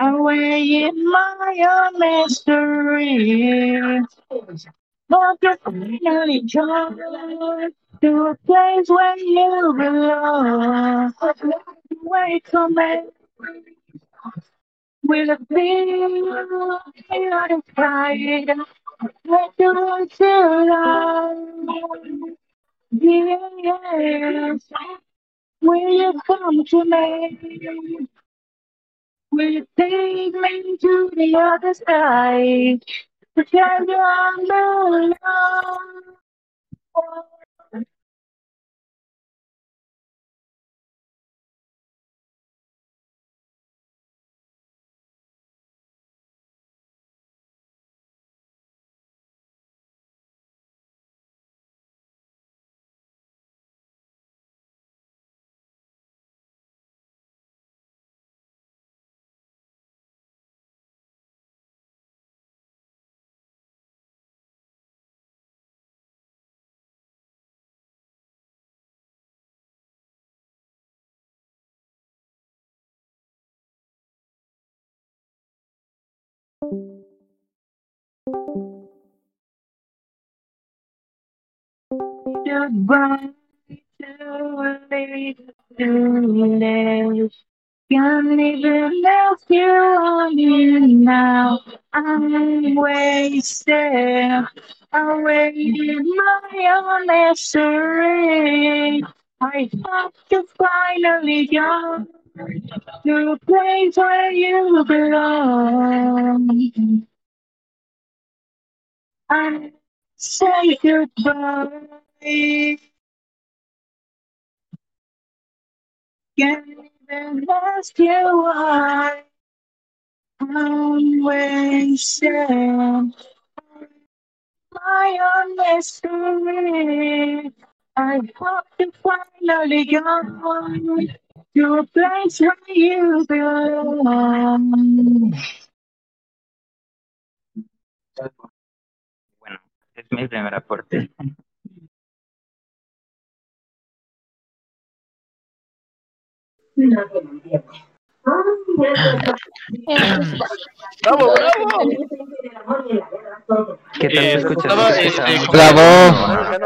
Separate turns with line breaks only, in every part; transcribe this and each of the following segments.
away in my own mystery. But you finally joined to a place where you belong. For me. With a feel of pride, let you want to love. Yes, will you come to me? Will take me to the other side? Pretend you're alone. Goodbye to late. Can't even ask you on you now. I'm wasted. I waited my own misery. I hope to finally go to a place where you belong. I say goodbye. Can't even ask you why. I'm wasted. My own mystery. I hope to finally go to a place where you belong.
Es mi primer aporte.
¡Bravo, bravo!
¿Qué tal se
Eh,
escucha?
este,
Bravo,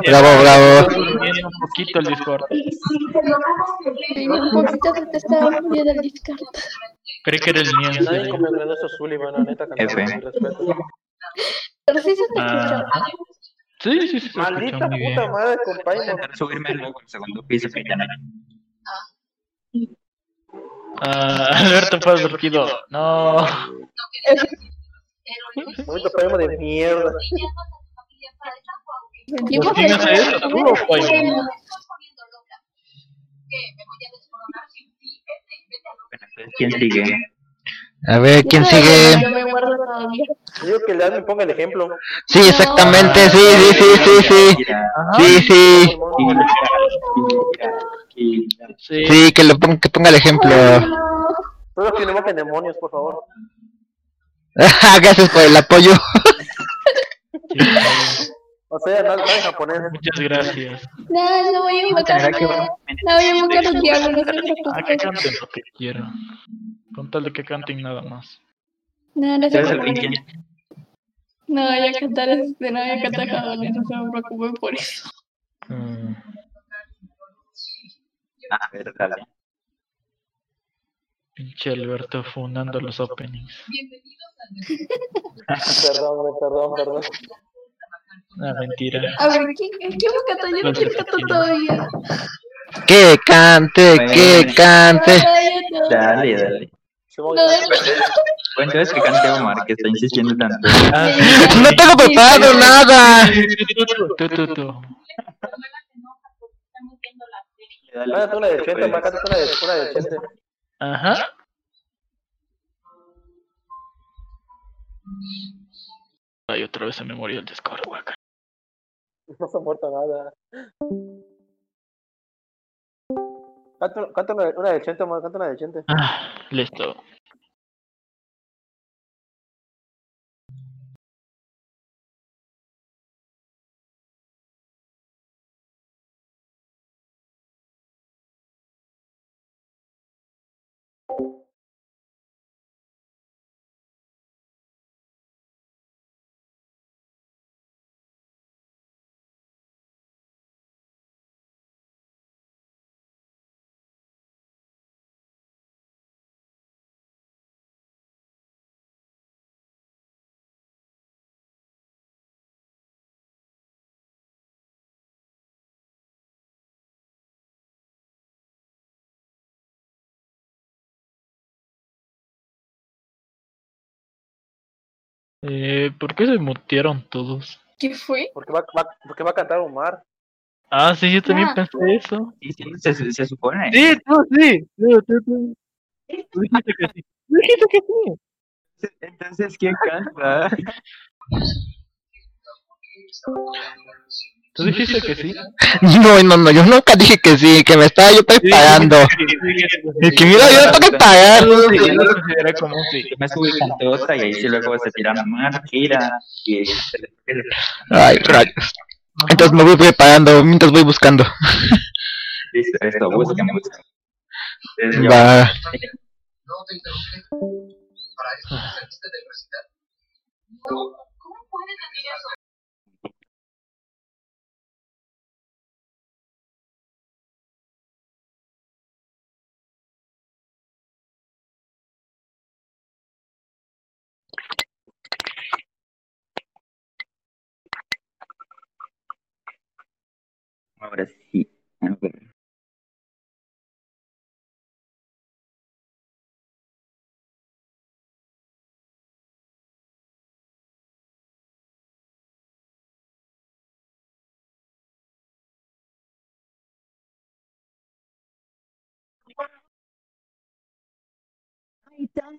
bravo, bravo.
Viene un poquito el Discord.
Sí, un poquito porque estaba muriendo el Discord.
Creí que era el mío.
Nadie como el Sullivan, la neta,
F.
Pero sí se te escuchó.
Ah, sí, sí, sí,
Maldita
muy bien.
puta madre,
Voy a
compañero.
subirme luego al segundo piso que ya no.
Ah, Alberto fue advertido. No.
Momento primo de mierda.
Entonces, ¿quién sigue?
A ver, ¿quién sigue?
Yo me guardo todavía.
Digo que el admin ponga el ejemplo.
Sí, exactamente, sí, sí, sí, sí, sí. Sí, sí.
Sí.
Que lo ponga, que ponga el ejemplo.
Solo que no invoquen demonios, por favor.
Gracias por el apoyo.
O sea, no, no en japonés.
Muchas gracias.
No, no voy a invocar. No voy a invocar un diablo, no se
Ah, que
preocupen.
canten lo que quieran. Con tal de que canten nada más.
No, no se
¿Sabes el
preocupen.
pinche?
No voy a cantar este, no voy a cantar japonés, no se me preocupen por eso.
Mm,
A ver, dale.
pinche Alberto fundando los openings.
Perdón, güey, perdón, perdón.
Ah, mentira.
A ver, ¿quién? Yo no quiero cantar todavía.
Que cante, que cante.
Dale, dale.
No,
Bueno, entonces que cante Omar, que está insistiendo tanto.
Ah,
No tengo preparado nada.
Tú, tú, tú.
Dale.
Mándate una de 80, mándate una de, una de 80.
Ajá. Ay, otra vez se me murió el Discord, guaca.
No se ha muerto nada. Canta, una, una de 80, man, canta una de 80.
Ah, listo. Eh, ¿Por qué se mutearon todos?
¿Qué fue?
Porque va, va- porque va a cantar Omar.
Ah, sí, yo también
Ah.
pensé eso.
Sí, sí, se, se- se supone.
Sí, tú, sí. Tú, tú, tú. Tú dijiste que sí. Tú dijiste que sí.
Entonces, ¿quién canta?
Tú dijiste que sí.
No, no, no, yo nunca dije que sí, que me estaba yo preparando.
Dijiste que
Y
sí.
que mira, yo no tengo que pagar.
Yo lo consideré como sí.
Me subí otra y ahí sí luego se tiran a mar, gira y
Ay, rayos. Entonces me voy preparando mientras voy buscando.
listo, esto. Entonces, yo-
Va.
Él te tú me back, y no know kiss again. Sorry, why you know? When I die,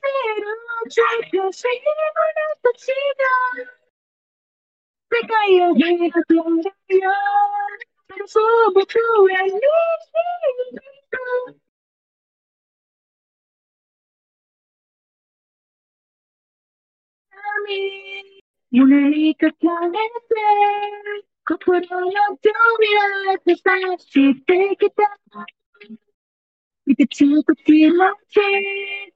Quiero, yo soy una toxina. Me cayó de la gloria, pero solo tuve al Amén. Una rica planecer, como la lluvia, que está así, te quita. Y te chico, te manché.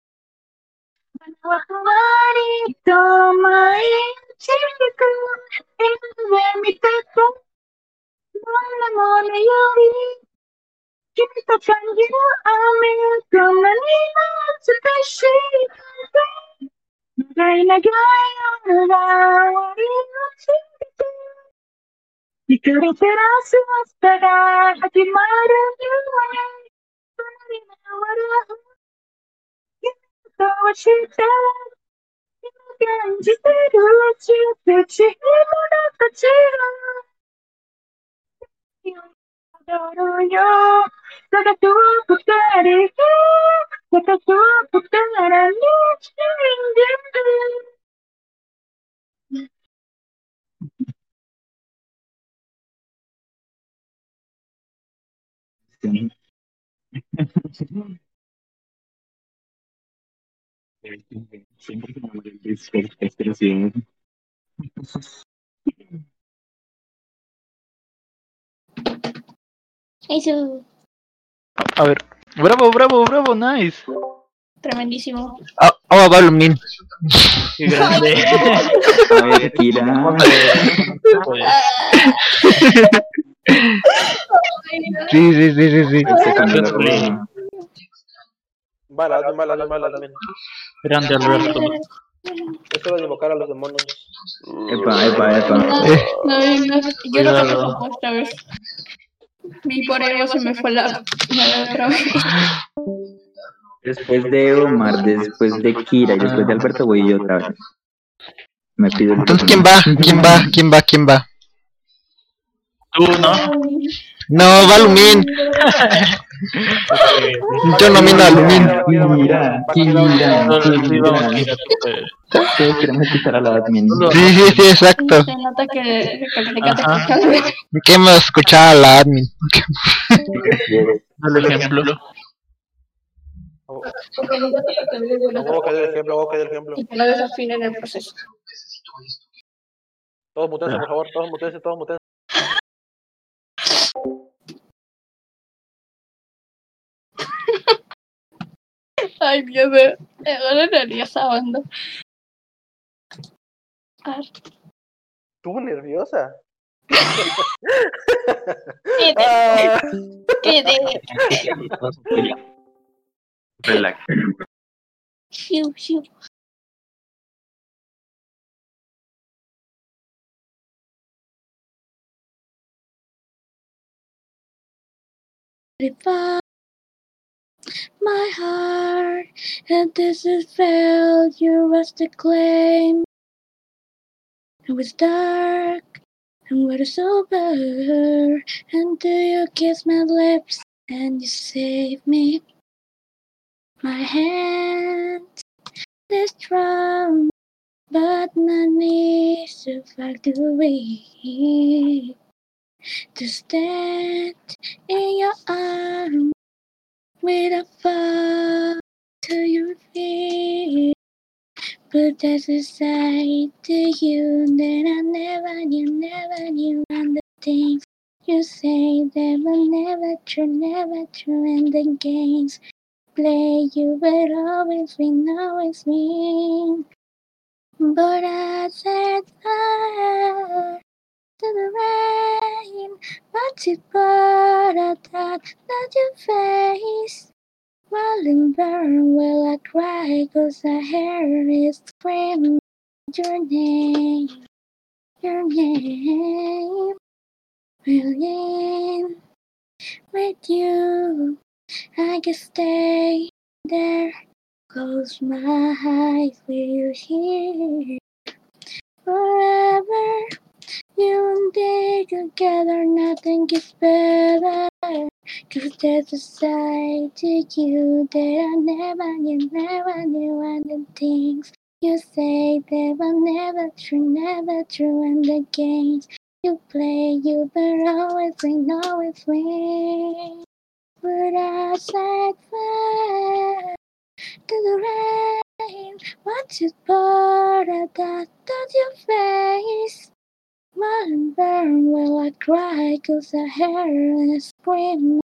Gracias, 感じてるうちってちものたちが踊るよただと二人がまたと二人にしている
Siempre me muere el Discord.
Eso.
A ver. Bravo, bravo, bravo, nice.
Tremendísimo.
Oh, oh Balumin.
Qué grande.
A ver, Kira.
Sí, sí, sí, sí, sí.
Grande Alberto.
Es hora de invocar a los demonios.
Epa, epa, epa.
No, no, no, yo toco como esta vez. Mi por ego se me fue la, la otra vez.
Después de Omar, después de Kira y después de Alberto voy yo otra vez. Me pido
Entonces, ¿quién va? ¿Quién va? ¿Quién va? ¿Quién va?
Tú, ¿no?
No, Balumin. Yo nomino a Lumin.
Mira, eh.
Ustedes quieren quitar a la admin.
Sí, sí, sí, exacto.
Se nota que, que
hemos escuchado a la admin.
Dale ejemplo.
Vamos a quedar el ejemplo, vamos a quedar el ejemplo.
Y que no desafinen el proceso.
Todos mutense, por favor, todos mutense, todos mutense.
Ay, Dios mío. Nerviosa, banda.
¿Tú nerviosa? Ah.
Relax.
Shiu, shiu. My heart, and this is felt, you was the claim. It was dark, and we're sober, until you kiss my lips, and you save me. My hands, they're strong, but my knees are factory. To stand in your arms with a fall to your feet. But there's a side to you that I never knew, never knew. And the things you say that were never true, never true. And the games play you will always win, always win. But I said, fire to the rain, but it brought a that your face. In burn, will I cry? Cause I hear it scream your name, your name. Willing with you, I can stay there. Close my eyes, will you hear? Forever, you and me together, nothing gets better. Cause there's a side to you that I never knew, never knew, and the things you say they were never true, never true, and the games you play, you better always win, always win. But I fire to the rain, watch it pour out that your face. One burn will I cry, cause I hear it scream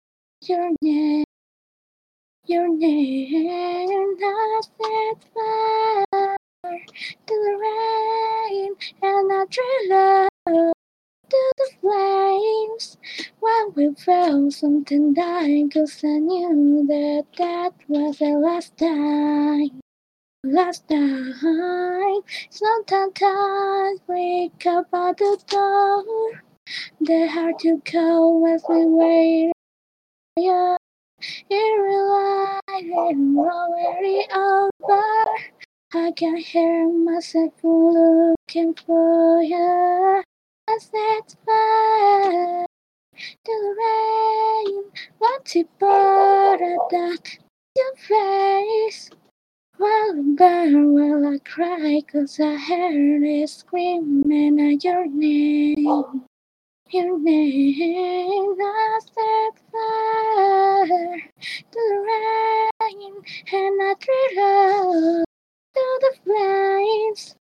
your name, your name. I set fire to the rain, and I drill up to the flames. When we felt something dying, cause I knew that that was the last time. Last time, sometimes we come by the door. They hard to go as we wait. Yeah, in real life, already over. I can hear myself looking for you. I set fire to the rain. What's it but that your face? While burn, will I cry? Cause I heard it screaming at your name. Your name, I set fire to the rain, and I drill to the flames.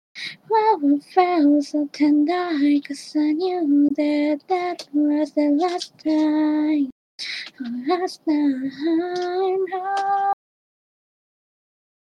While we felt so tender, cause I knew that that was the last time. the Last time, oh,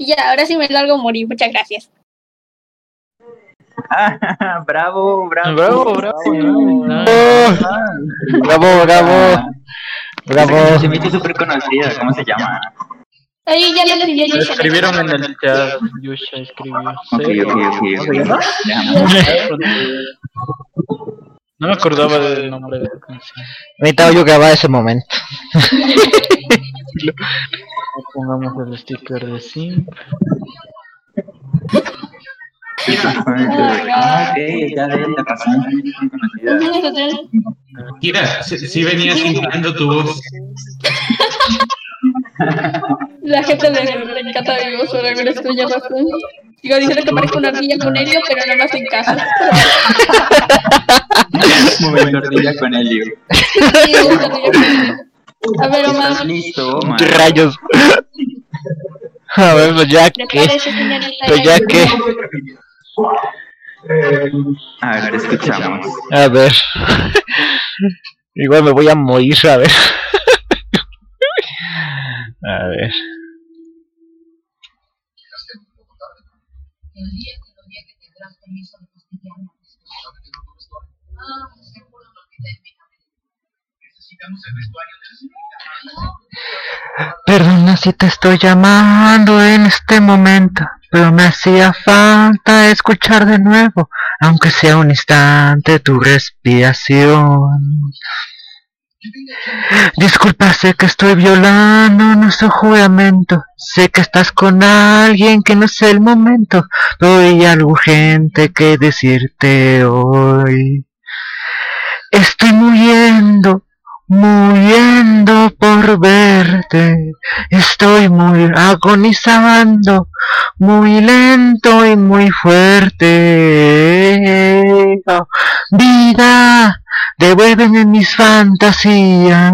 Y ya, ahora sí me largo a morir. Muchas gracias.
Ah, bravo, bravo.
Bravo, bravo.
Ah,
bravo, bravo, bravo.
Se me hizo súper conocida, ¿cómo se llama?
Ahí ya lo escribió
Lo escribieron en el chat. Yusha escribió.
Ok,
Sí.
ok, ok, ok.
No me acordaba del nombre de la canción.
Necesitaba yo grabar ese momento.
Pongamos el sticker de Sim.
Ah.
Kira, si, si venías imitando tu voz.
La gente le, le encanta voz por alguna extraña razón. Sigo diciendo que parezco una ardilla con helio, pero no me hacen caso.
Momento ardilla con Helio.
Sí, es una ardilla con helio. A ver, Omar,
¿Estás listo, Omar?
¿Qué rayos? A ver, pues ya que. Pues ya que.
A ver, escuchamos.
A ver. Igual me voy a morir, a ver. A ver. Perdona si te estoy llamando en este momento, pero me hacía falta escuchar de nuevo, aunque sea un instante, tu respiración. Disculpa, sé que estoy violando nuestro juramento. Sé que estás con alguien que no sé el momento, hay algo urgente que decirte hoy. Estoy muriendo, muriendo por verte. Estoy muy agonizando, muy lento y muy fuerte. Vida, devuélveme mis fantasías,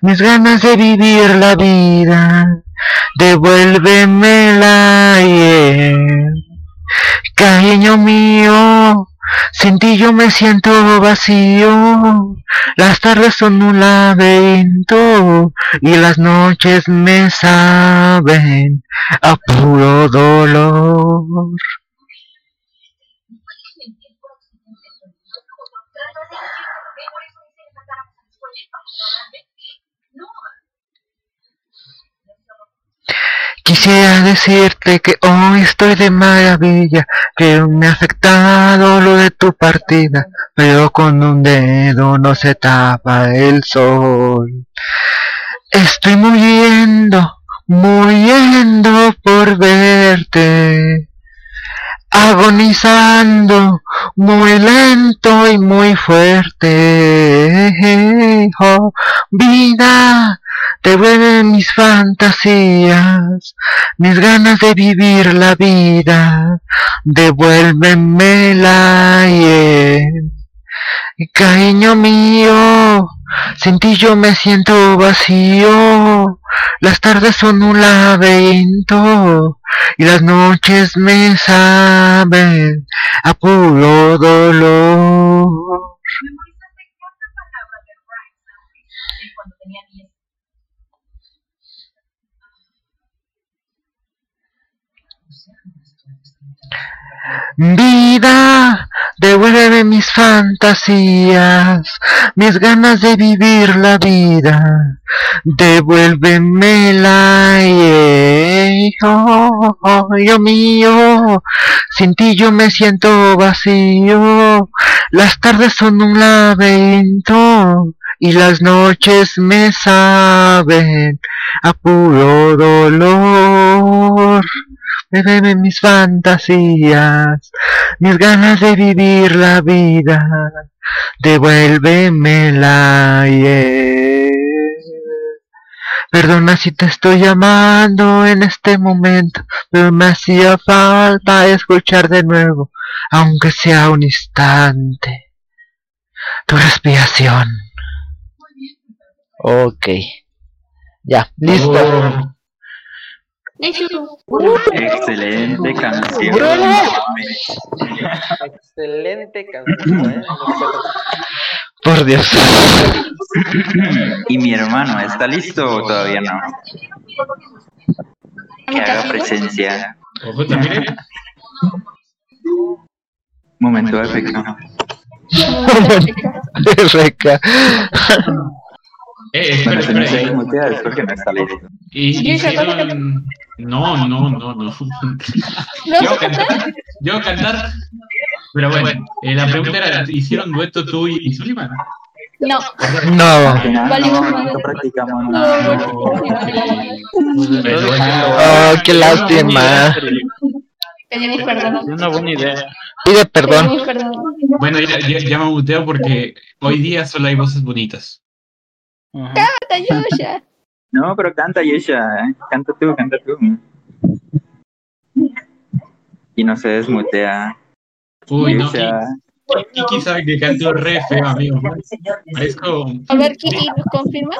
mis ganas de vivir la vida. Devuélvemela, yeah. Cariño mío, sin ti yo me siento vacío. Las tardes son un laberinto y las noches me saben a puro dolor. Quisiera decirte que hoy estoy de maravilla, que me ha afectado lo de tu partida, pero con un dedo no se tapa el sol. Estoy muriendo, muriendo por verte, agonizando, muy lento y muy fuerte. Oh, vida, devuelve mis fantasías, mis ganas de vivir la vida, devuélvemela, yeah. Cariño mío, sin ti yo me siento vacío. Las tardes son un laberinto y las noches me saben a puro dolor. Vida, devuelve mis fantasías, mis ganas de vivir la vida. Devuélvemela, yeah. oh, oh, yo mío, sin ti yo me siento vacío. Las tardes son un laberinto y las noches me saben a puro dolor. Me beben mis fantasías, mis ganas de vivir la vida. Devuélvemela, yeah. Perdona si te estoy llamando en este momento, pero me hacía falta escuchar de nuevo, aunque sea un instante, tu respiración. Ok. Ya, listo.
Oh,
Excelente canción.
Excelente canción, ¿eh?
Por Dios.
¿Y mi hermano está listo o todavía no? Que haga presencia.
ojo también.
Momento de efecto.
Reca.
Eh, espera, espera.
se mutea es porque no está listo.
Y, hicieron... No, no, no, no. Yo cantar. Yo cantar. Pero bueno, eh, la pregunta era, ¿hicieron dueto tú y, y Sullivan?
No.
No.
No, no practicamos nada.
Oh, qué lástima.
Pedimos perdón.
Es una buena idea.
Pide perdón.
bueno ya, ya, ya me muteo porque hoy día solo hay voces bonitas.
Ajá.
Canta, Yusha.
No, pero canta, Yesha. ¿eh? Canta tú, canta tú. Y no se desmutea.
Uy, no,
Yesha.
Kiki, Kiki sabe que canto re feo, amigo. Parezco...
A ver, Kiki, ¿nos confirmas?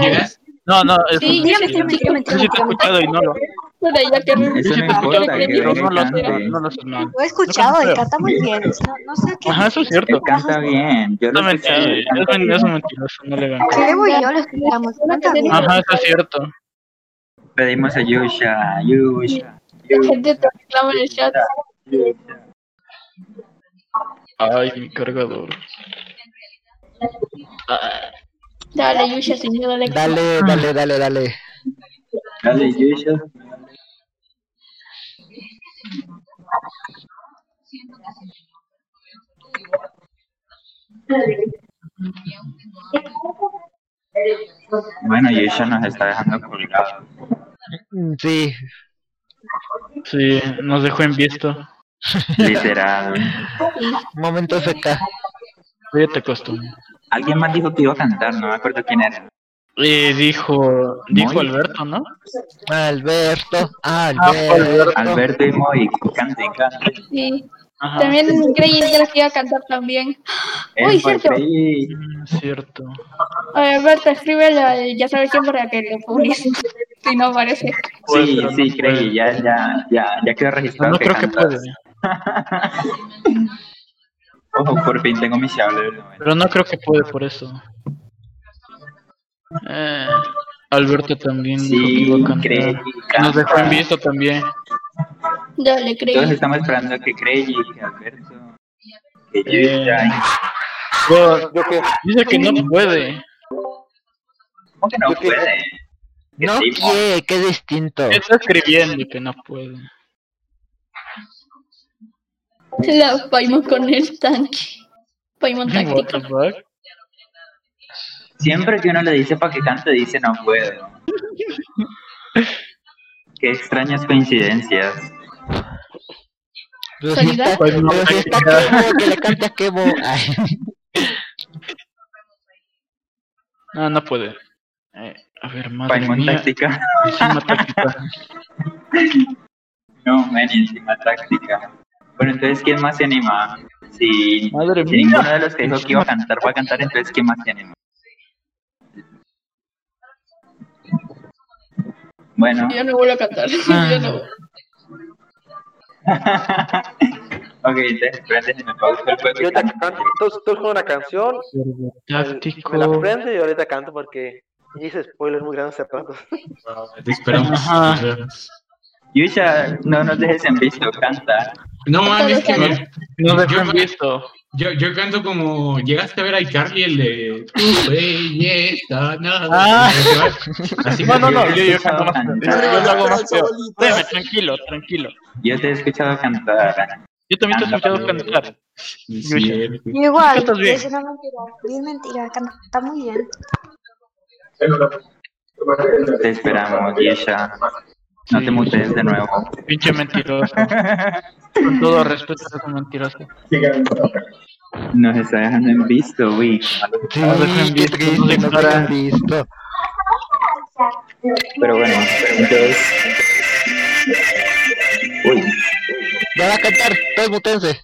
¿Llegas?
No, no, eso
Sí,
sí,
sí, sí, sí,
yo sí te he escuchado y no lo.
Bueno, ya que
no
he lo no lo sé mal.
Lo he escuchado y canta muy bien. No, no sé qué.
Ajá, eso es cierto.
Canta bien. Yo
No
lo canta
es un, mentiroso, no le vean.
Creo yo lo escuchamos.
Ajá, eso es cierto.
Pedimos a Yusha, Yusha,
la gente te reclama en el chat.
Yusha.
Ay, mi cargador.
Dale, Yusha, sin miedo, dale.
Dale, dale, dale, dale.
Dale, Yusha. Bueno, Yusha nos está dejando colgados.
Mm, Sí.
Sí, nos dejó en visto.
Literal.
Momento FK.
Oye, te costó.
Alguien más dijo que iba a cantar, no me acuerdo quién era.
Y dijo, dijo. Alberto, ¿no?
Alberto,
Ah,
Alberto.
Alberto y Moy, canten, canten.
Sí.
Ajá.
También creí que iba a cantar también. Uy,
Eh,
cierto.
Mm, Cierto.
Alberto, escribe la, ya sabes quién para que lo publique. Si no aparece.
Puede
Sí, sí,
no
creí,
puede.
ya, ya, ya, ya quedó registrado.
No creo que
cantas.
puede.
Ojo, por fin tengo mi noveno.
Pero no creo que puede por eso. Eh, Alberto también
Sí.
Nos dejó en visto también.
Dale, creí.
Todos estamos esperando que Crey, que Alberto, que
Eh,
Yo que,
dice que no puede.
¿Cómo que no
yo
puede? Que
No quiere, qué distinto.
Está escribiendo que no puede.
La Paimon con el tanque. Paimon
fuck?
Siempre que uno le dice para que cante, dice no puedo. Qué extrañas coincidencias.
Pero si está,
Pues no,
pero si está
táctica.
Kevo, que le cante a Kevo. Ay.
No, no puede. Eh, a ver, madre
Paimon
mía.
táctica.
Encima táctica.
No, men, encima táctica. Bueno, entonces, ¿quién más se anima? Si,
Madre
si ninguno de los que dijo que iba a cantar va a cantar, entonces, ¿quién más se anima? Bueno,
Yo no vuelvo a cantar. Yo no.
ok, entonces, me pausa el juego
yo te
canto.
tú, tú con una canción,
Táctico.
me la aprendo y ahorita canto porque hice spoilers muy grandes hace rato.
Te esperamos.
Ajá.
te esperamos.
Yusha, no nos dejes en visto, canta.
No mames, que me-
Nos dejó
yo,
en visto.
Yo, yo canto como. ¿Llegaste a ver a iCarly el de. Tu belleza, nada.
Ah.
Así
No, no, no,
Yo
canto más.
cantar.
Yo lo hago más feo. Déjame, tranquilo, tranquilo.
Yo te he escuchado cantar.
Yo también te he escuchado cantar.
Igual, es una mentira. Bien mentira, canta muy bien.
Te esperamos, Yesha. No te mutees de nuevo.
Pinche mentiroso. Con todo respeto a ese mentiroso.
Nos está dejando en visto, uy.
Sí,
A ver,
qué
visto,
triste,
no
no te
ignoran.
han visto.
Pero bueno, entonces. Uy,
Ya va a cantar, todos mutense.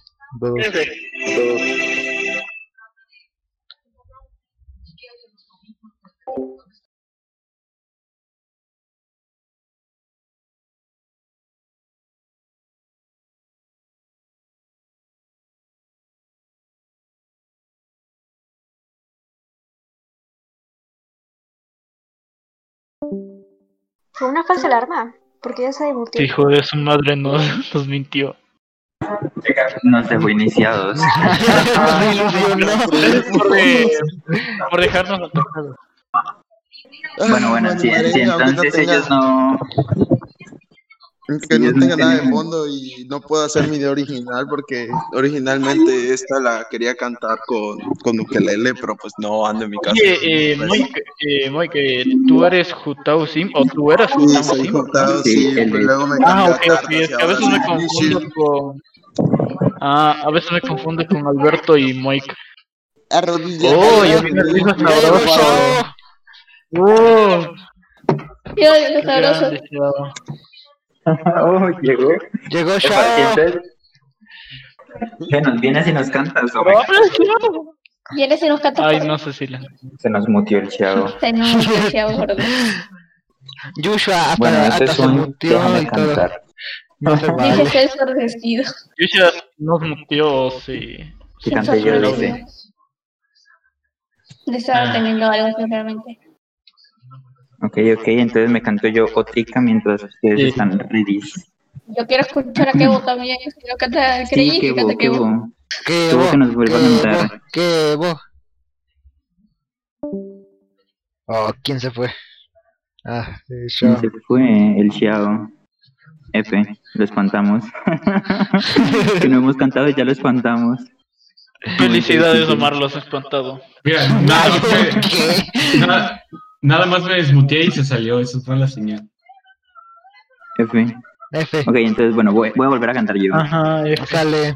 Fue una falsa alarma, porque ya se demuteó.
Hijo de su madre nos, nos mintió.
no se fue iniciados.
Por, de- por dejarnos atacados.
Bueno, bueno, si, si
no
entonces ellos no.
Que no tenga nada de fondo y no puedo hacer mi idea original porque originalmente esta la quería cantar con, con ukelele, pero pues no ando en mi casa.
Oye, eh, Moike, eh, Moike, ¿tú eres Jutao Sim o tú eras
Sí,
Jutao
soy
Sim?
Jutao,
Sí,
sí,
el
pero
de-
luego me
Ah, ok,
a
ok, es que a veces me confundo con... Ah, a veces me confundo con Alberto y Moike.
Arrodillado,
Oh, viene el hijo sabroso. Oh,
Yo, yo, sabroso.
chavo.
oh, llegó.
Llegó
Epa, y
Shao.
entonces, ¿Qué nos vienes y nos cantas? o
¿Vienes y nos canta?
Ay, no, Cecilia.
Se nos mutió el chavo.
Se nos demasiado gordo.
Yushua, hasta,
Bueno, este
hasta
es
se
un.
muteó
Déjame
y todo.
cantar.
No se
Dije
vale.
que es ensordecido.
Yusha nos muteó, sí.
Que cante yo,
Ensordecido.
dice.
De estar teniendo algo seguramente.
Ok, ok, entonces me canto yo Otica mientras ustedes
Sí.
están ready.
Yo quiero escuchar a Kevo también. Quiero cantar.
Sí,
que canta
bo, qué
Kevo.
bo.
¿Qué
Tuvo
bo?
que nos vuelva a
¿Qué
cantar.
bo? Oh, ¿quién se fue? Ah, eh,
¿Quién
Shao.
se fue? El Xiao. F, lo espantamos. que no hemos cantado y ya lo espantamos.
Felicidades, Omar, los has espantado.
Mira, nada, me-
¿Qué?
Nada, más me desmuteé y se salió. Eso fue la señal.
F.
F.
Ok, entonces, bueno, voy, voy a volver a cantar yo.
Ajá.
Sale.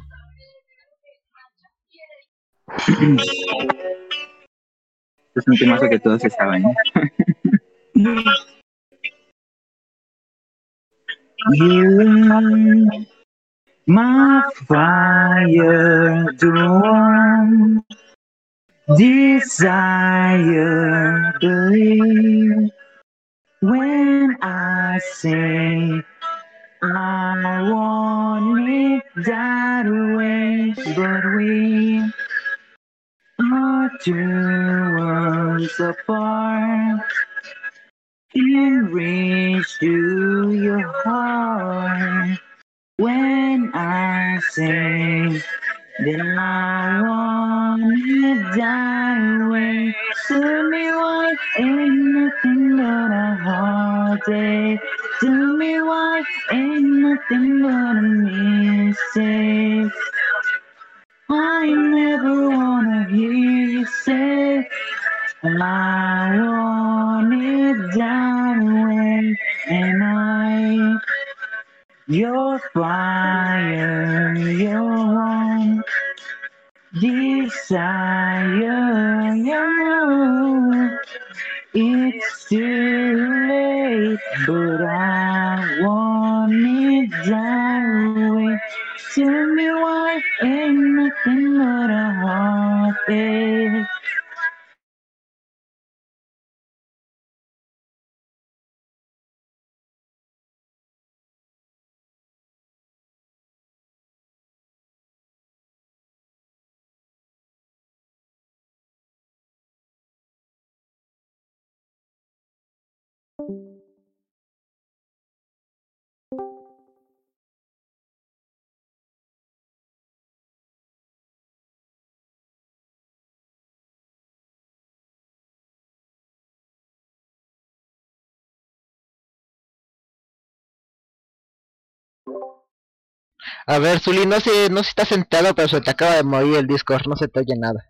Es un temazo que todos se saben. You are my fire, the one desire, believe. When I say I want it that way, but we are worlds apart. Can reach to your heart when I say that I want it that way. Tell me why ain't nothing but a heartache. Tell me why ain't nothing but a mistake. I never wanna hear you say I want it that way, and I, your fire, your one desire. It's too late, but I want it that way. Tell me why ain't nothing but a heartache.
A ver, Zuli, no sé, no sé si estás sentado, pero se te acaba de morir el Discord, no se te oye nada.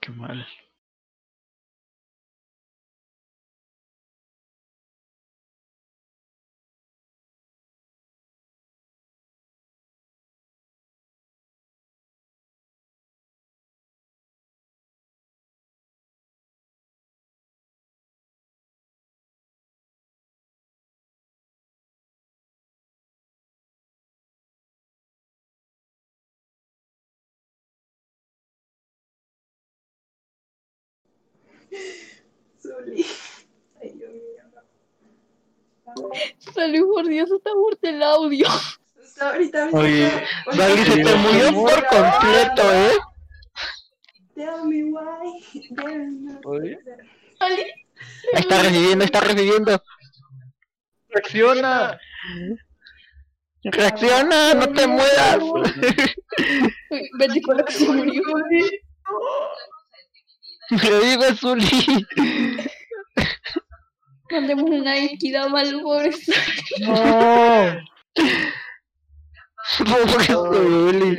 Qué mal.
Salud, por Dios, está muerto el audio.
Ahorita me
Oye, Dali se te murió por completo, ¿eh?
Tell me why.
Oye.
Ali,
Está reviviendo, está reviviendo.
¡Reacciona!
Reacciona, no te mueras.
Betty con la que se murió.
Revive, Zuli.
Mandemos una equidad al pobre.
No. Pobre Zuli.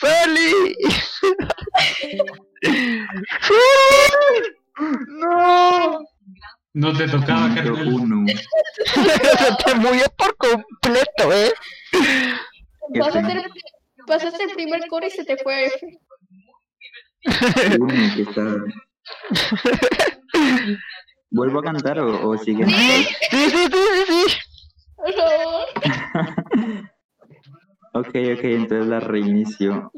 ¡Zuli! ¡No!
No te tocaba, carnal.
Uno.
Se te murió por completo, ¿eh?
Vas a hacer, vas a hacer el primer coro y se te fue a F.
Uno que está. ¿Vuelvo a cantar o, o sigue?
Sí, sí, sí, sí, sí.
Por favor.
Ok, ok, entonces la reinicio.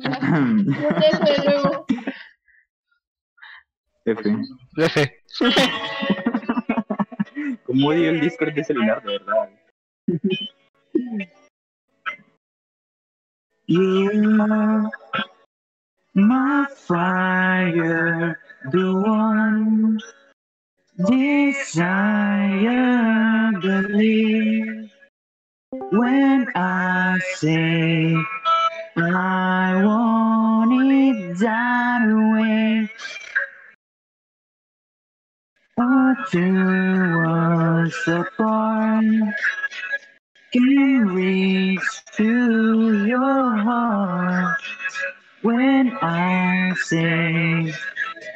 F.
F.
¿Cómo odio el Discord de celular, de verdad?
You my fire, the one desire, believe. When I say I want it that way, or two worlds apart can reach to your heart when I say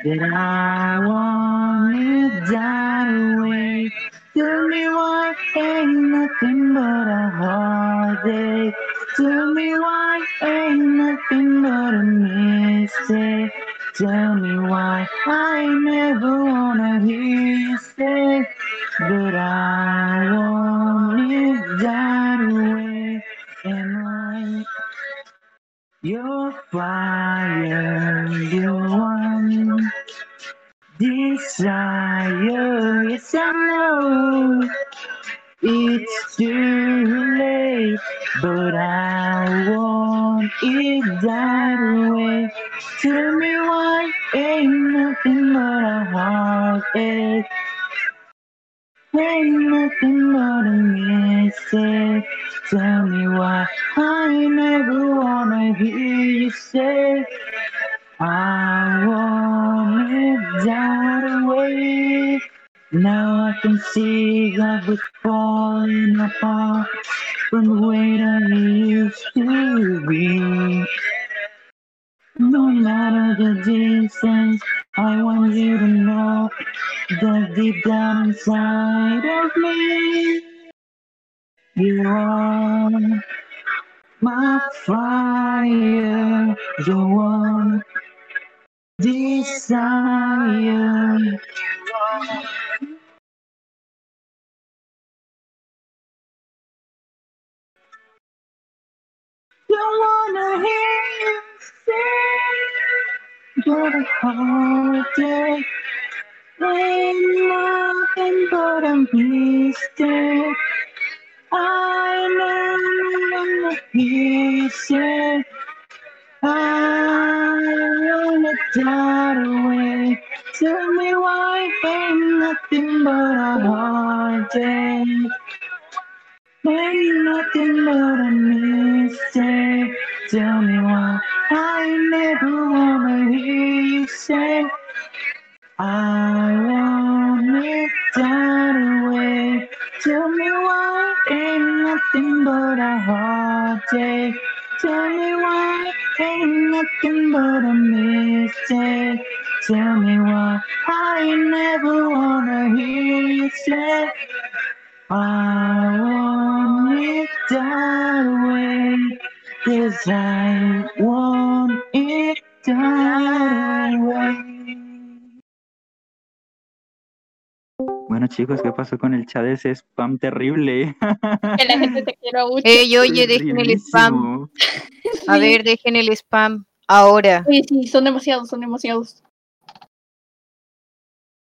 that I want it that way. Tell me why ain't nothing but a heartache. Tell me why ain't nothing but a mistake. Tell me why I never wanna hear you say that I want it that way. And your fire, your one desire. Yes, I know it's too late, but I want it that way. Tell me why ain't nothing but a heartache. Ain't nothing but a mistake. Tell me why I never wanna hear you say I want it that way. Now I can see that we're falling apart from the way that we used to be. No matter the distance, I want you to know that deep down inside of me, you are my fire, the one desire. Don't wanna hear you say but a heartache ain't nothing but a mistake. I never wanna hear you say I wanna die away. Tell me why ain't nothing but a heartache. Ain't nothing but a mistake.
Tell me why I never wanna hear you say I want it that away. Tell me why ain't nothing but a heartache. Tell me why ain't nothing but a mistake. Tell me why I never wanna hear you say I want it that way. Yes, I want it that way. Bueno chicos, ¿qué pasó con el chat de ese spam terrible?
Que la gente te quiera mucho.
Ey, oye, dejen el spam. A ver, dejen el spam. Ahora.
Sí, sí, son demasiados, son demasiados.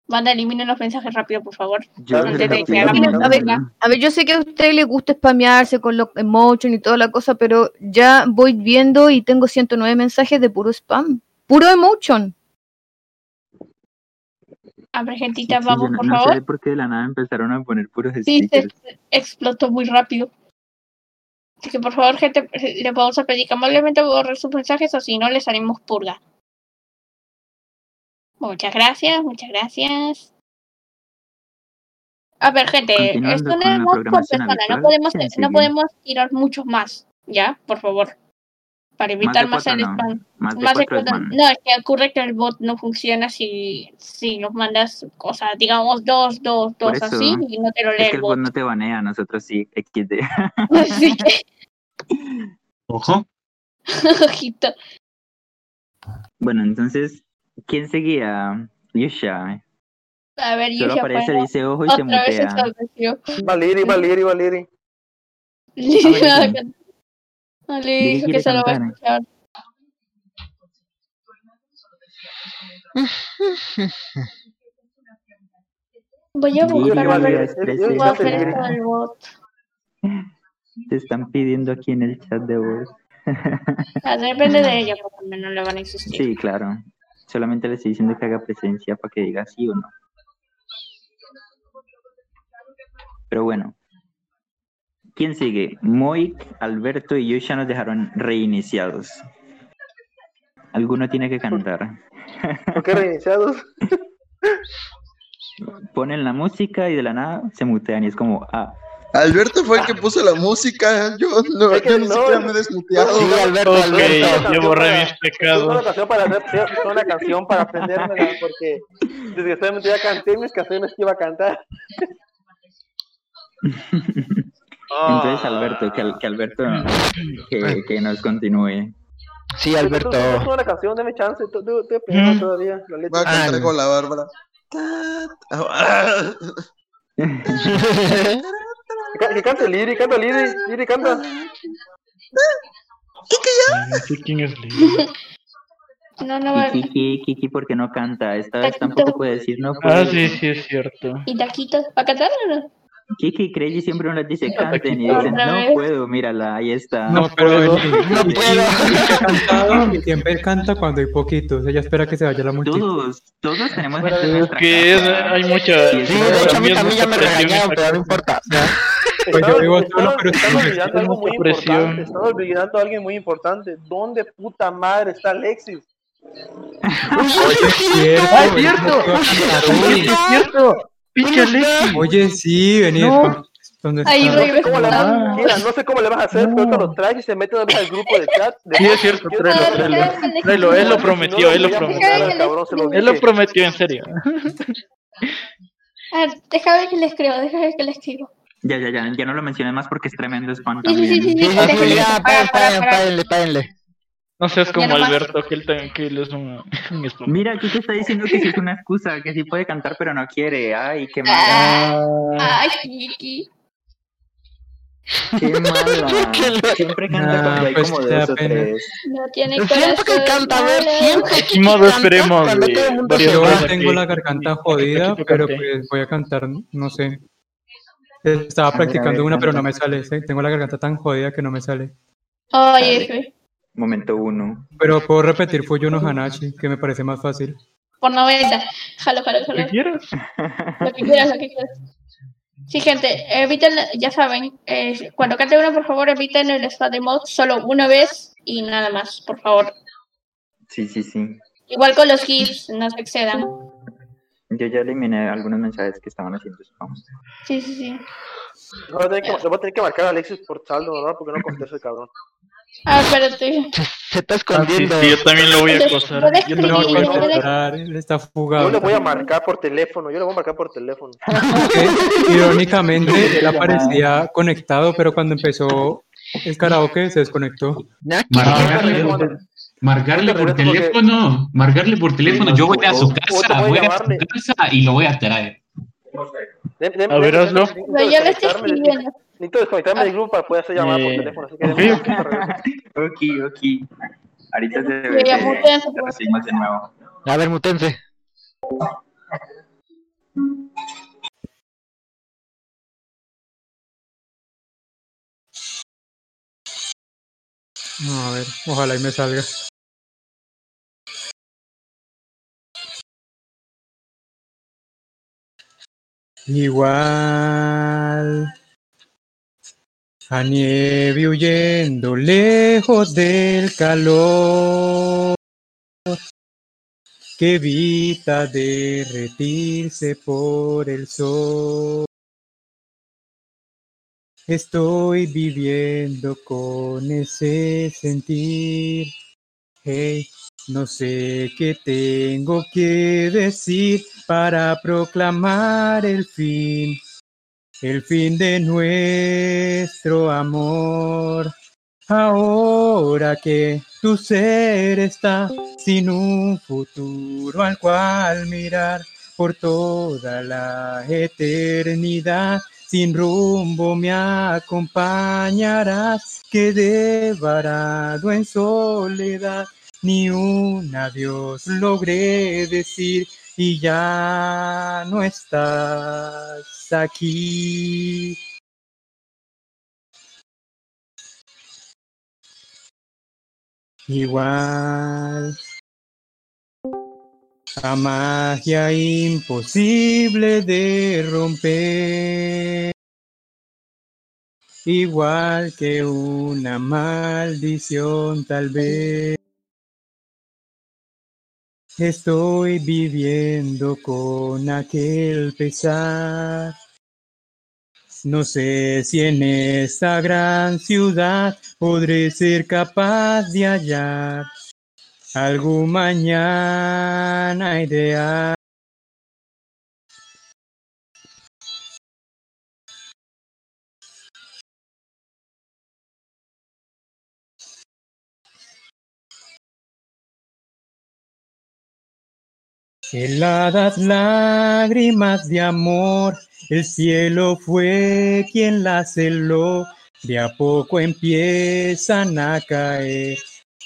Manda, eliminen los mensajes rápido, por favor.
Yo
Antes de que
a ver,
burla.
a ver, yo sé que a ustedes les gusta spamearse con los emotion y toda la cosa, pero ya voy viendo y tengo 109 mensajes de puro spam. Puro emotion.
A ver, gentita,
Sí,
vamos,
no,
por
no
favor.
sé por qué de la nada empezaron a poner puros
Sí, se explotó muy rápido. Así que por favor, gente, le vamos a pedir que amablemente borren sus mensajes o si no, les haremos purga. Muchas gracias, muchas gracias. A ver, gente, esto no es por persona, no podemos,
¿quién
no
sigue?
podemos tirar muchos más, ¿ya? Por favor. Para evitar más,
cuatro
el
no.
spam.
Más de
Más de
cuatro es
cuatro-
ban.
No, es que ocurre que el bot no funciona si, si nos mandas cosas, digamos, dos, dos, dos
eso,
así, y no te lo lee
Es
el
que el
bot.
bot no te banea, nosotros sí, XD.
Así que,
Ojo.
ojito.
Bueno, entonces, ¿quién seguía? Yusha.
A ver,
Solo
Yusha,
aparece,
bueno,
dice ojo y se
otra se
mutea.
Valiri, Valiri, Valiri.
Lili
Valiri.
dijo que se lo va a escuchar. Voy a buscar a ver voy a hacer esto del bot.
Te están pidiendo aquí en el chat de voz.
Ah, Depende de ella, porque no le van a existir.
Sí, claro. Solamente le estoy diciendo que haga presencia para que diga sí o no. Pero bueno. ¿Quién sigue? Moik, Alberto y Yusha nos dejaron reiniciados. Alguno tiene que cantar.
¿Por qué reiniciados?
Ponen la música y de la nada se mutean y es como, ah,
Alberto fue el que puso la música. Yo, no,
Es que
yo ni
no,
siquiera me he desmuteado.
Sí, Alberto,
Ok,
Alberto.
yo borré mis
Es una
pecados.
canción para hacer, una canción para aprendérmela, porque desgraciadamente ya canté mis canciones que iba a cantar.
entonces Alberto, que, que Alberto que, que nos continúe.
Sí,
Es
Alberto.
una canción, dame chance, tú- tú- aprendiendo
Mm.
todavía la
Voy a
letra.
cantar
Ah,
con la Bárbara.
Que, cante Liri, canta Liri, Liri canta.
No sé quién es Lili.
No, no va
Kiki, Kiki, porque no canta? Esta vez tampoco puede decir no.
Ah, sí, sí, es cierto.
¿Y taquitos? ¿Para cantar o no?
Kiki y Crazy siempre nos dice canten y dicen no puedo, mírala, ahí está.
No, pero
puedo.
él,
No puedo.
siempre canta cuando hay poquitos. Ella espera que se vaya la multitud.
Todos, todos tenemos gente en
Es
nuestra
que es-
casa.
hay mucha.
Sí,
Sí, de hecho a mí también ya me regañaron, pero no importa.
Pues yo vivo solo, pero sí,
olvidando algo muy importante. Están olvidando a alguien muy importante. ¿Dónde puta madre está Alexis?
Oye, es cierto.
¡Ah, es cierto!
No. Oye, sí, vení.
No.
pa- ¿Dónde
Ahí
Ah.
mira, no sé cómo le vas a hacer, pero cuando lo traes y se mete otra vez al grupo de chat. de-
Sí, es cierto, tráelo, tráelo. Tráelo, él lo
no,
prometió, él lo prometió. Él lo prometió, en serio.
A ver, déjame que le escribo, déjame que le escribo.
Ya, ya, ya, ya no lo mencioné más porque es tremendo spam
Sí, sí, sí,
también.
sí,
Sí, sí,
déjame,
sí, ya,
No seas como
nomás.
Alberto, que él, también- que él es un, un.
Mira, Kiki está diciendo que sí es una excusa, que sí puede cantar pero no quiere. Ay, qué mala,
Ah, Ay, Kiki.
qué mala. Siempre canta
Ah,
cuando hay
pues
como
te da
dos o
pena.
tres.
No tiene
Siento que
corazón.
canta, a ver, siempre que
modo, esperemos,
Yo
más
tengo
aquí.
la garganta jodida,
Aquí
pero pues voy a cantar, no sé. Estaba practicando
ver,
una, pero no me sale. ¿sí? Tengo la garganta tan jodida que no me sale.
Oye, F.
Momento uno.
Pero puedo repetir Fuyuno Hanachi, que me parece más fácil.
Por 90. Jalo, jalo,
¿Qué
jalo.
quieres?
Lo que quieras, lo que quieras. Sí, gente, eviten, ya saben, eh, cuando cante uno, por favor, eviten el spam de mod solo una vez y nada más, por favor.
Sí, sí, sí.
Igual con los GIFs, no se excedan.
Yo ya eliminé algunos mensajes que estaban haciendo spam.
Sí, sí, sí.
No, voy a tener que, voy a tener que marcar a Alexis por saldo, ¿verdad? Porque no contesta el cabrón.
Ah, espérate.
Se está escondiendo.
sí, yo también lo voy a
Lo
acosar.
Yo no
escribir,
voy a
lo
contestar, él está fugado.
Yo le voy a marcar por teléfono, yo le voy a marcar por teléfono.
Que, Irónicamente, él aparecía conectado, pero cuando empezó el karaoke se desconectó.
Marcarle, marcarle por teléfono, marcarle por teléfono, yo voy a su casa, voy a su casa y lo voy a traer.
A
ver, hazlo.
Pero ya lo estoy escribiendo.
Necesito desconectarme del grupo para poder hacer llamada por
Eh,
teléfono. Así que
Ok, ok. Ahorita se
Sí, su-
recibimos de nuevo.
A ver, mutense.
No, a ver, ojalá y me salga. Igual a nieve huyendo lejos del calor que evita derretirse por el sol. Estoy viviendo con ese sentir. Hey, no sé qué tengo que decir para proclamar el fin, el fin de nuestro amor. Ahora que tu ser está sin un futuro al cual mirar por toda la eternidad, sin rumbo me acompañarás, quedé varado en soledad, ni un adiós logré decir y ya no estás aquí. Igual a magia imposible de romper, igual que una maldición tal vez. Estoy viviendo con aquel pesar. No sé si en esta gran ciudad podré ser capaz de hallar algún mañana ideal. Heladas lágrimas de amor, el cielo fue quien las heló, de a poco empiezan a caer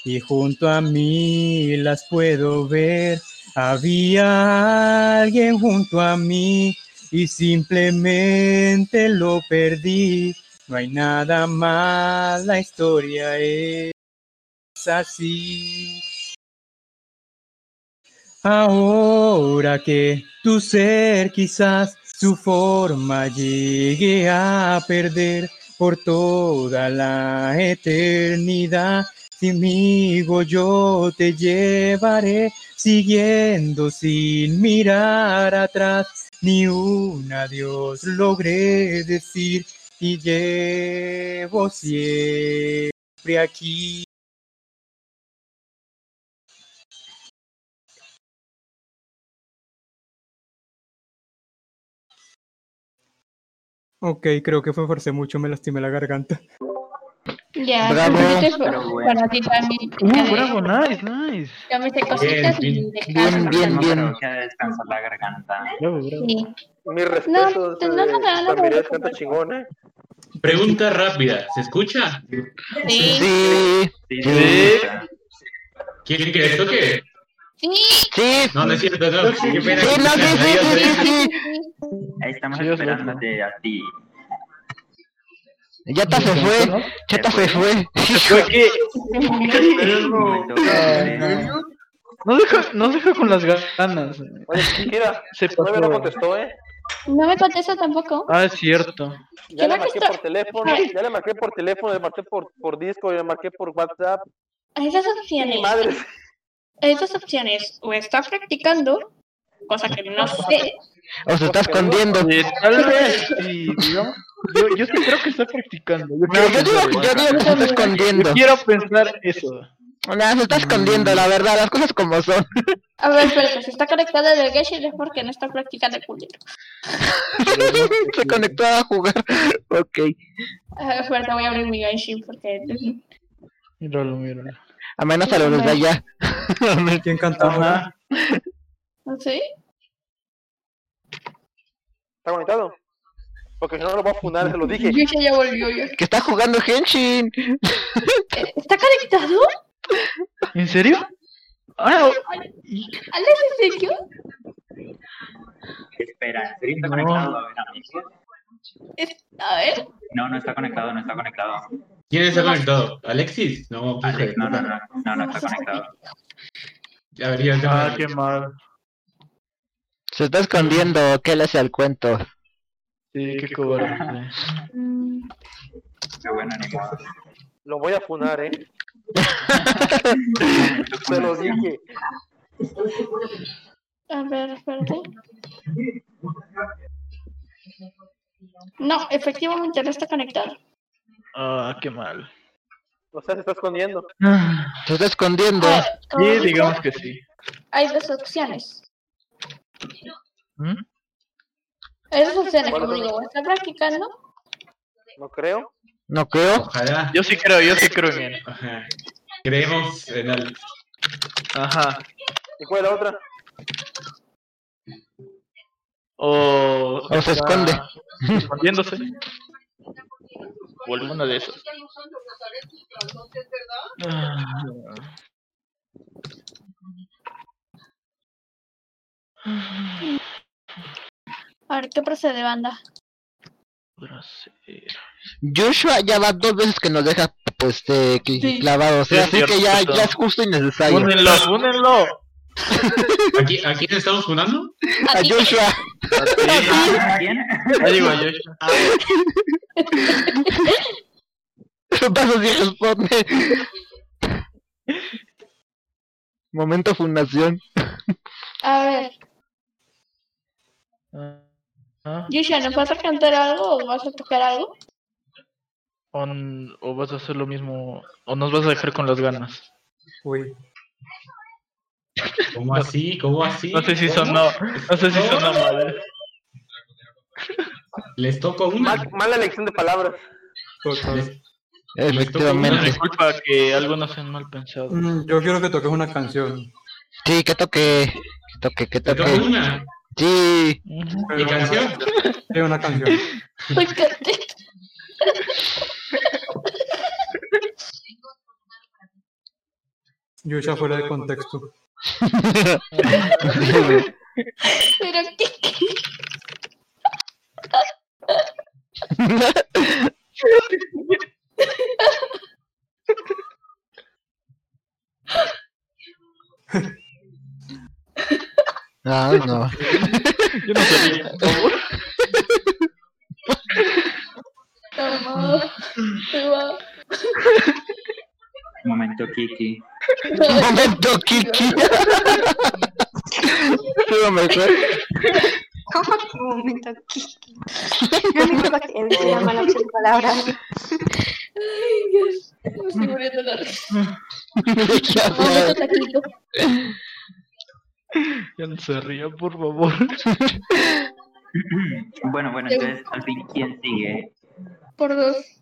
y junto a mí las puedo ver. Había alguien junto a mí y simplemente lo perdí. No hay nada más, la historia es así. Ahora que tu ser quizás su forma llegue a perder por toda la eternidad, conmigo yo te llevaré siguiendo sin mirar atrás. Ni un adiós logré decir y llevo siempre aquí. Ok, creo que fue forcé mucho, me lastimé la garganta.
Ya,
Bravo.
pues, este
bueno.
para ti también.
Uh, bravo, nice, nice.
Ya me hice cositas
Bien,
y
Bien, bien,
No,
bien.
que descansar la garganta.
Bravo, bravo.
Sí.
Mi respeto,
no, no, no, no, no,
¿eh?
Pregunta rápida, ¿se escucha?
Sí.
Sí,
Sí,
Sí.
¿Quieren que les toque?
Sí.
sí,
No, no es cierto, no. Qué pena.
sí, no, sí, sí, sí, sí,
Ahí estamos
Sí, es
esperándote a ti.
sí. Chata se fue, Chata se fue.
Fue que
Me toca-
no deja, no deja con las ganas.
Oye, siquiera,
Se
todavía no
pasó.
contestó, ¿eh?
No me contesta tampoco.
Ah, es cierto.
Ya
¿Qué
le marqué por teléfono, ya le marqué por teléfono, le marqué por, por disco, le marqué por WhatsApp
dos opciones.
Madre.
Hay dos opciones. O está practicando, cosa que no sé.
O se está escondiendo.
Tal vez, sí, digamos. Yo, yo sí creo que está practicando. Yo,
No, yo digo, yo que se está escondiendo.
Yo quiero pensar eso.
No, se está escondiendo, la verdad, las cosas como son.
A ver, espérate, si está conectado al Genshin es porque no está practicando el culero.
se conectó a jugar. Ok.
A ver, espérate, voy a abrir mi Genshin porque...
Míralo, míralo.
A menos a los de allá.
¿Quién cantaba?
¿No sé?
¿Está conectado? Porque si no, no lo voy a fundar, se lo dije.
Yusha ya volvió. ya.
Que está jugando Henshin.
¿Está conectado?
¿En serio? Ah,
¿Alex, en serio?
Espera, ¿en serio está conectado? A ver,
A ver.
No, no está conectado, no está conectado.
¿Quién está conectado? ¿Alexis? No, pues,
Alex, no, no, no, no, no está conectado.
A ver, ya, ya.
Ah, qué mal.
Se está escondiendo. ¿Qué le hace al cuento?
Sí, qué cobarde.
Qué bueno, ni modo.
Lo voy a funar, ¿eh? Se lo dije.
A ver, espérate. No, efectivamente no está conectado.
Ah, qué mal.
O sea, se está escondiendo.
Se está escondiendo.
A ver, como
Sí, digamos que sí.
Hay dos opciones.
¿Mm?
Hay dos opciones, como digo, está practicando
No creo.
No creo.
Ojalá.
Yo sí creo, yo sí creo en él.
Ajá. Creemos en Alex.
Ajá.
¿Y cuál es la otra?
O,
O se esconde.
Escondiéndose. O alguna de esas. Ah.
A ver, ¿qué procede, banda?
Joshua ya va dos veces que nos deja pues cl-
Sí.
clavados.
Sí,
así que ya,
cierto.
ya es justo y necesario.
Únenlo, únenlo.
¿Aquí, ¿A quién estamos fundando?
A Joshua.
¿Quién?
Ahí digo yo.
Paso si responde. Momento fundación.
A ver,
Ah,
Yusha, ¿nos vas a cantar algo o vas a tocar algo?
O vas a hacer lo mismo. O nos vas a dejar con las ganas.
Uy.
¿Cómo así? ¿Cómo así?
No sé si
¿Cómo?
sonó. No sé si sonó mal. ¿eh?
Les toco una.
Mal- mala elección de palabras.
Les-
Efectivamente.
disculpa que algunos sean mal pensados.
Mm, Yo quiero que toques una canción.
Sí, que toque. Que toque, que
¿Te toco
toque.
una?
Sí.
¿Mi canción?
Sí, una canción.
Uy, canté.
Yusha fuera de contexto.
Pero qué.
Ah, no.
Yo no sabía, por favor.
Toma. Se va.
Momento, Kiki.
Momento, Kiki. Estuvo mejor.
¿Cómo que un momento aquí? No me acuerdo que decía mala opción de palabras.
Ay, Dios. Me estoy muriendo la risa.
Ya
Momento taquito.
Ya no se ría, por favor.
Bueno, bueno, entonces, al fin, ¿quién sigue?
Por dos.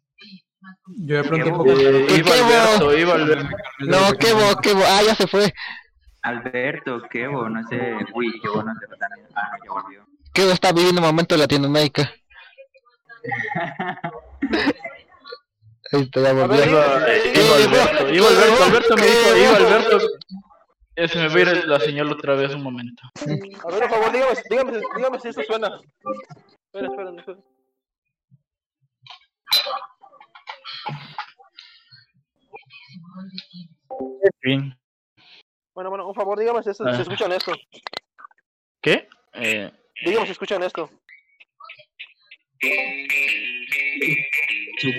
Yo de pronto un
¿Qué
poco.
Eh, iba
¿Qué
Alberto,
bo?
iba Alberto.
No, qué bo, qué bo. Ah, ya se fue.
Alberto, Kevo, no sé. Uy, Kevo no sé. Ah, no, ya volvió.
Qué bo está viviendo un momento en Latinoamérica. Ahí está, ya volvió.
Iba, iba Alberto, iba Alberto, Alberto me dijo, iba Alberto. Eh, se me va a ir la señal otra vez un momento.
A ver, por favor, dígame, dígame, dígame si esto suena. Espera, espera, espera.
Bien.
Bueno, bueno, un favor, dígame si, esto,
Ah.
si escuchan esto.
¿Qué? Eh,
Dígame si escuchan esto.
eh, sí,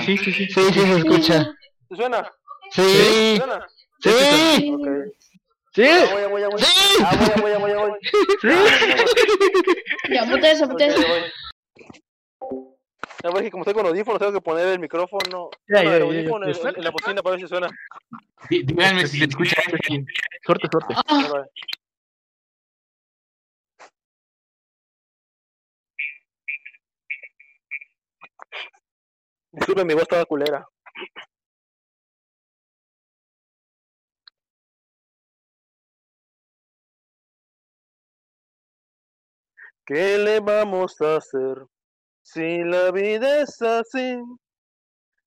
sí, sí, sí.
Sí, sí, se escucha.
¿Sí suena?
Sí.
¿Suena?
Sí.
Sí.
Ya voy, ya voy, ya voy. Ya voy, ya voy, ya voy, ya voy.
Ya, mute eso, mute eso.
Ya voy. Ya voy, que como estoy con audífonos, tengo que poner el micrófono.
Ya,
bueno,
ya,
el
ya,
audífono
ya.
en, en la bocina para ver si suena.
Dí- Díganme si se escucha.
Suerte, suerte.
Ya va. Disculpen, mi voz estaba culera. ¿Qué le vamos a hacer si la vida es así?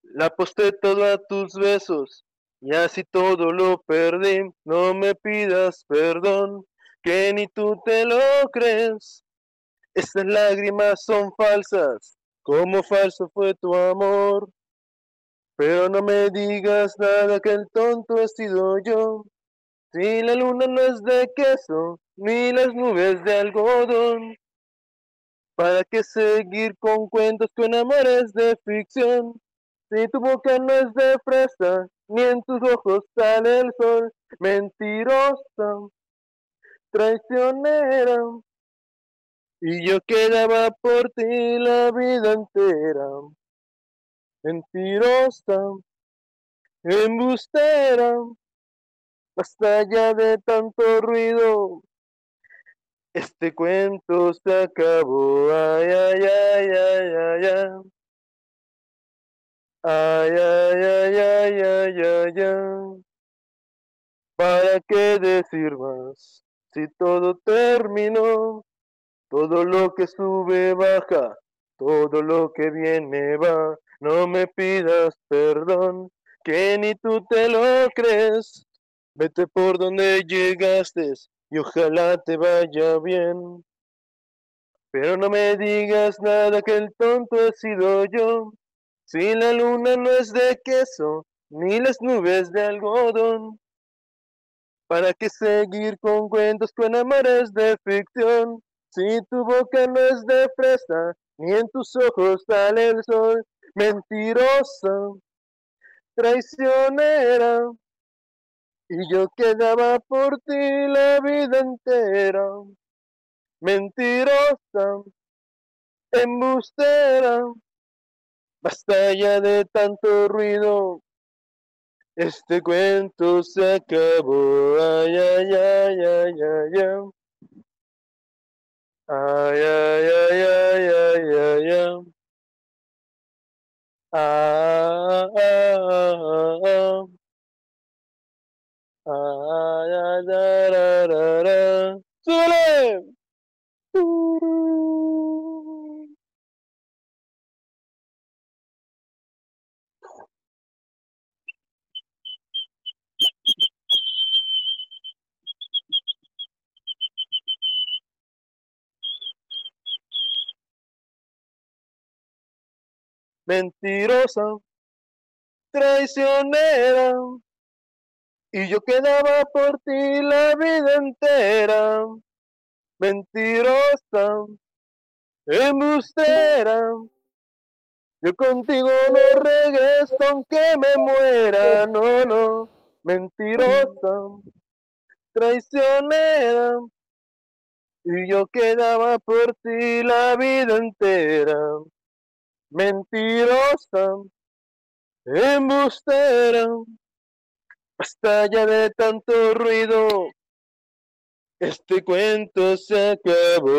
La aposté todo a tus besos y así todo lo perdí. No me pidas perdón, que ni tú te lo crees. Estas lágrimas son falsas, como falso fue tu amor. Pero no me digas nada que el tonto he sido yo. Si la luna no es de queso, ni las nubes de algodón. ¿Para qué seguir con cuentos con amores de ficción? Si tu boca no es de fresa, ni en tus ojos sale el sol. Mentirosa, traicionera. Y yo quedaba por ti la vida entera. Mentirosa, embustera. Basta ya de tanto ruido. Este cuento se acabó. Ay, ay, ay, ay, ay, ay. Ay, ay, ay, ay, ay, ay, ay. ¿Para qué decir más? Si todo terminó, todo lo que sube baja, todo lo que viene va. No me pidas perdón, que ni tú te lo crees. Vete por donde llegaste y ojalá te vaya bien. Pero no me digas nada que el tonto he sido yo. Si la luna no es de queso, ni las nubes de algodón. ¿Para qué seguir con cuentos con amores de ficción? Si tu boca no es de fresa, ni en tus ojos sale el sol. Mentirosa, traicionera. Y yo quedaba por ti la vida entera. Mentirosa, embustera. Basta ya de tanto ruido. Este cuento se acabó. Ay, ay, ay, ay, ay, ay. Ay, ay, ay, ay, ay, ay, ay. Ah, ah, ah, ah. ¡Súbele! Mentirosa, traicionera, y yo quedaba por ti la vida entera. Mentirosa, embustera, yo contigo no regreso aunque me muera, no, no. Mentirosa, traicionera, y yo quedaba por ti la vida entera. Mentirosa, embustera, basta ya de tanto ruido. Este cuento se acabó.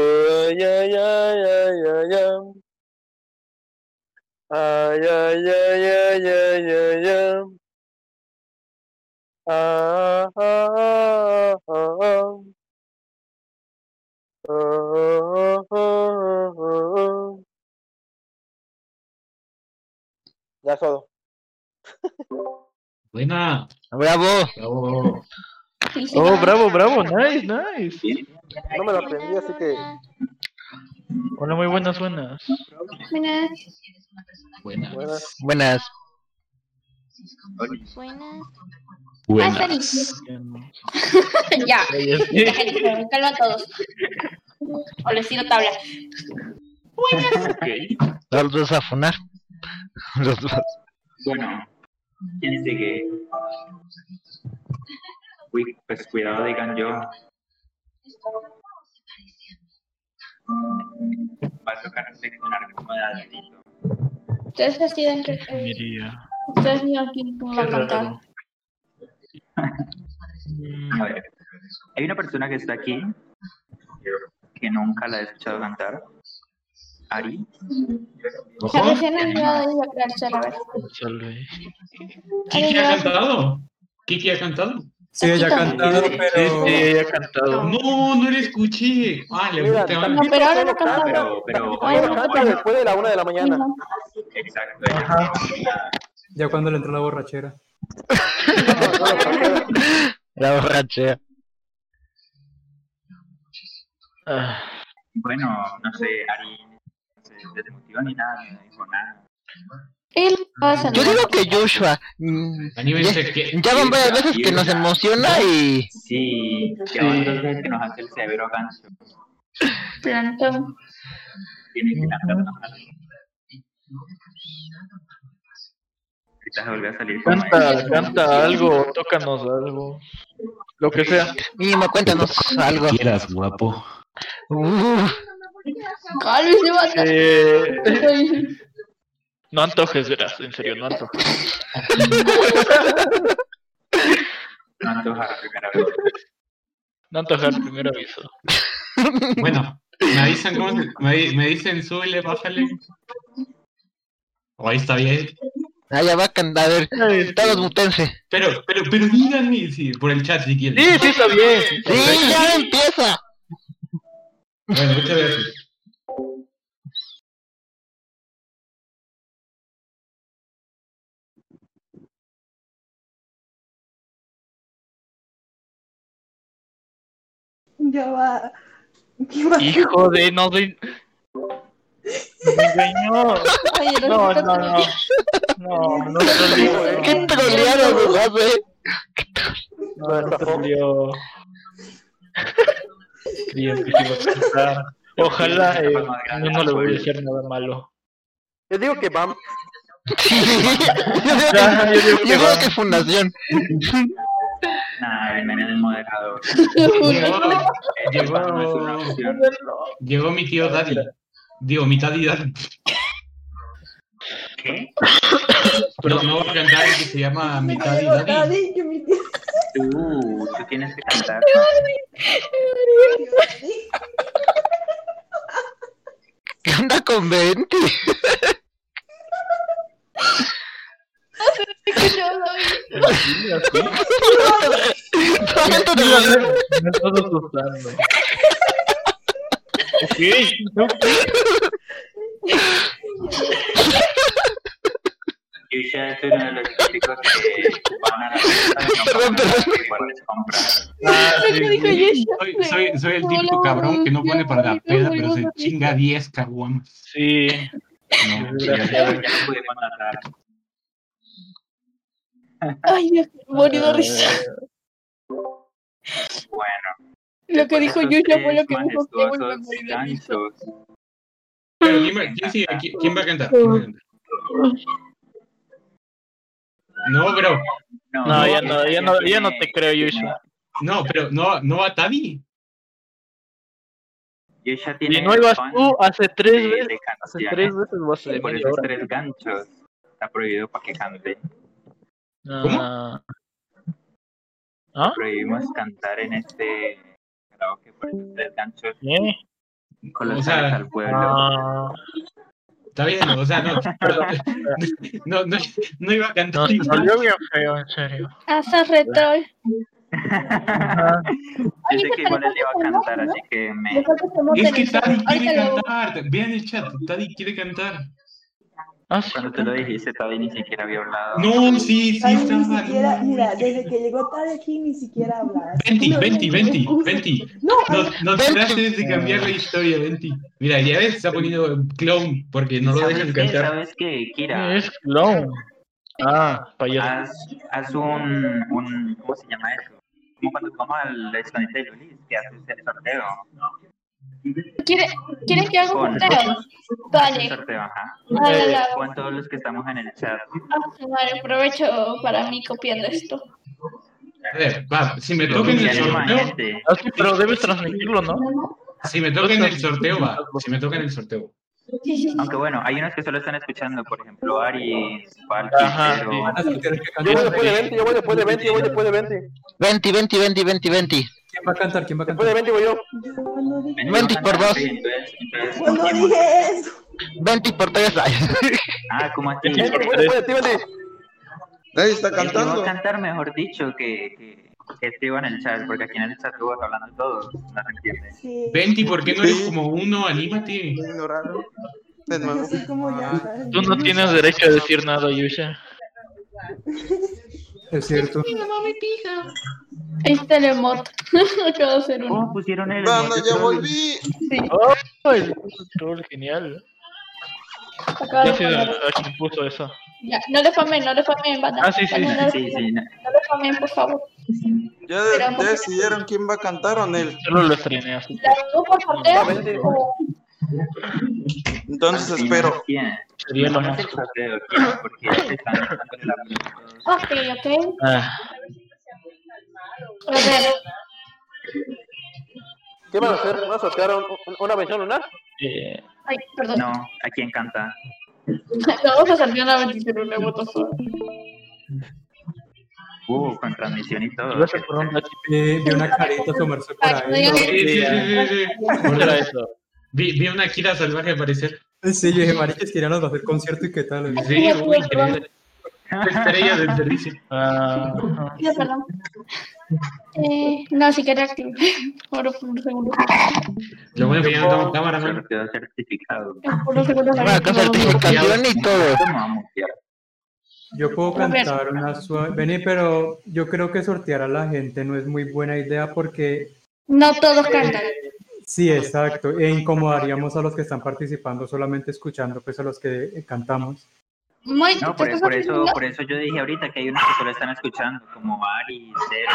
Buena.
Bravo.
Bravo.
Oh, bravo, bravo, nice, nice.
No me lo aprendí, así que.
Hola, muy buenas, buenas.
Buenas.
Buenas.
Buenas.
Buenas.
Buenas. Ya. Calma a todos. O les tiro tabla. Buenas.
Ok.
Los dos a funar. Los dos.
Bueno, ¿quién sigue?
Uy, pues cuidado, digan yo. Va a tocar reflexionar como de adulto.
Ustedes deciden que. eh,
Diría.
ustedes digan quién va a cantar.
A ver, hay una persona que está aquí que nunca la he escuchado cantar. Ari.
Recién.
Salve.
¿Kiki ha cantado? ¿Kiki ha cantado?
Sí, ella ha cantado, pero.
Sí, ella ha cantado.
No, no la escuché. Ah, le gusta.
también
pero ahora no canta.
Pero, pero,
solo
no,
canta
bueno,
después de la una de la mañana.
exacto. ella
Ya cuando le entró la borrachera.
La borrachera.
Ah,
Bueno, no sé, Ari no se desmotivó ni nada, ni dijo nada.
Él va a hacer
Yo digo que Joshua. mm, Ya,
dice que-
ya van varias veces que nos emociona y.
Sí, ya van dos veces que nos hace el severo gancho.
plantón.
Tiene que cantar una frase. Se vuelve a salir
Canta, canta algo, tócanos algo. Lo que sea.
Mínimo, cuéntanos algo.
Quieras, guapo.
Uh,
Cálmese, banda.
Eh, no antojes, verás, en serio, no antojes.
no antojar primera vez.
No antojar, primer aviso.
Bueno, me avisan cómo se- me, me dicen súbele, bájale. O ahí está bien.
ah, ya va a cantar. A ver, todos mutense.
Pero, pero, pero díganme si, por el chat si quieren.
Sí, sí, está bien.
Sí, ya empieza.
Bueno, muchas gracias.
Ya va. ¿Quién va a
Hijo de, no
el
No, no, no. No, no troleó, eh.
Qué troleado, ¿verdad, eh?
No, no troleó. Creían que se iba a. Ojalá, eh, yo no le voy a decir nada malo.
Yo digo que.
Ya, yo digo que
Yo
va.
que fundación.
Nah, el men es el moderador.
Llegó,
una
llegó, mi tío Daddy. Digo, mi daddy Daddy.
¿Qué?
No, no va a cantar el que se llama mi daddy Daddy.
Daddy, que mi tío-
Tú, tú tienes que cantar.
¿Qué onda con 20?
Me estás asustando. Ok,
Yo ya soy uno de los típicos que van a la que les compran.
Ah,
Lo que.
Soy, soy, el típico
no,
cabrón que no pone para la peda, pero se chinga 10 caguamas.
Sí.
No,
Ya, ya, ya notar.
Ay, me morí de risa.
Bueno,
Lo que dijo
estos
fue lo que dijo Kevin, me
majestuosos
morí de risa.
Pero ¿quién va, quién sigue? ¿Quién- quién va a cantar? ¿Quién va a cantar? No, pero,
No,
No, ya no, ya no, ya no te creo, Yusha.
no, pero no, no va Taddy.
Yusha tiene
Si no ibas tú hace tres
de-
veces,
de
hace tres veces vas
y
de
por esos tres ganchos está prohibido para que canten.
Ah. ¿Ah?
Prohibimos cantar en este karaoke por tres ganchos
¿Qué?
colosales
O sea,
al pueblo.
Ah,
Está bien, o sea, no, pero- no, no, no iba a cantar. igual.
salió bien feo, en serio.
Hace retrol.
Sé que igual él iba a cantar, así que me...
Es que Taddy quiere cantar. Vean el chat, Taddy quiere cantar.
Ah, sí.
Cuando te lo dijiste, todavía ni siquiera había hablado.
No, sí, sí,
Ay, ni siquiera,
no.
mira, desde que llegó tarde aquí ni siquiera hablaba.
Venti,
No,
Venti,
no,
Venti,
no,
Venti.
No,
No, no
Venti.
trates de cambiar la historia, Venti. Mira, ya ves, se está poniendo clown porque no lo
¿Sabes
dejan cantar.
¿Sabes qué, Kira?
Es clown. Ah, payaso.
Haz, haz un, un... ¿Cómo se llama eso? Como cuando jugamos al escondite de Lulis, que haces el sorteo, ¿no?
¿Quiere- ¿Quieren que haga un sorteo? Vale.
sorteo, ajá.
Vale,
Eh,
vale.
Con todos los que estamos en el chat.
Ah, Vale, aprovecho para mí copiando esto.
A ver, va, si me toca en el sorteo,
Ah, sí, pero debes transmitirlo, ¿no?
si me toca en el sorteo, va. Si me toca en el sorteo.
Aunque bueno, hay unos que solo están escuchando, por ejemplo, Ari, Valky,
Ajá,
Cero.
Yo voy después de 20, yo voy después de 20, yo voy después de 20.
20, 20, 20, 20, 20.
¿Quién va a cantar? ¿Quién va a
Después de
cantar?
20 voy yo.
20 por 2.
Entonces, entonces,
Cuando
¿quién-
dije eso.
20 por 3.
Ah, ¿cómo así?
20, voy después de ti, 20.
Ahí está
que va a
cantando.
cantar, mejor dicho, que, que, que escriba en el chat, porque aquí en el chat tú vas hablando todo, no se entiende.
Sí.
20, ¿por qué no eres como uno? Anímate.
Ignoraron. De nuevo.
Así como ya.
Tú no tienes derecho a decir nada, Yusha.
Es cierto.
Mi mamá me pija. Ahí está el emote. Acabo de hacer uno.
Oh, pusieron el emote
ya volví.
Sí,
Oh, el troll, genial.
acabo
Ya
de poner.
a quién puso eso.
Ya, no le famen, no le famen, banda.
Ah, sí, sí,
No, no le
Sí, sí, no.
no le famen, por favor.
¿Ya, ya decidieron quién va a cantar o Nel?
Solo lo estrené así.
¿La por sorteo?
Entonces
final,
espero.
Sería lo.
Ok, ok.
Ah,
¿Qué van a hacer? ¿Van a sortear un- un- una mención lunar?
eh,
ay, perdón.
No, ¿a quién canta?
Vamos a salir una bendición, una votación.
Uh, con transmisión y todo.
gracias por un ratito.
Eh, vi una carita asomarse por ahí.
Sí, sí, sí, sí, sí.
¿Cuál era eso?
Vi, vi una Kira salvaje aparecer.
Sí, yo dije, mariches, que ya nos va a hacer concierto y qué tal.
Sí, uy, increíble. Estrella del servicio.
Ah.
Ya, perdón. Eh, no, si activar. Por por un segundo.
Lo bueno que ya no tengo cámara, man.
Sorteo certificado.
Por un segundo.
Va con certificación y todo.
Yo puedo cantar una suave. Vení, pero yo creo que sortear a la gente no es muy buena idea porque
No todos cantan.
Sí, exacto, e incomodaríamos a los que están participando solamente escuchando, pues a los que eh, cantamos.
Muy,
No,
¿te
por, eso, por eso yo dije ahorita que hay unos que solo están escuchando, como Ari, Cero.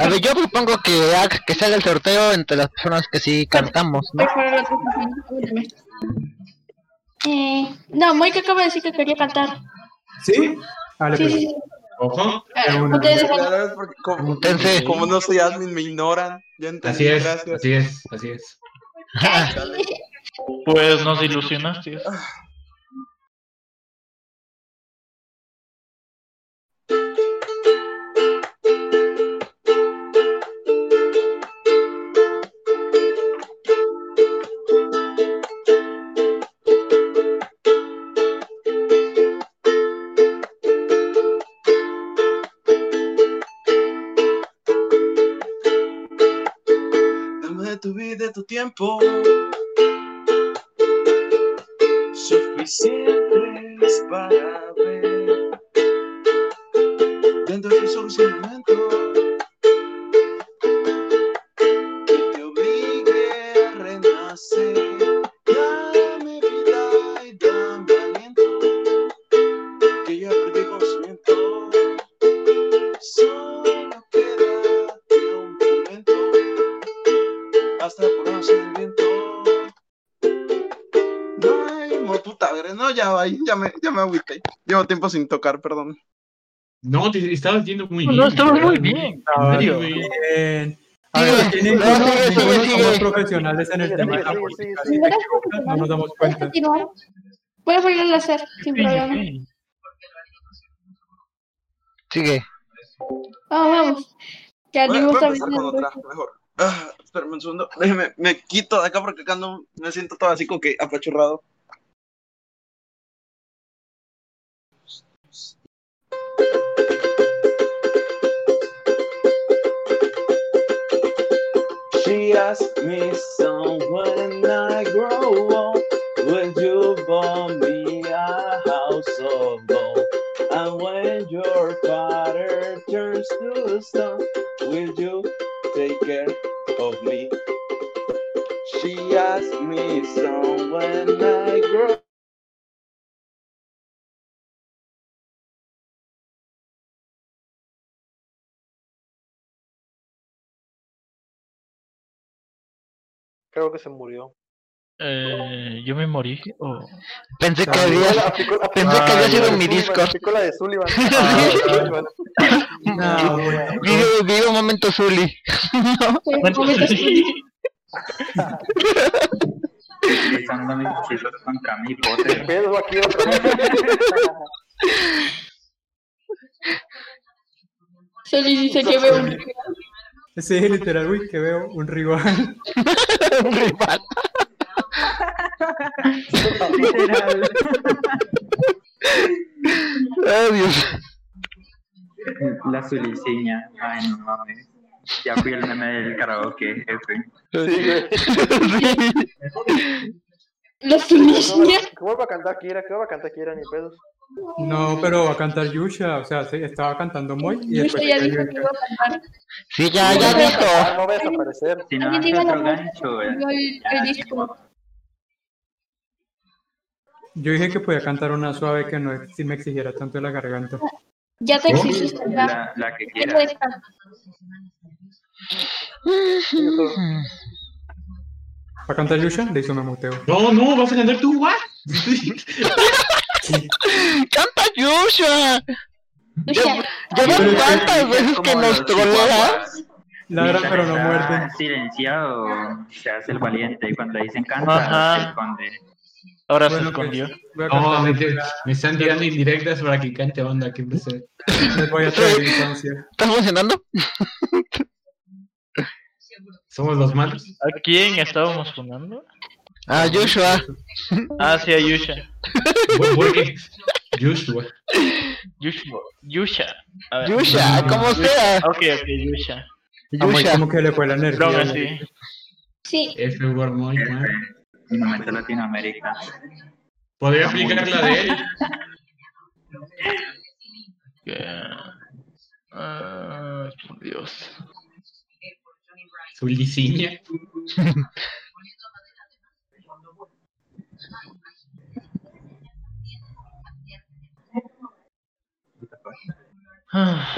A ver, yo propongo que, haga- que se haga el sorteo entre las personas que sí cantamos, ¿no?
Aguántame. Eh, no, Muy que acaba de decir que quería cantar.
¿Sí? Vale,
Sí,
pues.
sí, sí.
Ojo.
Eh,
porque como, no soy admin, me ignoran. Ya entendí,
Así es,
gracias.
así es, así es.
Pues nos ilusionaste.
Tiempo. Suficientes para ver. Dentro de tus tiempo sin tocar, perdón.
No, te estabas yendo muy bien.
No, estabas muy bien.
Muy bien. A ver, somos profesionales en el tema de la que no nos damos
¿Puedes
cuenta.
a volverlo a hacer, sin problema.
Sigue.
Vamos, vamos. Ya
Voy, a-
Diego
voy a
está
empezar con
viendo.
otra, mejor. Ah, espérame un segundo. Déjeme, me quito de acá porque acá ando, me siento todo así como que apachurrado. Asked me, son, when I grow up, will you buy me a house of gold? And when your father turns to stone, will you take care of me? She asked me, son, when I grow
Creo que se murió.
Eh, yo me morí. o-
Pensé que había, pensé que había sido
de
mi Discord.
la de Sullivan.
No,
vivo un momento Zully.
Utilizando mis
aquí vez.
Solo dice que veo un
Sí, literal, uy, que veo un rival.
un rival.
Literal.
Ay, Dios.
La zuliciña. Ay, no mames. Ya fui el meme del karaoke, F.
Sí, güey.
La Zuliciña.
¿Cómo va a cantar Kira? ¿Cómo va a cantar Kira? Ni pedos.
No, pero va a cantar Yusha, o sea, se- estaba cantando Moy y
Yo
después
ya dijo que iba a cantar.
Sí, ya, ya dijo.
no va a desaparecer.
Si no, otro gancho. eh.
Yo el, el disco.
Yo dije que podía cantar una suave que no si me exigiera tanto la garganta.
Ya te
¿Cómo?
exigiste.
La, la que
Ya
quiera.
lo dejas.
¿Va a cantar Yusha? De eso me muteo.
No, no, vas a cantar tú, ¿what?
¡Canta Yusha!
Lucia,
Ya
Pero
ves
es que-
cuántas veces que nos trolea.
Ladra pero no muerde.
silenciado, se hace el valiente. Y cuando le dicen canta,
Ajá.
se esconde.
Ahora se
Bueno,
escondió.
pues,
No,
cantar.
me, te- me están tirando indirectas para que cante onda, que empecé.
Les voy a traer infancia.
¿Está funcionando?
Somos los malos.
¿A quién estábamos fundando?
Ah, Joshua.
Ah, sí, a Yusha.
Porque Joshua.
Yusha. Yusha. A ver.
Yusha, como sea.
Ok, ok, Yusha.
Yusha.
como que le fue la energía.
sí.
sí.
F Word man.
Monumento Latinoamérica.
Podría aplicar la de él.
Que- Ah, por Dios.
Su liciña.
Ah,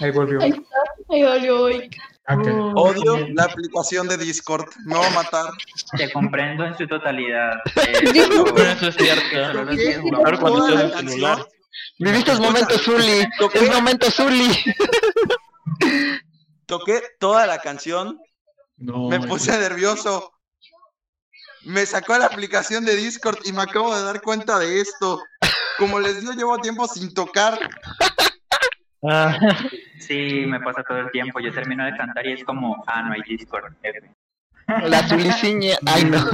Ahí volvió.
Ahí está. Ahí volvió hoy.
Acá.
Odio la aplicación de Discord. Me va a matar.
Te comprendo en su totalidad.
Pero eso es cierto.
que jugar
Claro, cuando en
canción.
celular.
Viviste el momento Zully.
Toqué-
Es momento Zully.
Toqué toda la canción.
No,
Me puse nervioso. Me sacó la aplicación de Discord y me acabo de dar cuenta de esto. Como les digo, llevo tiempo sin tocar.
Ah,
Sí, me pasa todo el tiempo. Yo termino de cantar y es como, ah, no hay Discord.
La Zuliciña. Ay, no.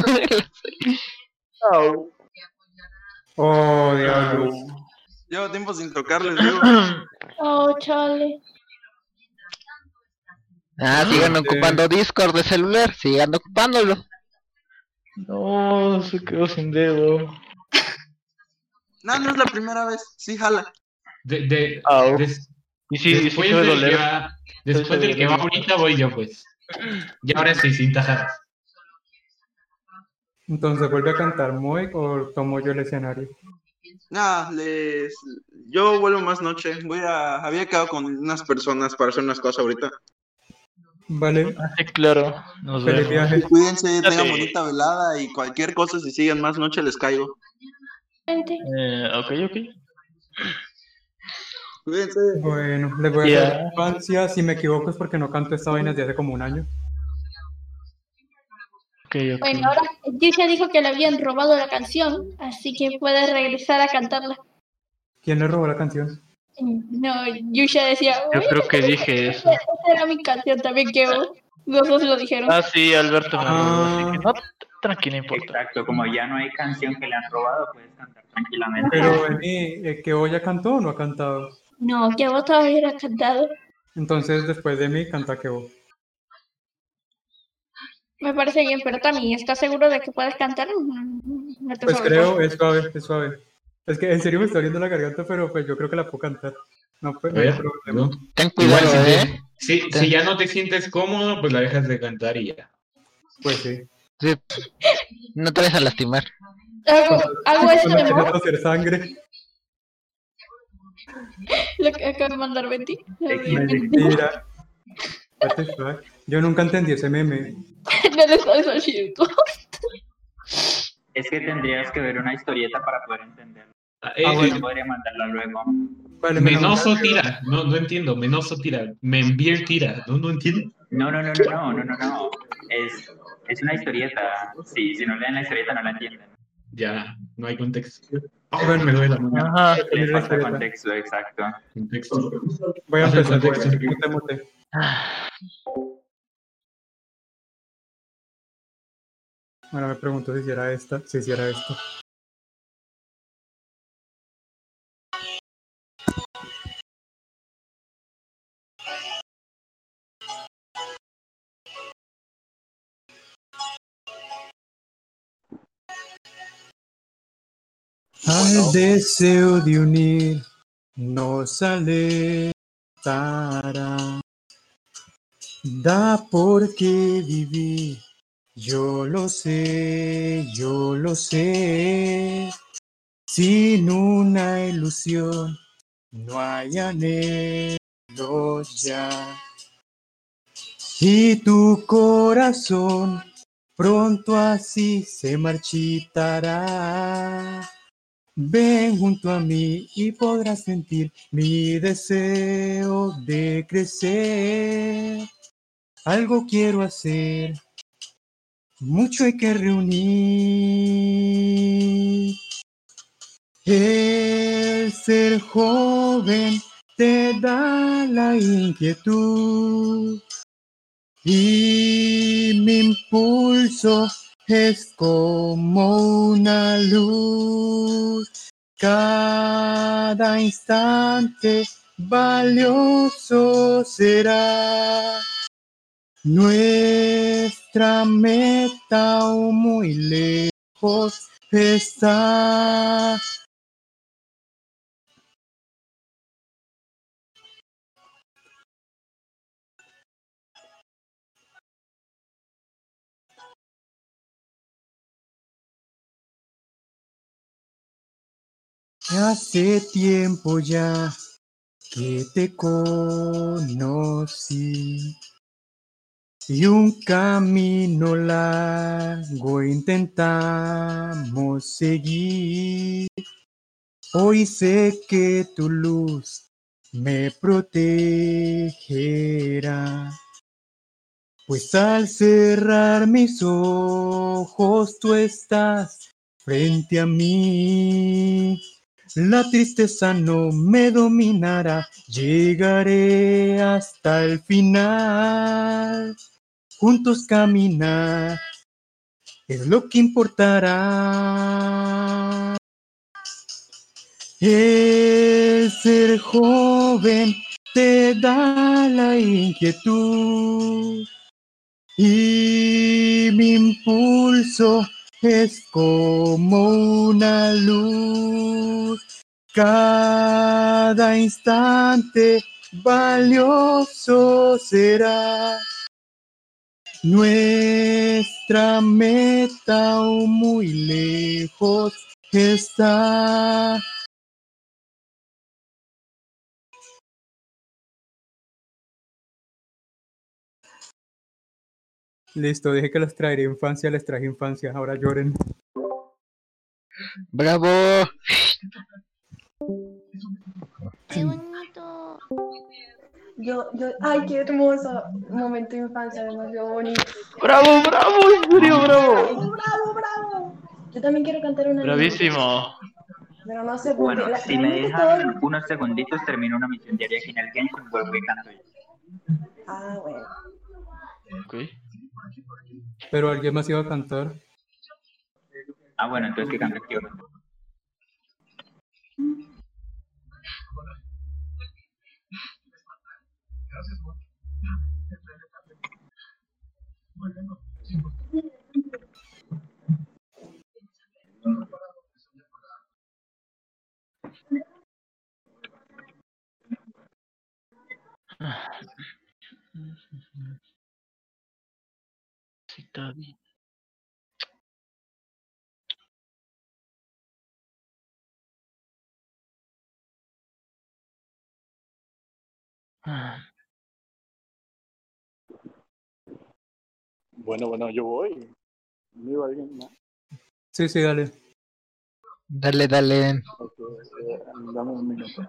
Oh, diablos.
Llevo tiempo sin tocar, les digo.
Oh, chale.
Ah, sigan ocupando Discord de celular. Sigan ocupándolo.
No, se quedó sin dedo.
No, no es la primera vez. Sí, jala.
De, de, des-
Y sí, sí,
después
se debe
del que va, después
Sí,
del que va ahorita voy yo, pues. Y ahora sí, sin tajadas.
Entonces, ¿vuelve a cantar Moy o tomo yo el escenario?
Nada, les. Yo vuelvo más noche. Voy a. Había quedado con unas personas para hacer unas cosas ahorita.
Vale,
claro. Nos vemos.
viaje.
Cuídense, tengan bonita velada y cualquier cosa, si siguen más noche, les caigo.
Eh, ok, ok.
Cuídense.
Bueno, les voy a dar infancia. Si me equivoco es porque no canto esta vaina desde hace como un año.
Ok, ok.
Bueno, ahora Yusha dijo que le habían robado la canción, así que puede regresar a cantarla.
¿Quién le robó la canción?
No, Yusha decía,
Yo
"Uy,
creo que dije eso.
esa era mi canción también, que los dos lo dijeron.
Ah, sí, Alberto así que
Ah.
no, tranquilo, no importa.
Exacto, como ya no hay canción que le han robado, puedes cantar tranquilamente.
Pero Emi, eh, ¿que hoy ya cantó o no ha cantado?
No, que vos todavía hubieras cantado.
Entonces, después de mí, canta que vos.
Me parece bien, pero también, ¿estás seguro de que puedes cantar? No te
Pues creo, es suave, es suave. Es que en serio me está abriendo la garganta, pero pues yo creo que la puedo cantar. No, pues, no hay problema.
¿no?
Ten
Igual,
cuidado,
si,
eh.
te- si, si ya no te sientes cómodo, pues la dejas de cantar y ya.
Pues sí.
Sí. No te vayas a lastimar.
Hago, hago esto de
hacer sangre.
lo que acabo de mandar Betty.
Mentira. What the fuck? Yo nunca entendí ese meme.
no le sabes al.
Es que tendrías que ver una historieta para poder entenderlo.
eh,
Ah, bueno,
eh,
podría mandarla luego.
Menoso tira. No, no entiendo. Menoso tira. Menvier tira. No, no entiendo.
No, no, no, no, no, no, no, no. Es, es una historieta. Sí, si no leen la historieta no la entienden.
Ya, no hay contexto. A ver, me duele la mano.
Ajá,
Les falta contexto, exacto.
Contexto.
Voy a empezar.
contexto.
Mute, mute. Ahora me pregunto si hiciera esta, si hiciera esto. Al deseo de unir nos alentará. Da porque vivir, yo lo sé, yo lo sé. Sin una ilusión no hay anhelos ya. Y tu corazón pronto así se marchitará. Ven junto a mí y podrás sentir mi deseo de crecer. Algo quiero hacer, mucho hay que reunir. El ser joven te da la inquietud y mi impulso es como una luz. Cada instante valioso será. Nuestra aún muy lejos está. Hace tiempo ya que te conocí y un camino largo intentamos seguir. Hoy sé que tu luz me protegerá, pues al cerrar mis ojos tú estás frente a mí. La tristeza no me dominará, llegaré hasta el final. Juntos caminar es lo que importará. El ser joven te da la inquietud y mi impulso es como una luz. Cada instante valioso será. Nuestra meta aún muy lejos está. Listo, dije que los traería infancia, les traje infancia, ahora lloren.
¡Bravo!
Qué bonito.
Yo, yo, ay, qué hermoso momento de infancia, demasiado bonito.
¡Bravo, bravo! ¡En serio, bravo!
¡Bravo, bravo! Yo también quiero cantar una.
Bravísimo.
Pero no sé por
Bueno, si me
todo-
dejan unos segunditos, termino una misión diaria aquí en el Genshin, vuelvo y canto yo.
Ah, bueno.
Ok.
Pero alguien más iba a cantar.
Ah, bueno, entonces que cante yo.
Sí, está bien. Ah.
Bueno, bueno, yo voy. ¿No iba alguien más?
Sí, sí, dale.
Dale, dale.
Ok, eh, dame un minuto.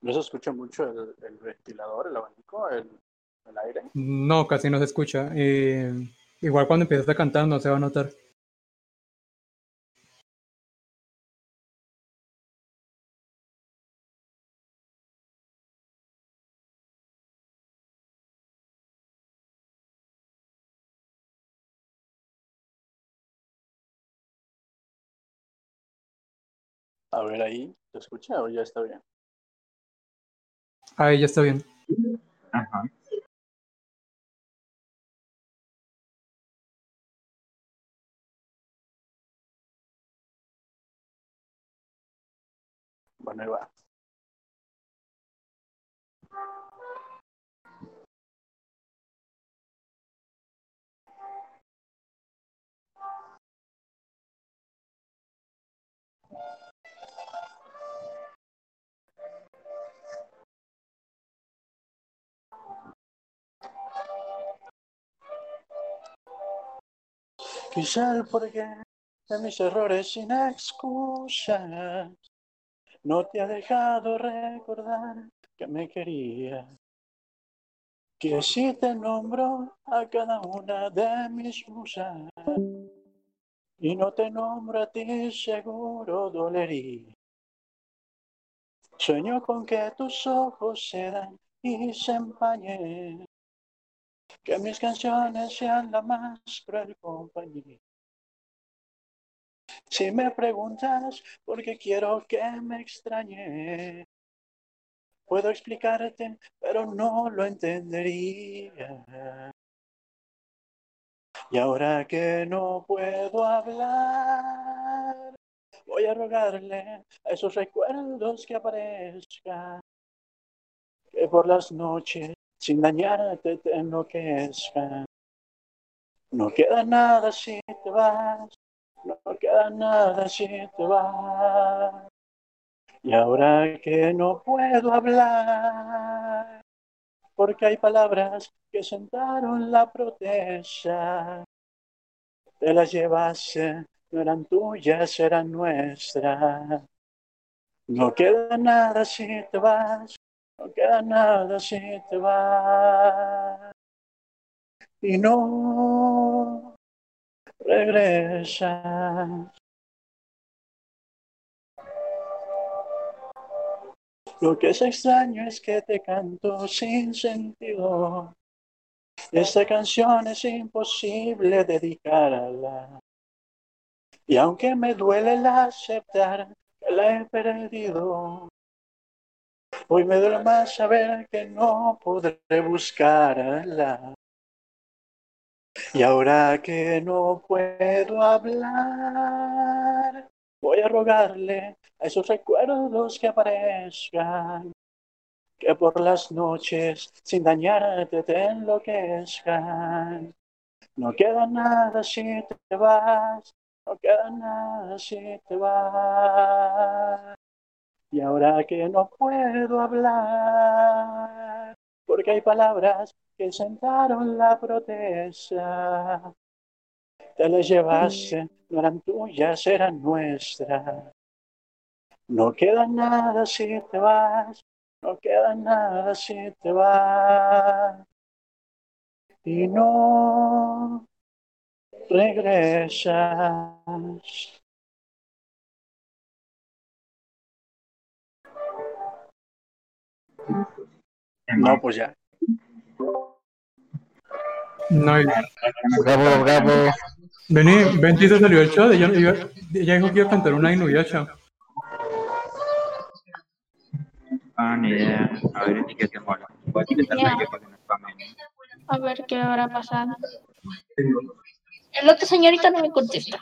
¿No se escucha mucho el, el ventilador, el abanico, el, el aire?
No, casi no se escucha. Eh, igual cuando empiezas a cantar no se va a notar.
A ver ahí, ¿se escucha o ya está bien?
Ahí ya está bien.
Ajá.
Bueno, ahí va. Quizá el porqué de mis errores sin excusas no te ha dejado recordar que me quería. Que si te nombro a cada una de mis musas y no te nombro a ti seguro dolería. Sueño con que tus ojos se dan y se empañen, que mis canciones sean la más cruel compañía. Si me preguntas por qué quiero que me extrañe, puedo explicarte, pero no lo entendería. Y ahora que no puedo hablar, voy a rogarle a esos recuerdos que aparezcan, que por las noches, sin dañarte, te enloquezcan. No queda nada si te vas, no queda nada si te vas. Y ahora que no puedo hablar, porque hay palabras que sentaron la protesta, te las llevaste, no eran tuyas, eran nuestras. No queda nada si te vas, no queda nada si te vas. Y no regresas. Lo que es extraño es que te canto sin sentido. Esta canción es imposible dedicarla. Y aunque me duele el aceptar la he perdido, hoy me duele más saber que no podré buscarla. Y ahora que no puedo hablar, voy a rogarle a esos recuerdos que aparezcan, que por las noches, sin dañarte, te enloquezcan. No queda nada si te vas, no queda nada si te vas. Y ahora que no puedo hablar, porque hay palabras que sentaron la protesta. Te las llevaste, no eran tuyas, eran nuestras. No queda nada si te vas, no queda nada si te vas. Y no regresas. No, pues ya.
No, y-
Bravo, bravo.
Vení, Venti se salió del chat. Ella, dijo que iba a cantar una Inuyasha.
Ah, ni idea. A ver, ni qué te mola. Voy a intentar
Ya.
ver qué pasa en Spamen.
A ver qué habrá pasado. El otro señorita no me contesta.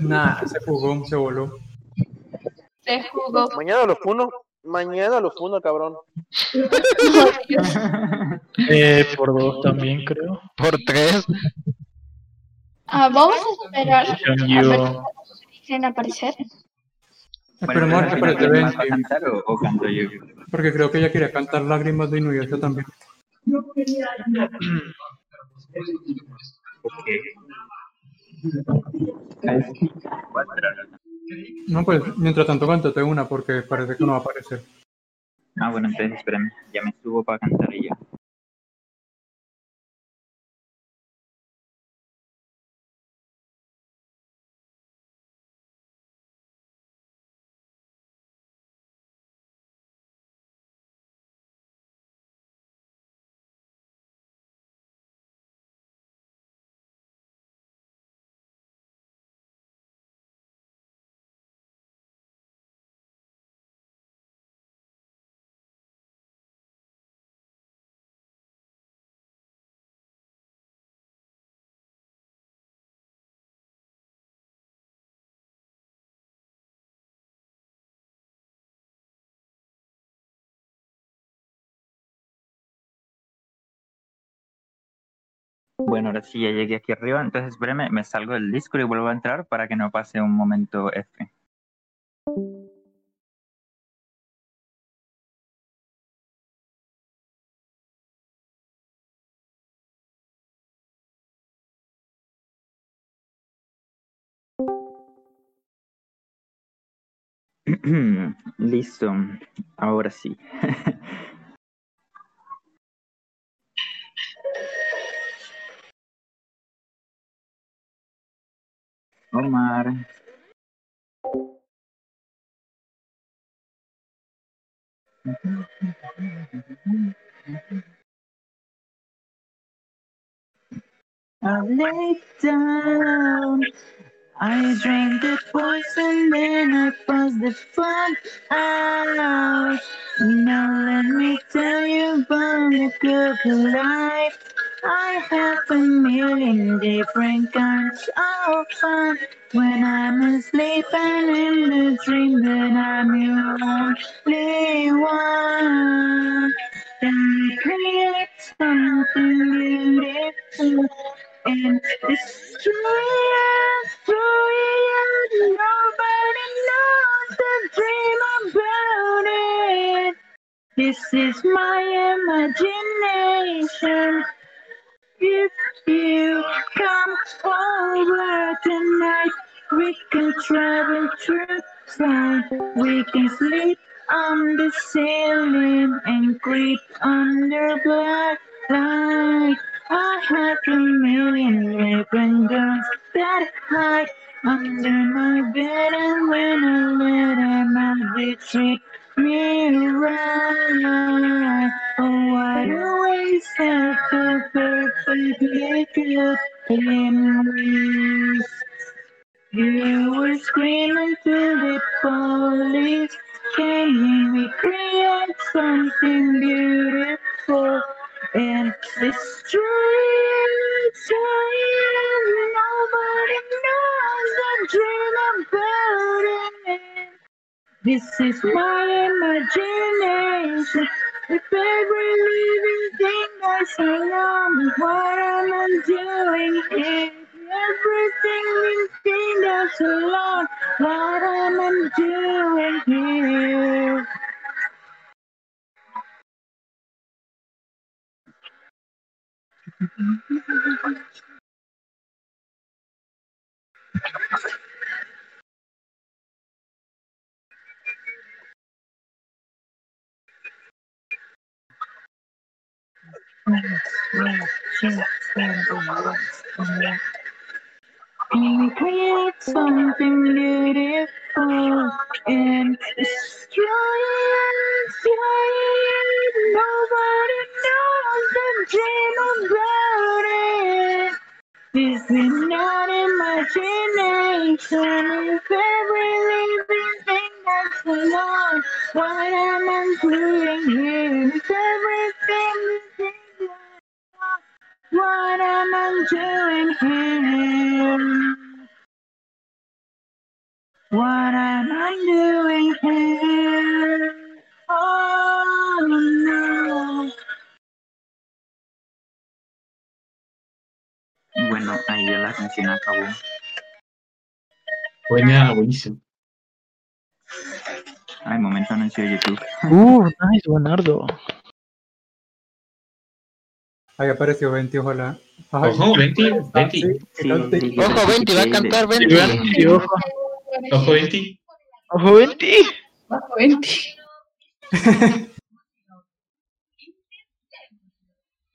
Nah, se jugó, se voló.
Se jugó.
Mañana lo funo. Mañana lo funo, cabrón.
Eh, por dos también creo.
Por tres.
Ah, vamos a esperar a ver si aparecer.
Esperemos a que aparezca
¿Quién
Benji,
va a cantar o, o canto yo?
porque creo que ella quería cantar Lágrimas de Inuyasha también.
Ok.
No, pues mientras tanto cántate una porque parece que no va a aparecer.
Ah, bueno, entonces espérame. Ya me subo para cantar y ya. Bueno, ahora sí ya llegué aquí arriba, entonces espérame, me salgo del Discord y vuelvo a entrar para que no pase un momento F. Listo, ahora sí. Omar. I lay down. I drank the poison, then I passed the fun out. Now let me tell you about the good life. I have a million different kinds of fun. When I'm asleep and in the dream that I'm your only one. We create something beautiful and destroy us, destroy us. Nobody knows the dream about it. This is my imagination. If you come over tonight, we can travel through time. We can sleep on the ceiling and creep under black light. I have a million different guns that hide under my bed, and when I let them out, they treat me right. Oh, I always have the perfectly good memories. You were screaming to the police. Can we create something beautiful and it? Destroy. Nobody knows the dream about it. This is my imagination. If every living thing that's alone, what am I doing here? Everything living thing that's alone, what am I doing here? Can we create something beautiful and destroy it? Nobody knows the dream about it. This is not imagination. If every living thing that's alone, what am I doing here? If everything what am I doing here? What am I doing here? Oh no.
Bueno, ahí ya la canción acabó.
Buena, buenísimo.
Ay, momento anuncio de YouTube.
Uh, nice, Buenardo.
Ahí apareció Venti, ojalá. Ay,
Ojo, Venti, Venti.
sí, que cante.
sí,
Ojo, Venti, va a cantar Venti.
Sí, ojo.
Ojo, Venti.
Ojo, Venti.
Bajo 20.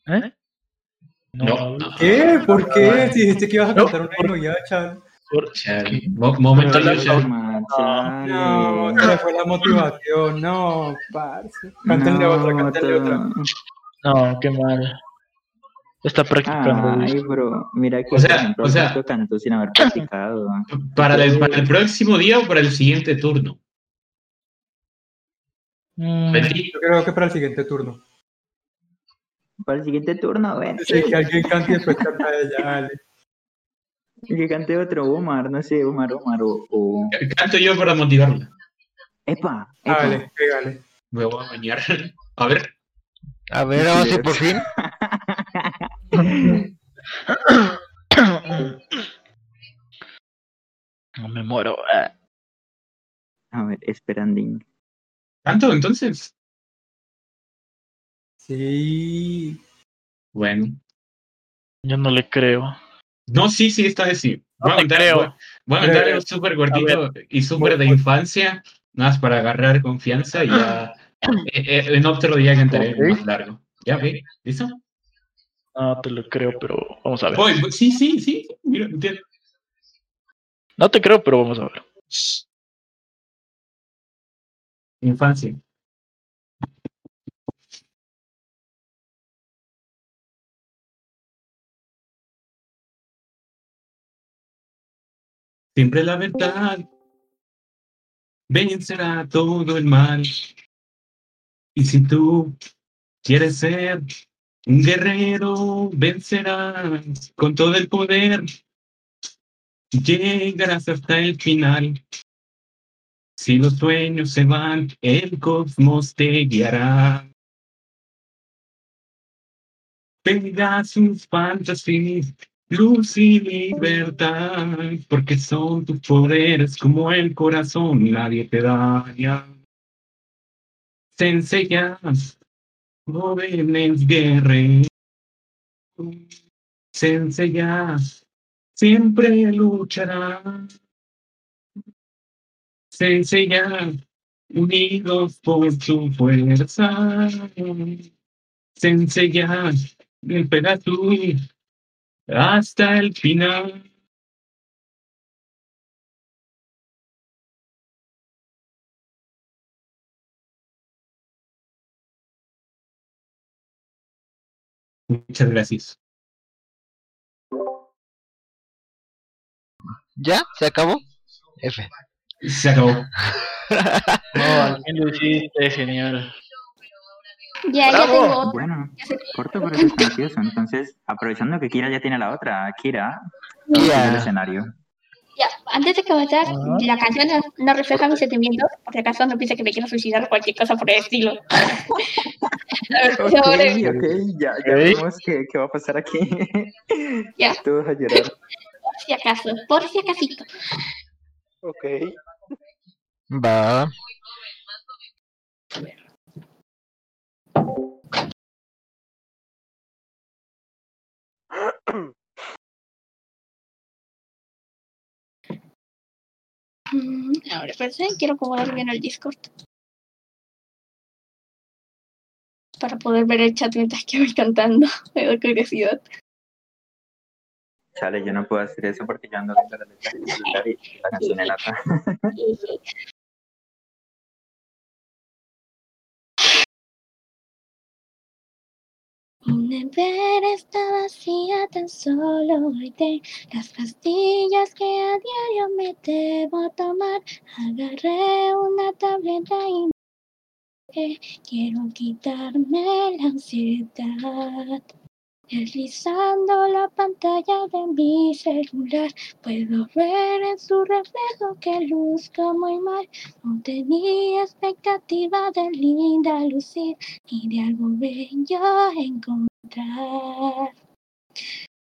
¿Eh?
No.
¿Qué? ¿Por qué? Si dijiste que ibas a cantar un himno ya, chaval.
Por-
Chale. Momento
la-.
No, se fue la motivación. No, parce. Cántenle otra, cántenle otra.
No, qué mal. Está practicando.
Ay, bro, mira que
O sea, o sea-
sin haber practicado.
¿Para el, para el próximo día o para el siguiente turno?
Mm.
Yo creo que para el siguiente turno.
Para el siguiente turno, ven.
Sí, que alguien cante y después canta ella, dale.
Que cante otro Omar, no sé, Omar, Omar o. o...
Canto yo para motivarla.
Epa, epa.
Dale, pégale.
Me voy a bañar. A ver.
A ver, ahora sí, por fin.
No me muero.
A ver, esperandín.
¿Canto entonces?
Sí.
Bueno.
Yo no le creo.
No, sí, sí, esta vez sí. Voy a
creo.
voy, a algo súper cortito y súper de infancia, nada más para agarrar confianza y ya. eh, eh, en otro día cantaré más largo. ¿Ya ve? ¿Listo?
No te lo creo, pero vamos a ver.
Voy, voy. sí, sí, sí. Mira, entiendo.
No te creo, pero vamos a ver.
Infancia. Siempre la verdad vencerá todo el mal. Y si tú quieres ser un guerrero, vencerás con todo el poder. Llegarás hasta el final. Si los sueños se van, el cosmos te guiará. Pegasus Fantasy, luz y libertad, porque son tus poderes como el corazón, nadie te daña. Se enseñas, jóvenes guerreros, se enseñas, siempre lucharán. Se enseñan, unidos por su fuerza. Se enseñan, el Pegasus hasta el final. Muchas gracias.
¿Ya? ¿Se acabó? F.
Se acabó.
No, lo hiciste, genial.
Ya, ya
Bravo.
tengo otra.
Bueno,
Ya
corto pero sustancioso. Entonces, aprovechando que Kira ya tiene la otra, Kira,
Ya.
sigue el escenario.
Ya, antes de comenzar, la canción no, no refleja mis sentimientos, por si acaso no piensa que me quiero suicidar o cualquier cosa por el estilo.
Ok, ya, ya vemos qué, qué va a pasar aquí.
Ya.
Todos a llorar.
por si acaso, por si acasito.
Ok.
Va.
Mm, Ahora, espérense, quiero acomodar bien el Discord. Para poder ver el chat mientras que voy cantando. Me da curiosidad.
Chale, yo no puedo hacer eso porque yo ando viendo la letra y la canción en la
está vacía, tan solo hoy de las pastillas que a diario me debo tomar. Agarré una tableta y que quiero quitarme la ansiedad. Deslizando la pantalla de mi celular, puedo ver en su reflejo que luzco muy mal. No tenía expectativa de linda lucir ni de algo bello encontrar.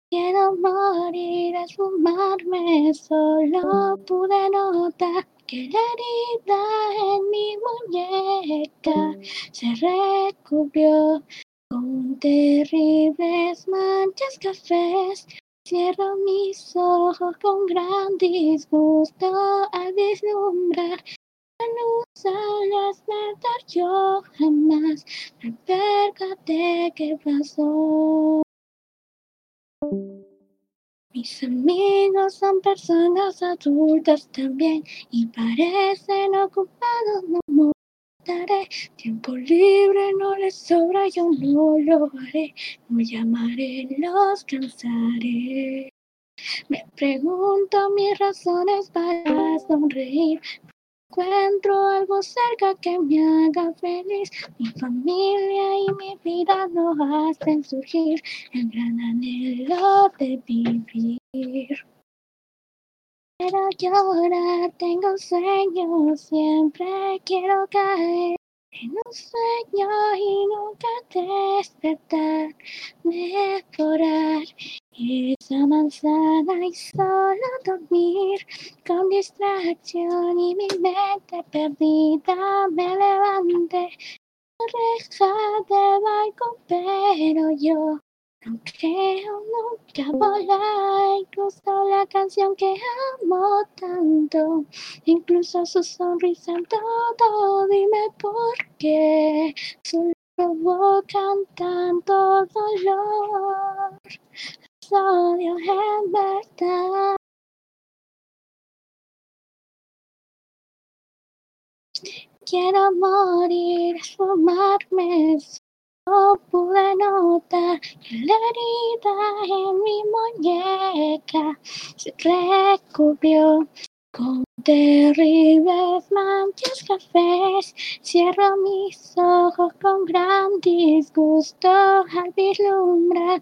Quiero morir a fumarme, solo pude notar que la herida en mi muñeca se recubrió con terribles manchas cafés. Cierro mis ojos con gran disgusto al vislumbrar luz al despertar yo jamás me percaté que pasó. Mis amigos son personas adultas también y parecen ocupados, no molestaré. Tiempo libre no les sobra, yo no lo haré. No llamaré, los cansaré. Me pregunto mis razones para sonreír. Encuentro algo cerca que me haga feliz. Mi familia y mi vida lo hacen surgir. El gran anhelo de vivir. Quiero llorar, tengo sueños, siempre quiero caer en un sueño y nunca despertar, mejorar esa manzana y solo dormir con distracción y mi mente perdida me levanté reja de balcón pero yo no creo nunca volar, incluso la canción que amo tanto, incluso su sonrisa en todo, dime por qué solo provocan tanto dolor, odio en verdad. Quiero morir, esfumarme, no pude notar la herida en mi muñeca se recubrió con terribles manchas cafés. Cierro mis ojos con gran disgusto al vislumbrar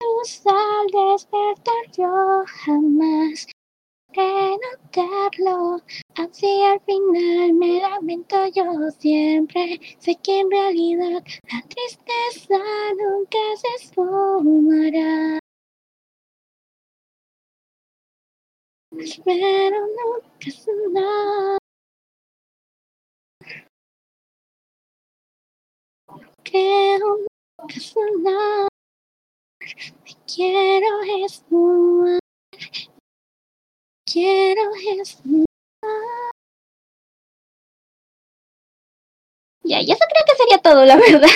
luz al despertar yo jamás que notarlo. Así al final me lamento yo siempre. Sé que en realidad la tristeza nunca se esfumará. Pero nunca sonar. Creo nunca sonar. Me quiero esfumar. Quiero esfumar. Ya, y eso creo que sería todo, la verdad.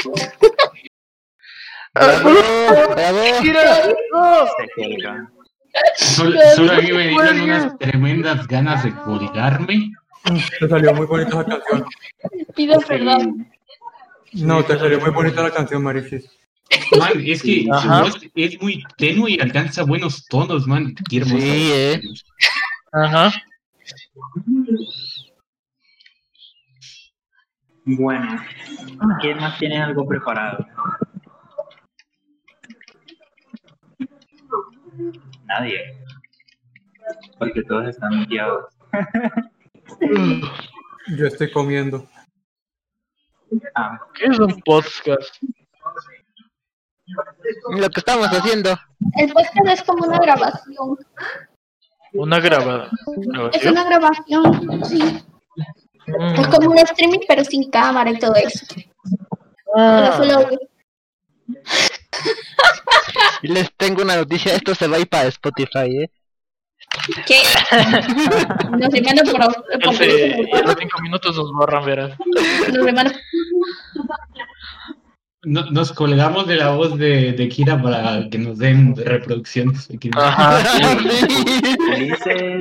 Solo, solo a mí me dieron unas tremendas ganas de colgarme.
Te salió muy bonita la canción.
Pido perdón.
No, te salió muy bonita la canción, Marisis.
Man, es que su voz es muy tenue y alcanza buenos tonos, man. Qué hermoso.
Sí, eh.
Ajá.
Bueno, ¿quién más tiene algo preparado? Nadie. Porque todos están muteados.
Yo estoy comiendo.
Ah,
¿Qué es un podcast?
Lo que estamos haciendo.
El podcast es como una grabación.
Una grabada.
Es una grabación, sí.
Mm.
Es como un streaming, pero sin cámara y todo eso.
Ah.
Solo.
Y les tengo una noticia, esto se va a ir para Spotify, ¿eh?
¿Qué? Nos demandan por, por
Ese, en los cinco minutos nos borran, verás.
Nos demandan
No- nos colgamos de la voz de, de Kira para que nos den reproducciones.
Ulises,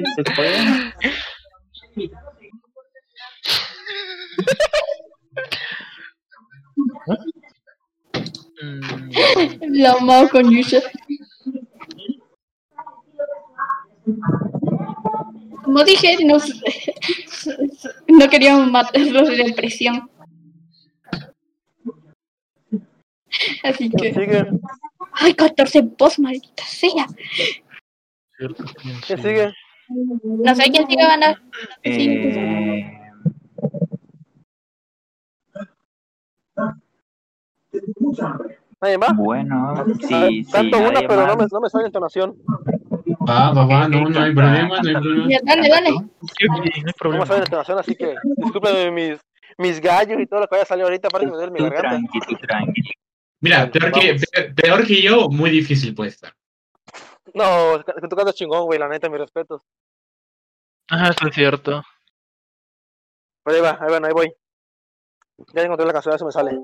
¿se puede?
La amado con Yusha. Como dije, no, no queríamos matarlos de depresión. Así que. Ay, 14 posts, maldita sea.
¿Qué sigue?
No sé quién sigue ganando.
Eh,
¿Nadie más?
Bueno,
Ah,
sí, sí.
Canto una, pero no me, no me sale entonación.
Va, va, va, no, no hay problema, no hay problema.
Dale, dale.
no hay
No
problema.
me sale entonación, así que discúlpenme mis, mis gallos y todo lo que vaya a salir ahorita para que me duele mi garganta.
tranqui, tú tranqui.
Mira, peor que, pe- peor que yo, muy difícil puede estar.
No, es que tú cantas chingón, güey, la neta, mis respetos.
Ajá, eso es cierto.
Pero ahí va, ahí va, ahí voy. Ya encontré la canción, si me sale.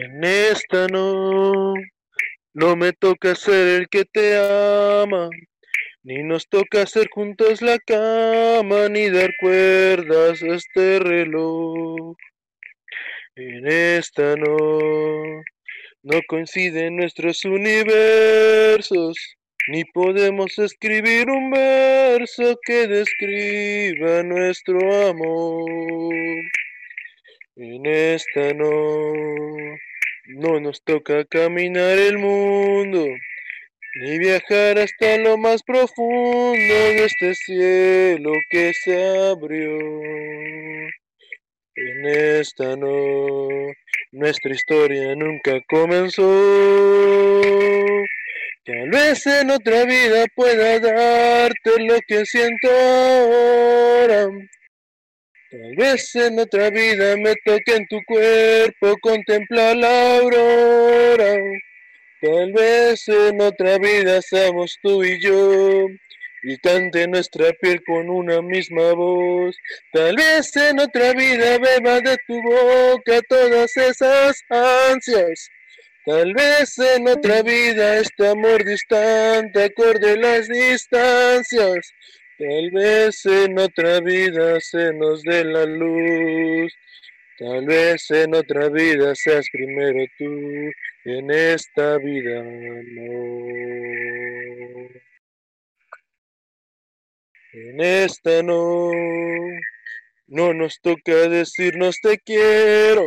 En esta no, no me toca ser el que te ama, ni nos toca hacer juntos la cama, ni dar cuerdas a este reloj. En esta no, no coinciden nuestros universos, ni podemos escribir un verso que describa nuestro amor. En esta no, no nos toca caminar el mundo, ni viajar hasta lo más profundo de este cielo que se abrió. En esta no, nuestra historia nunca comenzó. Tal vez en otra vida pueda darte lo que siento ahora. Tal vez en otra vida me toque en tu cuerpo contemplar la aurora. Tal vez en otra vida seamos tú y yo y cante nuestra piel con una misma voz. Tal vez en otra vida beba de tu boca todas esas ansias. Tal vez en otra vida este amor distante acorde las distancias. Tal vez en otra vida se nos dé la luz. Tal vez en otra vida seas primero tú. En esta vida no. En esta no. No nos toca decirnos te quiero.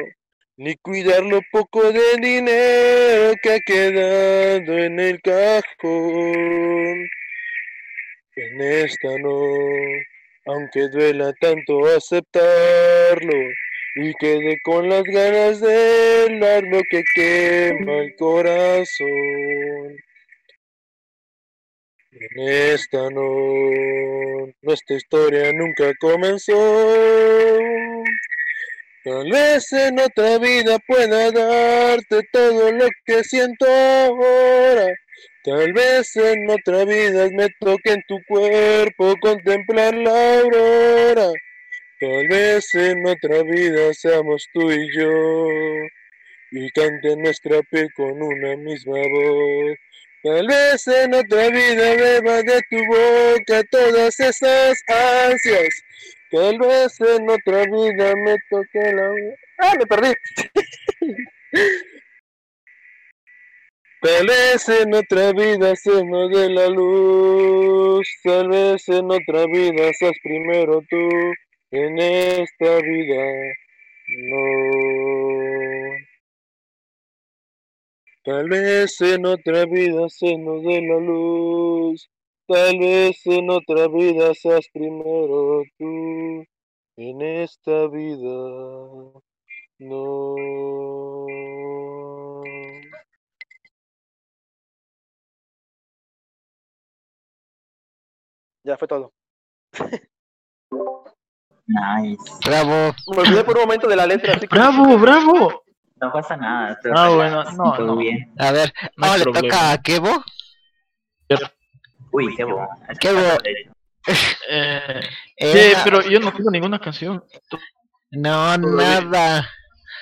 Ni cuidar lo poco de dinero que ha quedado en el cajón. En esta no, aunque duela tanto aceptarlo y quede con las ganas de dar lo que quema el corazón. En esta no, nuestra historia nunca comenzó. Tal vez en otra vida pueda darte todo lo que siento ahora. Tal vez en otra vida me toque en tu cuerpo contemplar la aurora. Tal vez en otra vida seamos tú y yo y cante nuestra piel con una misma voz. Tal vez en otra vida beba de tu boca todas esas ansias. Tal vez en otra vida me toque la... ¡Ah, me perdí! Tal vez en otra vida se nos dé la luz, tal vez en otra vida seas primero tú, en esta vida no. Tal vez en otra vida se nos dé la luz, tal vez en otra vida seas primero tú, en esta vida no. Ya fue todo.
Nice.
Bravo.
Me olvidé por un momento de la letra. Así que...
¡Bravo, bravo!
No pasa nada. todo
Ah,
relax,
bueno, no,
todo
no.
bien.
A ver,
No
ahora le
problema.
toca a Kevo.
Uy, bo.
Kevo.
Eh,
Eh,
sí, pero yo no tengo ninguna canción.
No, nada.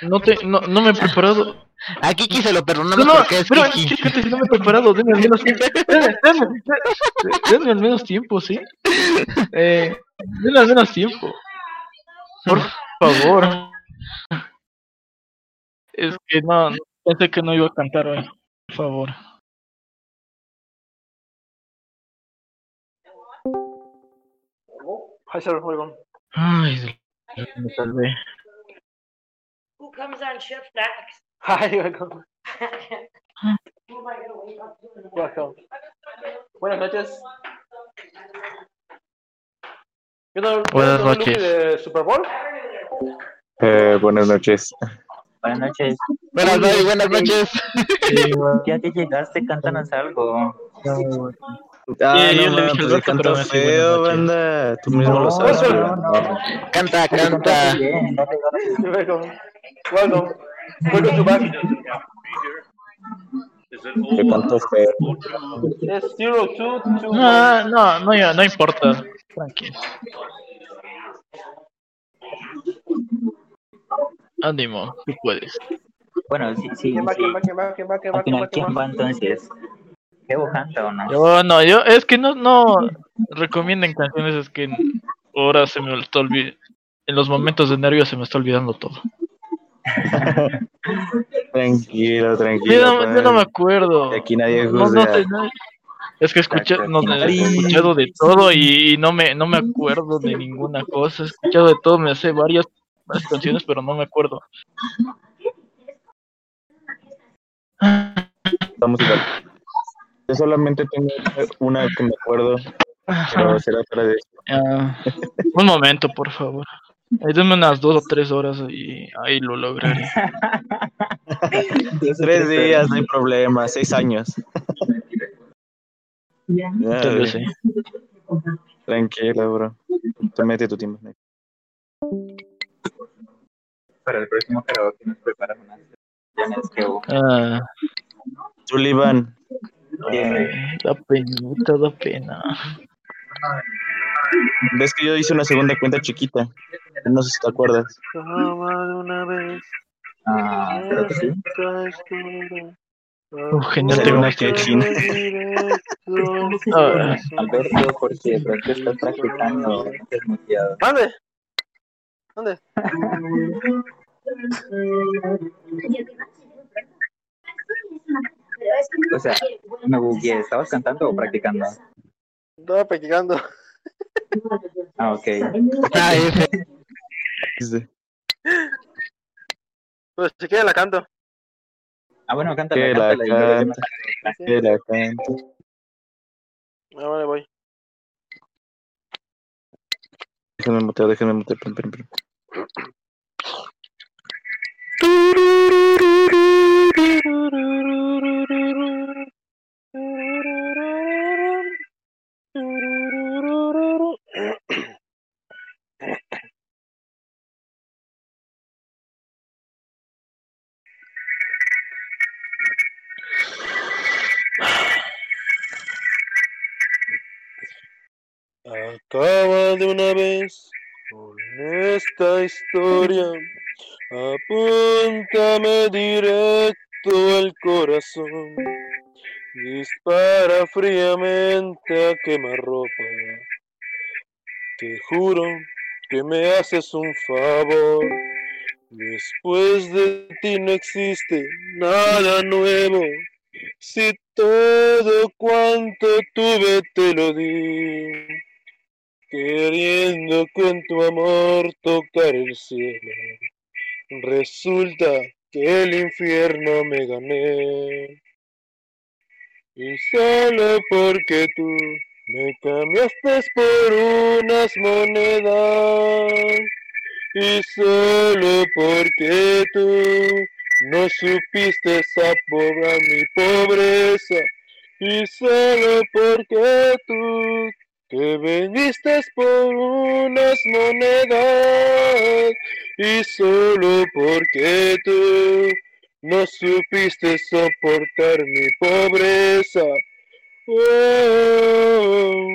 No, te, no, no me he preparado.
A Kiki se lo
No,
perdonamos
no,
porque es
pero
Kiki.
si no me he preparado, denme al menos tiempo. Denme, denme, denme, denme al menos tiempo, ¿sí? Eh, denme al menos tiempo. Por favor. Es que no, pensé que no iba a cantar hoy. Por favor. Ay, me salvé.
Who comes on shift next?
Hi, welcome. Welcome. Buenas noches. ¿Qué tal?
Buenas
¿Todo el
noches.
De Super Bowl?
Eh, buenas noches.
Buenas noches.
Buenas noches, buenas noches.
Ya que llegaste, cántanos algo.
Ah,
Sí,
no,
yo le dije al pero me hace
feo, banda. Tú mismo lo sabes. Canta, canta.
Welcome. Welcome. Welcome to back.
Te canto feo.
Es 0221.
No, no, no, no importa. Tranquilo. Ánimo, tú puedes.
Bueno, sí, sí,
¿Quién va,
sí.
quién va, quién va, quién va, quién va, quién va,
entonces? ¿Debo canta o no?
Yo no, yo, es que no, no recomienden canciones, es que ahora se me está olvidando. En los momentos de nervios se me está olvidando todo.
Tranquilo,
Yo
tranquilo.
no, yo no me acuerdo.
Aquí nadie
no
juzga.
no- es que escuché, no, he escuchado de todo y, no me, no me acuerdo de ninguna cosa. He escuchado de todo, me sé varias, varias canciones, pero no me acuerdo.
Estamos igual. Yo solamente tengo una que me acuerdo, pero será para de
Ah, un momento, por favor. Ahí denme unas dos o tres horas y ahí lo lograré.
Tres días, no hay problema. Seis años. Ya,
vez sí.
Tranquilo, bro. Tú mete tu tiempo.
Para el próximo karaoke nos preparas unas que
Ah,
Sullivan.
da penita, da pena.
¿Ves que yo hice una segunda cuenta chiquita? No sé si te acuerdas.
Una vez.
Ah, creo que sí.
Salió
tengo
una
más
que.
Ah,
Alberto, estás practicando.
¿Dónde? ¿Dónde?
O sea, me bugueé. ¿Estabas cantando o practicando?
Estaba practicando.
Ah, ok.
Ah, ese.
Pues si quiere la canto.
Ah, bueno, cántala,
Que la canta. Que la canta.
Ah, vale, voy.
Déjenme mutear, déjenme mutear.
Esta historia. Apúntame directo al corazón. Dispara fríamente a quemarropa. Te juro que me haces un favor. Después de ti no existe nada nuevo. Si todo cuanto tuve te lo di, queriendo con tu amor tocar el cielo, resulta que el infierno me gané. Y solo porque tú me cambiaste por unas monedas, y solo porque tú no supiste saborear mi pobreza. Y solo porque tú te vendiste por unas monedas y solo porque tú no supiste soportar mi pobreza. Oh,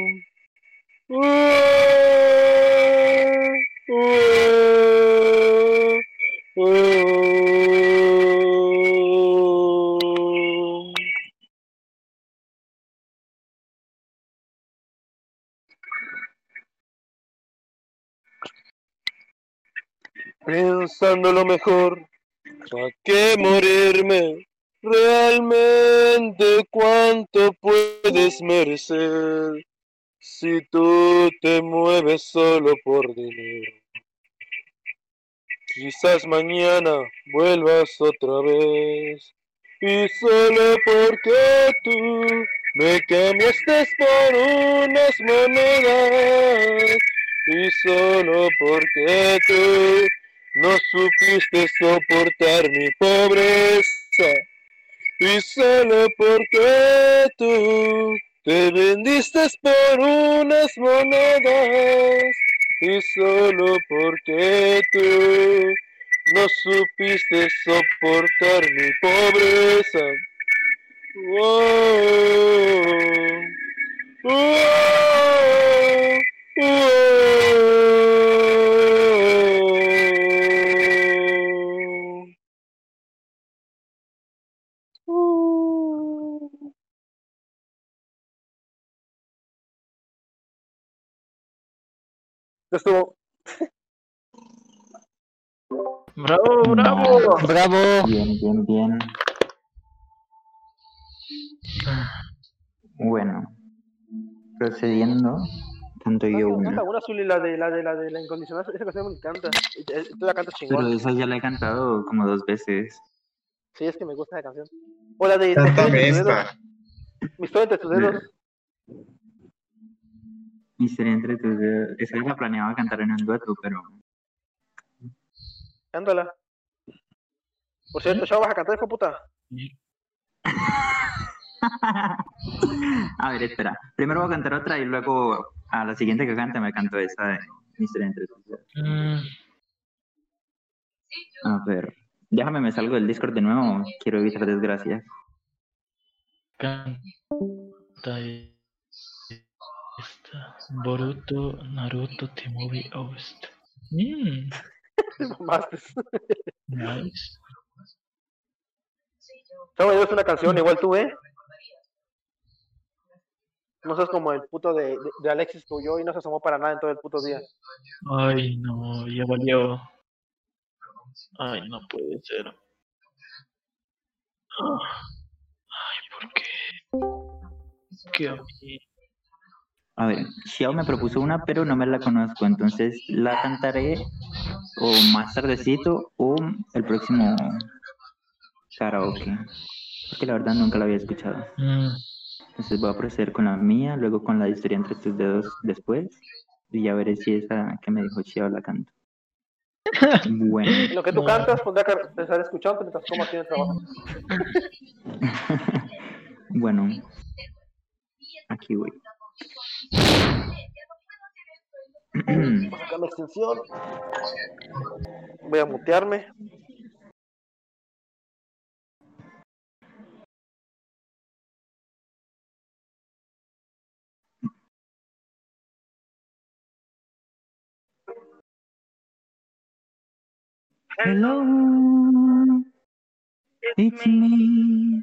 oh, oh, oh. Pensando lo mejor, ¿para qué morirme? Realmente cuánto puedes merecer. Si tú te mueves solo por dinero, quizás mañana vuelvas otra vez. Y solo porque tú me cambiaste por unas monedas. Y solo porque tú no supiste soportar mi pobreza. Y solo porque tú te vendiste por unas monedas. Y solo porque tú no supiste soportar mi pobreza. Wow. Wow. Wow. Estuvo.
Bravo, bravo.
Bravo.
Bien, bien, bien. Bueno, procediendo, tanto yo
Canta
una.
una Zuli, la de la de la de la incondicional, esa canción me encanta. Y te- Tú la cantas chingón.
Pero esa ya la he cantado como dos veces.
Sí, es que me gusta esa canción. O la de
Cántame esta.
dedos. Mi historia entre tus dedos.
Misterio entre tus dedos. Esa la planeaba cantar en un dueto, pero
Cántala. Por cierto, chavo, vas a cantar, puta.
A ver, espera. Primero voy a cantar otra y luego a la siguiente que cante me canto esa de Misterio entre tus dedos. A ver, déjame me salgo del Discord de nuevo. Quiero evitar desgracias.
Canta. Boruto, Naruto, T-Movie OST. Mm, nice.
Chavo, yo es una canción igual tú, ¿eh? No seas como el puto de, de, de Alexis que huyó y no se asomó para nada en todo el puto día.
Ay, no, ya valió. Ay, no puede ser. Ah, Ay, ¿por qué? ¿Qué a mí?
A ver, Xiao me propuso una, pero no me la conozco, entonces la cantaré o más tardecito o el próximo karaoke. Porque la verdad nunca la había escuchado.
Mm,
Entonces voy a proceder con la mía, luego con la historia entre tus dedos después. Y ya veré si esa que me dijo Xiao la canto. Bueno.
Lo que tú cantas, pondrá que estar escuchando mientras tomas el trabajo.
Bueno. Aquí voy.
Voy la extensión. Voy a mutearme.
Hello, it's me.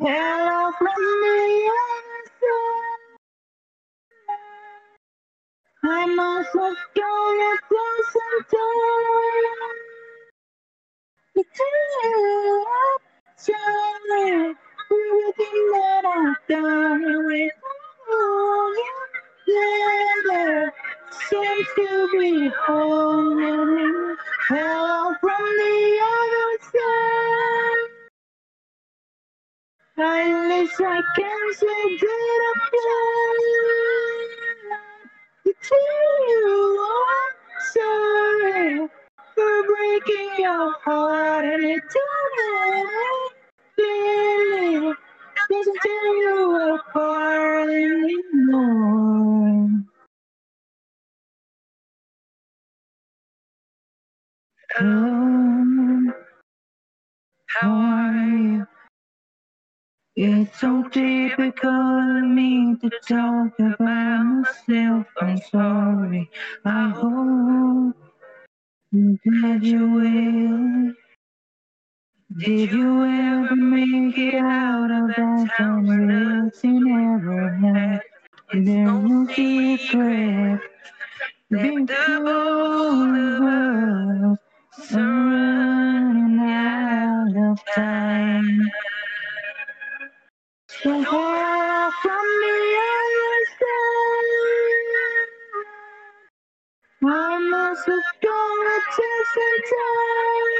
Hello from the other side. I must have gone through some time. Everything that I've done with never seems to be holding. Hello from the other side. I wish I can say that I'm Between you, I'm sorry. breaking your heart and it clearly doesn't tear you apart anymore. Hello, how are you? It's so typical of me to talk about myself. I'm sorry. I hope that you will. Did you ever make it out of that tunnel you never had? There's no secret. Big the us are running out of time. So far from the side, I must have gone to take some time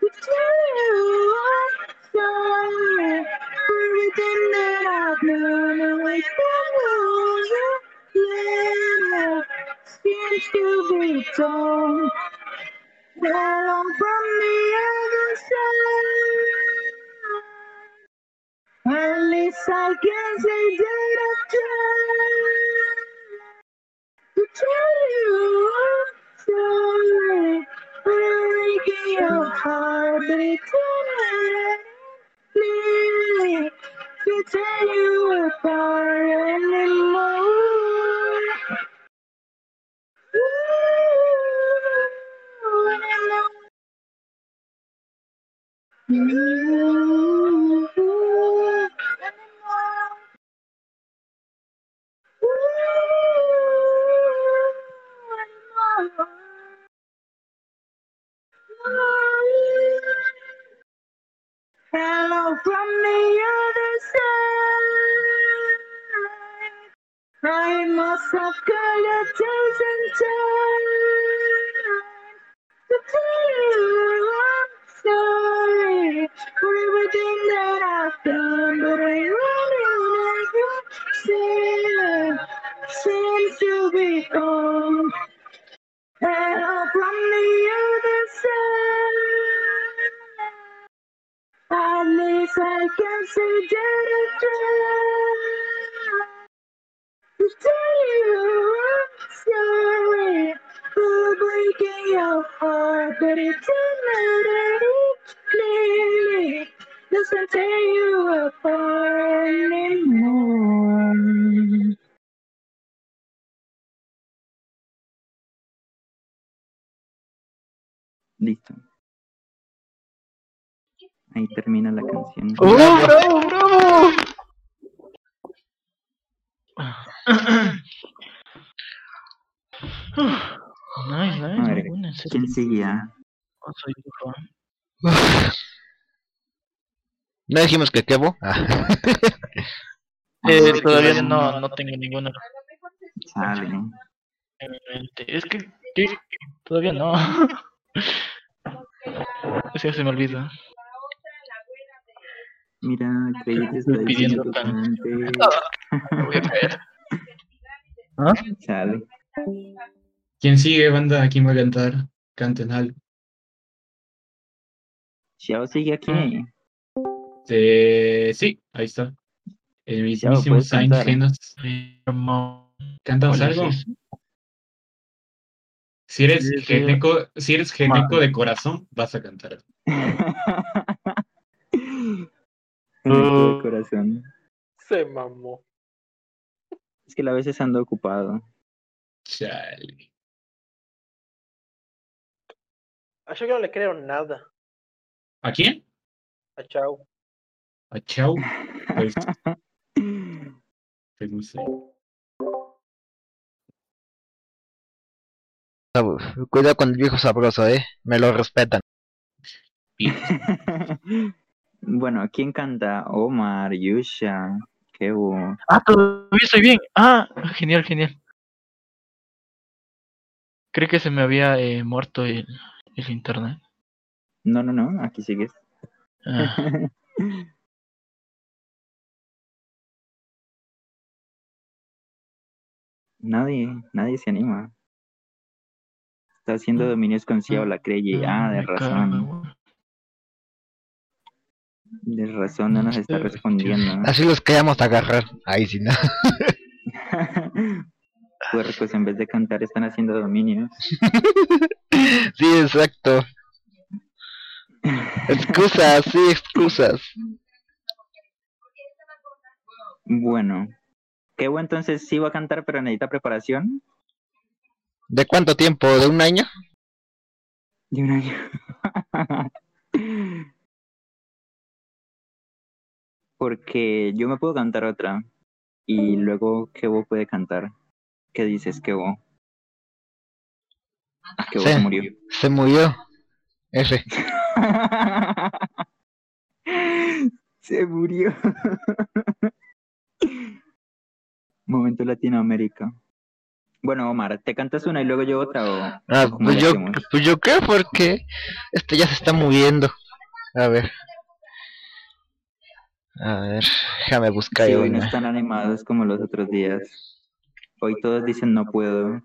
to tell you I'm sorry everything that I've known away from you. Yeah, seems to be torn. Well, I'm from the other side. At least I can say that I've tried to tell you I'm sorry for breaking your heart, but it's not clearly to tear you apart anymore. Ooh, know Ooh, Hello from the other side. I must have got a taste and time to tell you I'm sorry for everything that I've done, but I running as you seems to be gone. Hello from the other Least I can say that tried to tell you I'm sorry for breaking your heart, but it's not clearly doesn't tear you apart anymore.
Listo. Ahí termina la canción.
¡Oh, bravo, bravo! Nice, nice,
A ver,
buena.
¿quién sigue ya?
Oh, soy tu fan.
¿No dijimos que Kevo? Ah.
Eh, todavía no, no tengo ninguna
Chale.
Es que, que- todavía no. Es que se me olvida.
Mira, está
Estoy pidiendo
que
tan-
cante.
voy a caer.
Chale.
¿Quién sigue, banda? ¿Quién va a cantar? Canten algo.
Xiao sigue aquí.
Eh, sí, ahí está. El mismísimo. Genos. ¿Cantas algo? Si eres
Sí, sí.
geneco, si eres geneco de corazón, vas a cantar.
Corazón.
Se mamó.
Es que a veces ando ocupado.
Chale.
A yo que no le creo nada.
¿A quién?
A Chao.
¿A Chau? Pues, pues no sé.
Cuidado con el viejo sabroso, eh. Me lo respetan.
bueno, ¿quién canta? Omar, Yusha, Kevo.
Ah, todavía estoy bien. Ah, genial, genial. Creo que se me había eh, muerto el, el internet.
No, no, no, aquí sigues.
Ah.
nadie, nadie se anima. Está haciendo dominios con Xiao la Creye. Ah, de razón. De razón, no nos está respondiendo.
Así los queríamos agarrar. Ahí sí, ¿no?
Puercos, en vez de cantar, están haciendo dominios.
sí, exacto. Excusas, sí, excusas.
Bueno. Qué bueno, entonces sí va a cantar, pero necesita preparación.
¿De cuánto tiempo? ¿De un año?
De un año. Porque yo me puedo cantar otra. Y luego Kevo puede cantar. ¿Qué dices, Kevo? Ah, Kevo se,
se
murió.
Se murió. F.
se murió. Momento Latinoamérica. Bueno, Omar, ¿te cantas una y luego yo otra o,
Ah, pues
le
yo, pues yo qué, porque este ya se está moviendo. A ver. A ver, déjame buscar
Sí, hoy no están animados como los otros días. Hoy todos dicen no puedo.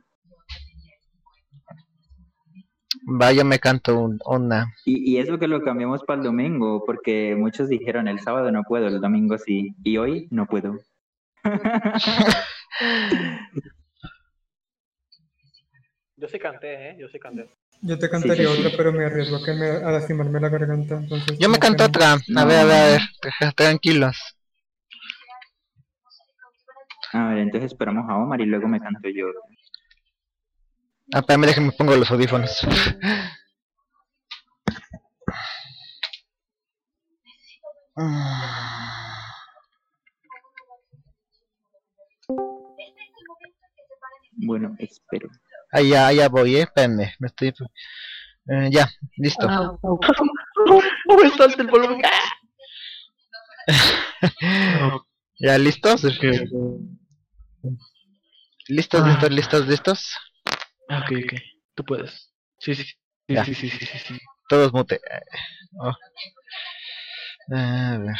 Vaya, me canto un- una.
Y, y eso que lo cambiamos para el domingo, porque muchos dijeron el sábado no puedo, el domingo sí. Y hoy no puedo.
Yo sí canté, ¿eh? Yo sí canté.
Yo te cantaría
Sí, sí, sí.
otra, pero me arriesgo a, que me, a lastimarme la garganta. Entonces,
Yo me canto
no.
otra. A
No.
ver, a ver, a ver. Tra- Tranquilos.
A ver, entonces esperamos a Omar y luego me canto yo.
Ah, espérame, déjame pongo los audífonos.
Bueno, espero.
Ah, ya, ya voy, eh. Espérame, me estoy. Eh, ya, listo.
No me salte el volumen.
¿Ya listos? ¿Listos,
Ah.
listos, listos, listos?
Ah, Ok, ok. Tú puedes. Sí, sí. Sí,
Ya.
sí, sí, sí, sí, sí.
Todos mute. Eh, oh. A ver.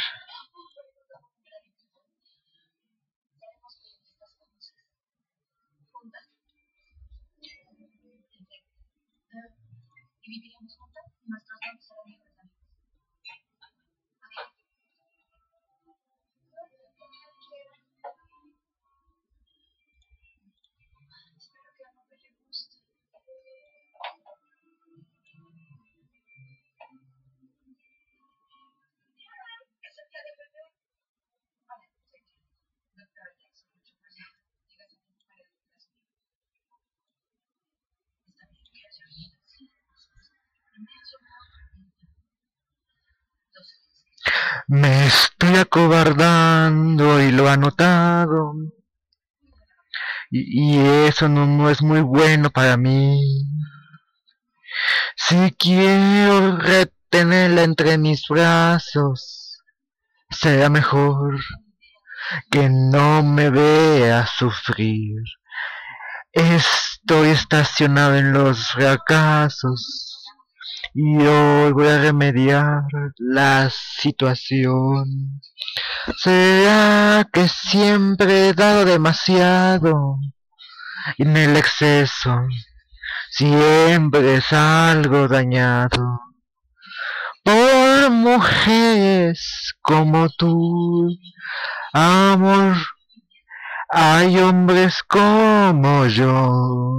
Me estoy acobardando y lo ha notado. Y, eso no, no es muy bueno para mí. Si quiero retenerla entre mis brazos, será mejor que no me vea sufrir. Estoy estacionado en los fracasos y hoy voy a remediar la situación. ¿Será que siempre he dado demasiado? En el exceso siempre salgo dañado. Por mujeres como tú, amor, hay hombres como yo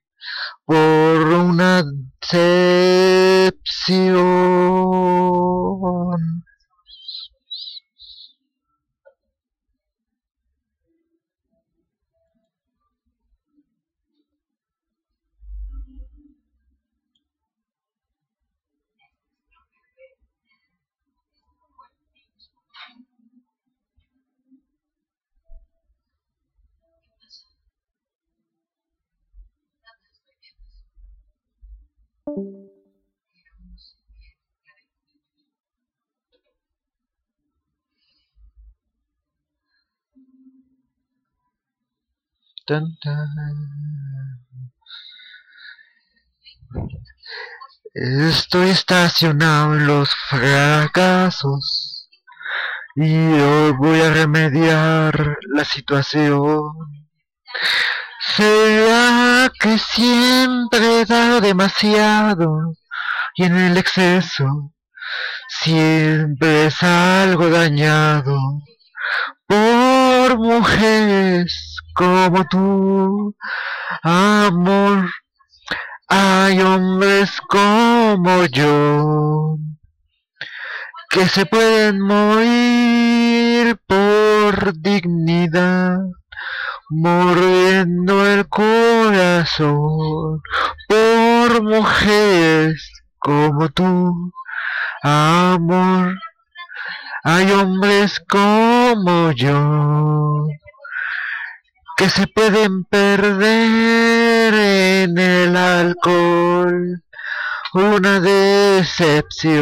por una decepción. Estoy estacionado en los fracasos y hoy voy a remediar la situación. ¿Será que siempre he dado demasiado y en el exceso siempre salgo dañado por mujeres como tú, amor? Hay hombres como yo que se pueden morir por dignidad, mordiendo el corazón por mujeres como tú, amor. Hay hombres como yo que se pueden perder en el alcohol. Una decepción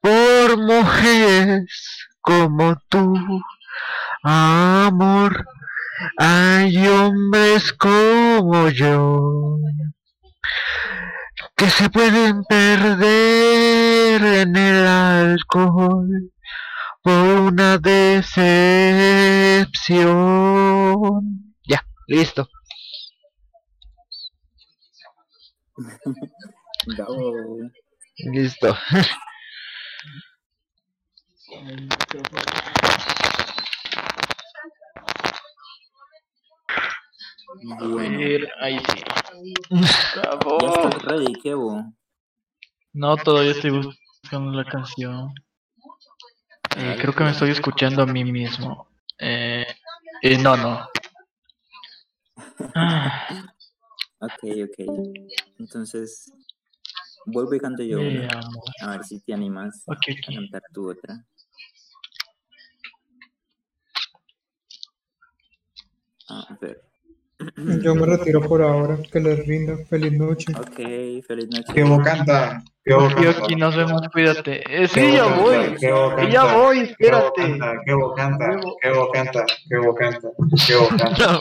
por mujeres como tú, amor. Hay hombres como yo que se pueden perder en el alcohol por una decepción. Ya, listo. Listo.
Bueno.
Ahí sí.
Ya estás ready, Kevo.
No, todavía estoy buscando la canción. Eh, creo que me estoy escuchando a mí mismo. Eh, eh, no, no. Ah,
Ok, ok. Entonces, vuelvo y canto yo una.
Veamos.
A ver si te animas a cantar tu otra. A ver.
Yo me retiro por ahora. Que les rinda. Feliz noche.
Ok, feliz noche.
¿Qué vos canta? ¿Qué vos
nos vemos, cuídate. Eh,
¿Qué
sí, ya voy. Que ya voy,
¿Qué vos
espérate.
canta? ¿Qué vos canta? ¿Qué vos canta? ¿Qué vos canta? ¿Qué vos canta?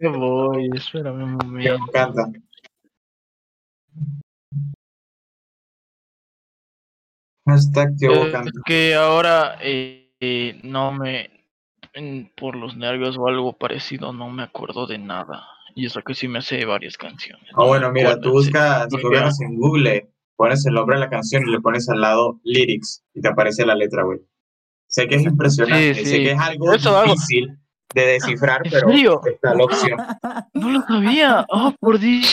Ya voy, espérame un
¿Qué
momento.
vos canta? Hashtag ¿Qué vos
Eh,
canta?
Que ahora eh, eh, no me, en- por los nervios o algo parecido, no me acuerdo de nada. Y eso que sí me sé varias canciones.
Ah, bueno, mira, tú buscas,
Porque-
tú ganas en Google, pones el nombre de la canción y le pones al lado lyrics y te aparece la letra, güey. Sé que es impresionante,
Sí,
sé que es algo
Eso hago.
difícil de descifrar,
¿En
pero
serio?
está la opción.
No lo sabía. Oh, por Dios.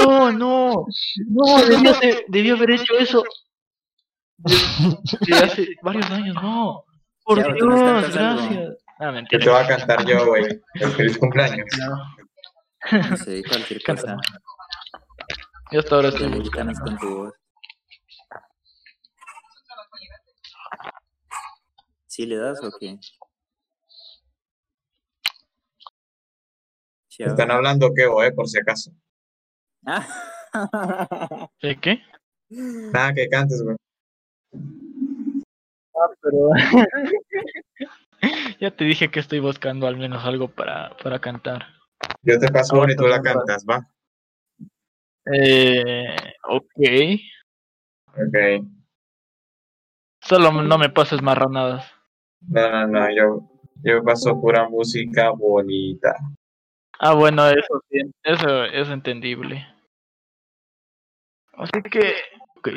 No, no. No, debía, haber- debía haber hecho eso. Desde hace varios años, no. Por
Ya, ¿tú nos
Dios, gracias. Ah,
Que te voy a cantar yo, güey. El feliz cumpleaños.
No.
No sé, cualquier cosa.
Yo hasta ahora estoy
Deleítanos con tu voz. ¿Sí le das o qué?
Están hablando que, eh, por si acaso.
¿De qué?
Nada que cantes, güey.
Ah, pero. ya te dije que estoy buscando al menos algo para, para cantar.
Yo te paso una y tú la cantas, va.
Eh, ok.
Ok.
Solo no me pases marranadas.
No, no, no, yo, yo paso pura música bonita.
Ah, bueno, eso sí, eso es entendible. Así que, ok.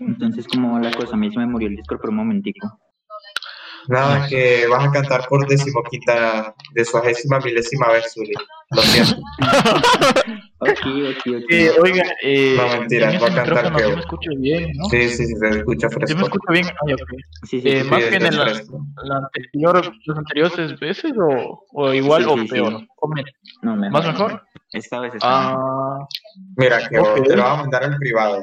Entonces, ¿cómo va la cosa? A mí se me murió el Discord por un momentico.
Nada, que vas a cantar por decimoquinta, decimagésima milésima vez, Zuli. Lo siento.
Ok, ok, ok.
Eh, oiga, eh,
No, mentiras,
en
voy
ese
a cantar
micrófono sí
que-
me escucho bien, ¿no?
Sí, sí, sí, se escucha
¿Sí me
fresco.
escucho bien? Ay, ok.
Sí, sí,
Eh,
sí,
¿Más
sí,
que en la,
fresco.
la anterior, las anteriores veces o, o igual
Sí,
o
sí, sí.
peor? ¿O me-
No, mejor.
¿Más mejor?
Esta vez está.
Ah,
Mira, que te lo voy a mandar en privado.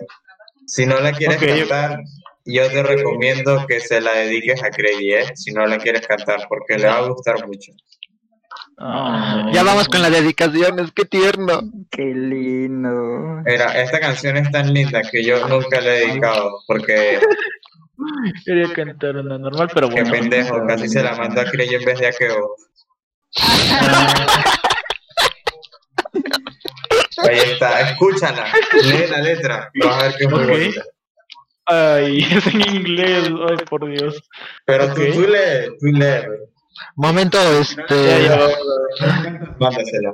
Si no la quieres cantar, yo te recomiendo que se la dediques a Crady, ¿eh? Si no la quieres cantar, porque le va a gustar mucho.
Ya vamos con las dedicaciones, qué tierno.
Qué lindo.
Mira, esta canción es tan linda que yo nunca la he dedicado porque
Quería cantar una normal, pero
qué
bueno.
pendejo, casi se la mando a Crey en vez de a Keo. Ahí está, escúchala, lee la letra, vas a ver que es muy bonita.
Ay, es en inglés, ay, por Dios.
Pero tú, tú lee, tú lee, güey.
Momento, este.
mándasela.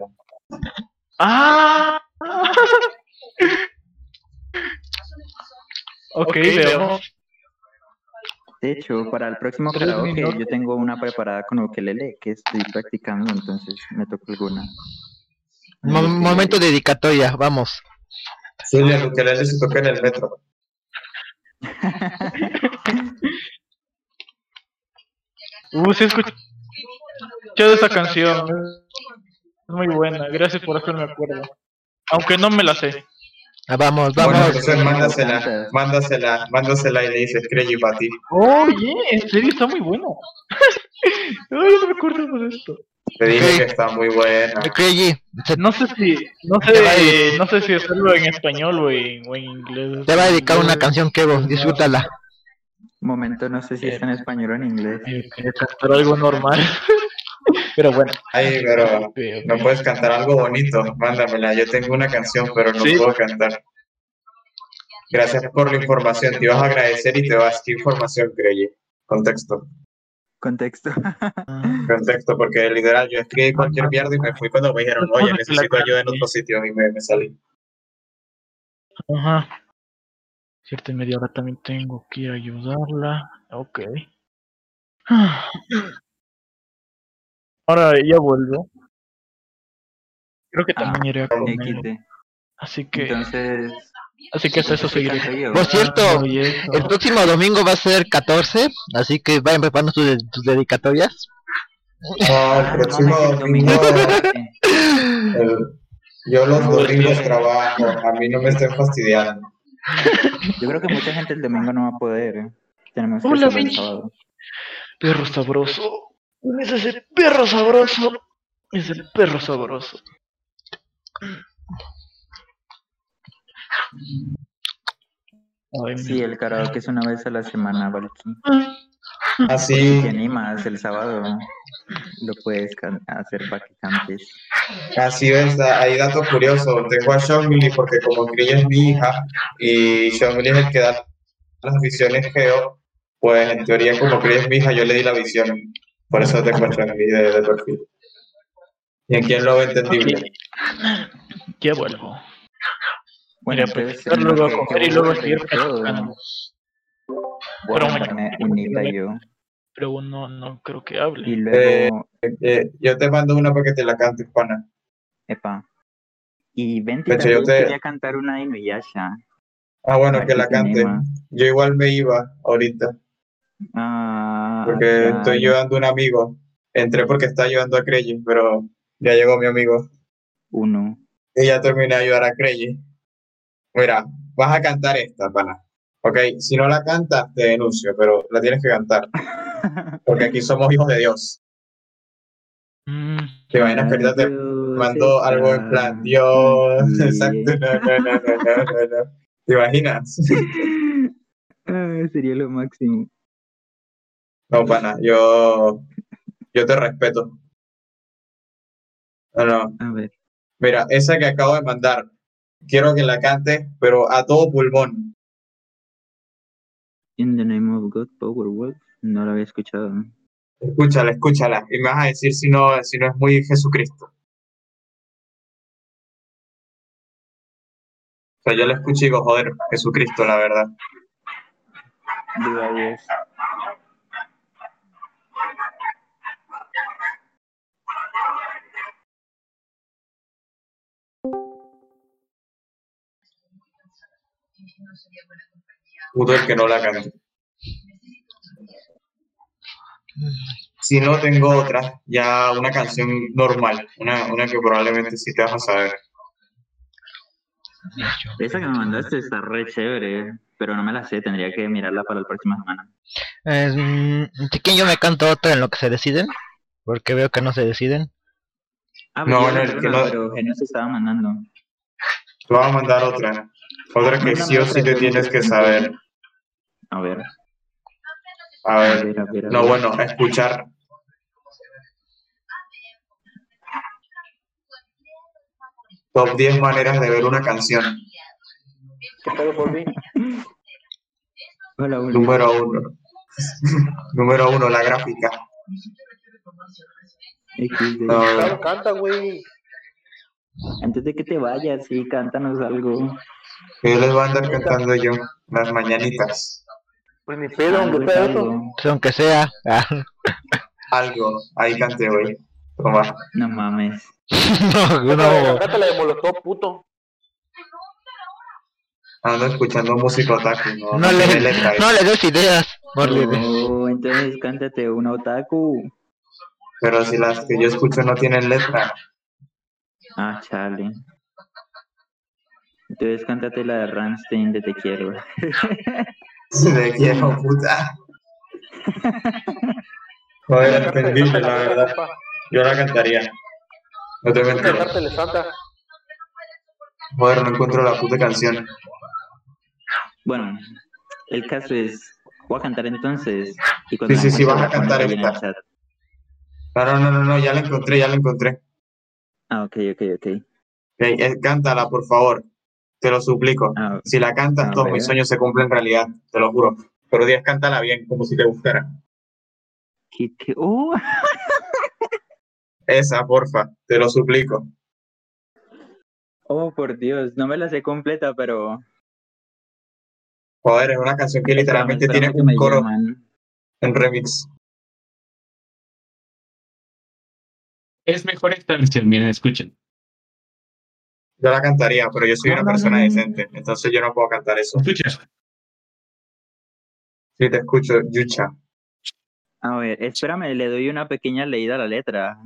Ah. ok, veamos.
De hecho, para el próximo karaoke yo tengo una preparada con ukelele que estoy practicando, entonces me toca alguna.
Mo- momento dedicatoria, vamos.
Tu que le se toca en el metro.
Uh, sí he escuchado esa canción. Es muy buena. Gracias por hacerme acuerdo. Aunque no me la sé.
Ah, Vamos,
Bueno,
vamos.
entonces mándasela, mándasela, mándasela y le dices Crey para ti.
Oye, en serio está muy buena. Ay, no me acuerdo de esto.
Te dije que está muy buena.
No sé si, no sé, no sé si hacerlo en español o en, o en inglés.
te va a dedicar una canción, Kevo, disfrútala.
Momento, no sé si está en español o en inglés.
Eh, Quería cantar algo normal. Pero bueno.
Ay, pero no puedes cantar algo bonito. Mándamela. Yo tengo una canción, pero no
Sí.
puedo cantar. Gracias por la información. Te ibas a agradecer y te vas. ¿Qué información, Crey? Contexto.
Contexto.
Contexto, porque literal yo escribí cualquier mierda y me fui cuando me dijeron, oye, necesito ayuda en otro sitio y me, me salí.
Ajá. Cierta y media hora también tengo que ayudarla. Ok. Ahora ya vuelvo. Creo que también iré a comer. Así que,
Entonces,
así que hasta eso seguiré.
Por cierto,
eso.
el próximo domingo va a ser 14, así que vayan preparando de- sus dedicatorias.
No, el próximo
mames, el
domingo. el- yo los domingos trabajo, a mí no me estén fastidiando.
Yo creo que mucha gente el domingo no va a poder. ¿eh? Tenemos que
Hola,
hacerlo el sábado.
Perro sabroso. ¿Quién es ese perro sabroso? Es el perro sabroso.
Sí, el karaoke es una vez a la semana, Valky. Si
Así,
te animas el sábado, lo puedes hacer para que cantes.
así ves, da- hay dato curioso. Tengo a Shongli porque como Crilla es mi hija y Shongli es el que da las visiones geo, pues en teoría como Crilla es mi hija, yo le di la visión. Por eso tengo a Shongli de, de perfil. ¿Y en quién lo ve entendible?
Ya vuelvo.
Bueno,
Mira,
entonces,
practicar, luego a
que
y luego seguir.
Voy
Pero me-
unita yo.
Pero no, no creo que hable.
Y luego,
Eh, yo te mando una para que te la cantes, pana.
epa. Y
hecho, yo te-
quería cantar una de Inuyasha.
Ah, bueno, que la cante.
anima.
Yo igual me iba ahorita,
Ah,
porque
ya.
estoy ayudando a un amigo. Entré porque está ayudando a Crey, pero ya llegó mi amigo.
Uno.
Y ya terminé de ayudar a Crey. Mira, vas a cantar esta, pana. Ok, si no la cantas, te denuncio, pero la tienes que cantar. Porque aquí somos hijos de Dios.
Mm,
¿Te imaginas que ahorita te mando algo en plan, Dios, exacto, no, no, no, no, no, no, no. ¿Te imaginas?
Sería lo máximo.
No, pana, yo, yo te respeto. No, no.
A ver.
Mira, esa que acabo de mandar, quiero que la cantes, pero a todo pulmón.
In the name of God, Powerwolf. No lo había escuchado.
Escúchala, escúchala. Y me vas a decir si no, si no es muy Jesucristo. O sea, yo la escucho y digo, joder, Jesucristo, la verdad. Puto el que no la cante. Si no, tengo otra, ya una canción normal, una, una que probablemente sí te vas a saber.
Esa que me mandaste está re chévere, pero no me la sé. Tendría que mirarla para la próxima semana.
Eh, yo me canto otra en lo que se deciden, porque veo que no se deciden.
Ah,
No, no, no-
pero Genio se estaba mandando.
Te voy a mandar otra. Otra que sí o sí te tienes que saber.
A ver.
A ver.
ver, a ver, a
No,
ver.
bueno, escuchar. Top 10 maneras de ver una canción.
¿Qué por mí?
Hola.
Número uno. Número uno, la gráfica. No,
Claro, canta, güey.
Antes de que te vayas, sí, cántanos algo.
Yo les voy a andar cantando yo las mañanitas.
Pues ni pedo,
Algo
¿qué
es
pedo eso?
algo.
Aunque sea.
Algo, ahí canté hoy. Toma.
No mames.
no, no.
Cántale de Molotov, puto.
Ando escuchando música otaku, no,
No
tiene
le,
letra,
no le des ideas.
Oh, entonces cántate una otaku.
Pero si las que yo escucho no tienen letra.
Ah, chale. Entonces cántate la de Ramstein de Te Quiero.
De quiero, puta. Joder, entendible, la verdad. Yo la cantaría. No te mentiro. Joder, no encuentro la puta canción.
Bueno, el caso es, voy a cantar entonces. Y
Sí, sí, sí, vas a cantar esta. No, no, no, no, no, ya la encontré, ya la encontré.
Ah, ok, ok, ok.
Ey, eh, cántala, por favor. Te lo suplico.
Ah,
Si la cantas,
a
todos mis sueños se cumplen en realidad, te lo juro. Pero Díaz, cántala bien, como si te gustara.
¿qué- qué? ¡Oh!
Esa, porfa, te lo suplico.
oh, por Dios, no me la sé completa, pero...
Joder, es una canción que literalmente
espérame
tiene
que
un coro
llaman.
en remix.
Es mejor esta versión, miren, escuchen.
Yo la cantaría, pero yo soy una persona decente, entonces yo no puedo cantar eso.
Escucha.
Sí, te escucho, Yucha.
A ver, espérame, le doy una pequeña leída a la letra.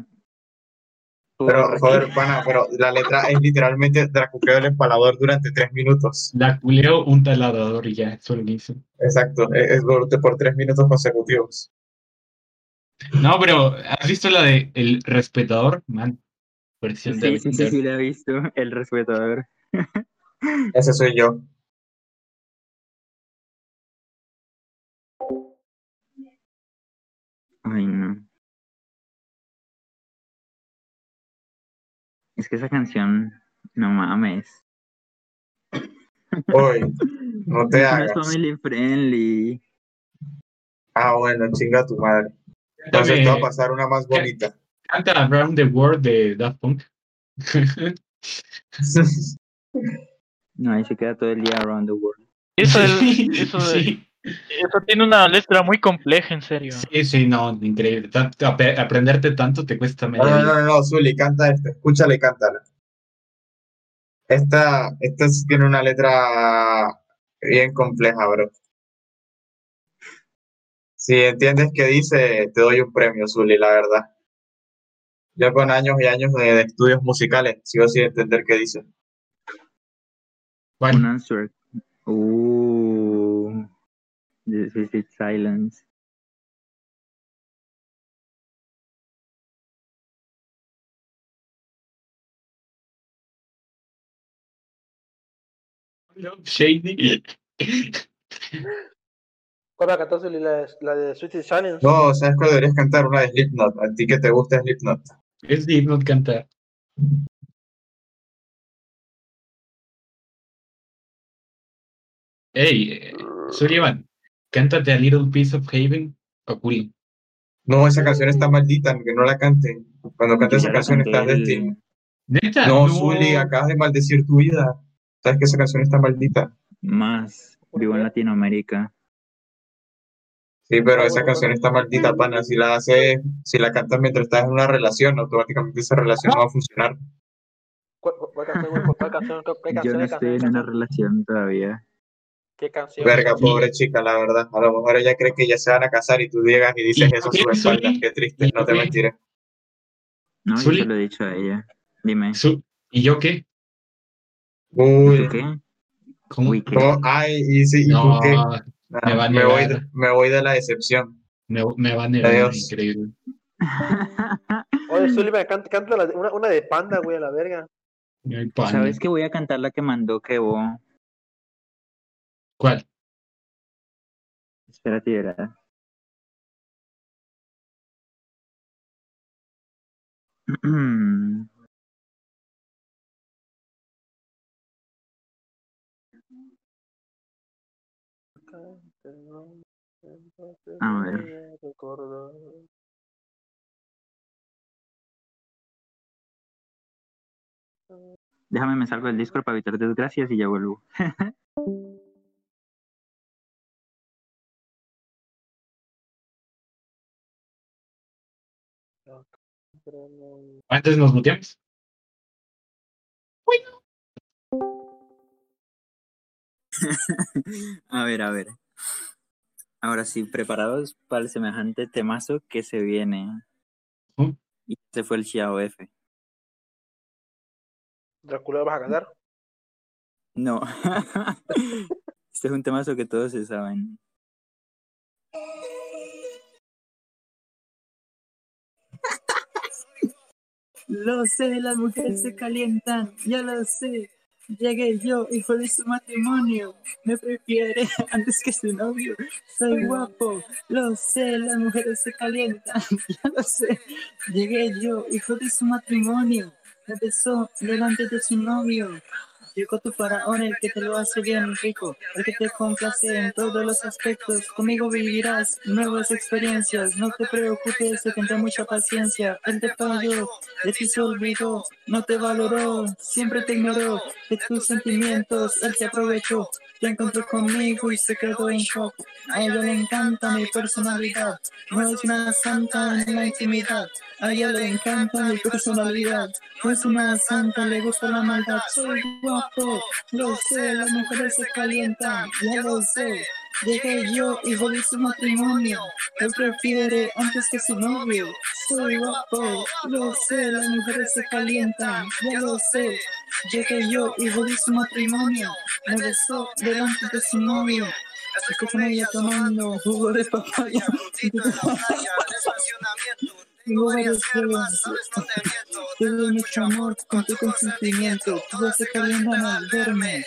Pero, joder, pana, pero la letra es literalmente Dracuqueo del empalador durante tres minutos.
La culeo un taladrador y ya, eso es lo que hizo.
Exacto, es, es por, por tres minutos consecutivos.
No, pero ¿has visto la de El Respetador? Man, versión de
Sí, sí, sí, sí, la he visto, el respetador.
Ese soy yo.
Ay, no. Es que esa canción, no mames.
Hoy, no te
No es
hagas.
family friendly.
Ah, bueno, chinga tu madre. Entonces te va a pasar una más bonita.
Canta Around the World de Daft Punk.
No, ahí se queda todo el día around the world.
Eso, es-
Sí,
eso,
sí.
eso tiene una letra muy compleja, en serio.
Sí, sí, no, increíble. Tanto- ap- aprenderte tanto te cuesta
No,
media
no,
vida.
no, no, Zuli, canta esta, escúchala y cántala. Esta, esta tiene una letra bien compleja, bro. Si entiendes qué dice, te doy un premio, Zuli, la verdad. Yo con años y años de, de estudios musicales sigo sin entender qué dice.
Un answer. Uh, this is silence.
Shady.
¿Cuál la, de- la de Sweet Silence?
No, ¿sabes cuál deberías cantar? Una de Slipknot. A ti que te gusta Slipknot.
Es digno de cantar. Ey, eh, Sullivan, cántate a Little Piece of Haven o Queen.
No, esa canción está maldita, que no la canten. Cuando cantes
Ya
esa canción
el-
destino.
¿Neta?
No,
No.
Zuli, acabas de maldecir tu vida. Sabes que esa canción está maldita.
Más. Vivo en Latinoamérica.
Sí, pero esa canción está maldita, pana. Si la haces, si la cantas mientras estás en una relación, automáticamente esa relación no va a funcionar.
¿Cuál, canción, güey? ¿Cuál canción? ¿Qué, qué
Yo no
¿Qué
estoy en una relación todavía.
¿Qué canción?
Verga, pobre chica, la verdad. A lo mejor ella cree que ya se van a casar y tú llegas y dices
¿Y
eso a su espalda. Qué triste, no te mentiré.
No, yo se lo he dicho a ella. Dime.
¿Y yo qué?
¿Y
Uy,
tú qué?
¿Cómo?
Uy, ¿qué?
¿cómo? Ay, y sí, ¿y
No,
qué?
Me va a
me, voy de, me voy de la decepción.
me, me va a negar.
Adiós.
Increíble.
Oye,
Sullivan, canta, canta la una, una de panda, güey, a la verga.
¿Sabes que voy a cantar la que mandó Kevo?
¿Cuál?
Espérate, ¿verdad? A ver. Déjame me salgo del Discord para evitar desgracias y ya vuelvo.
Antes nos muteamos.
A ver, a ver. Ahora sí, preparados para el semejante temazo que se viene. Y se fue el Xiao F.
Drácula, ¿vas a cantar?
No. este es un temazo que todos se saben. Lo sé, las mujeres se calientan, ya lo sé. Llegué yo, hijo de su matrimonio. Me prefiere antes que su novio. Soy guapo, lo sé, las mujeres se calientan, ya lo sé. Llegué yo, hijo de su matrimonio. Me besó delante de su novio. Llegó tu faraón, el que te lo hace bien rico, el que te complace en todos los aspectos. Conmigo vivirás nuevas experiencias, no te preocupes, te tendré mucha paciencia. Él te falló, de ti se olvidó, no te valoró, siempre te ignoró de tus sentimientos. Él te aprovechó, te encontró conmigo y se quedó en shock. A ella le encanta mi personalidad, no es una santa en la intimidad. A ella le encanta mi personalidad, no es una santa, le gusta la maldad. Soy lo sé, las mujeres se calientan, ya lo sé. Llegué yo, hijo de su matrimonio, él prefiere antes que su novio. Soy guapo, lo sé, las mujeres se calientan, ya lo sé. Llegué yo, hijo de su matrimonio, me besó delante de su novio. Estoy con ella tomando jugo de papaya. Tengo varios problemas. Te doy mucho amor con tu consentimiento. Todas se calientan al verme.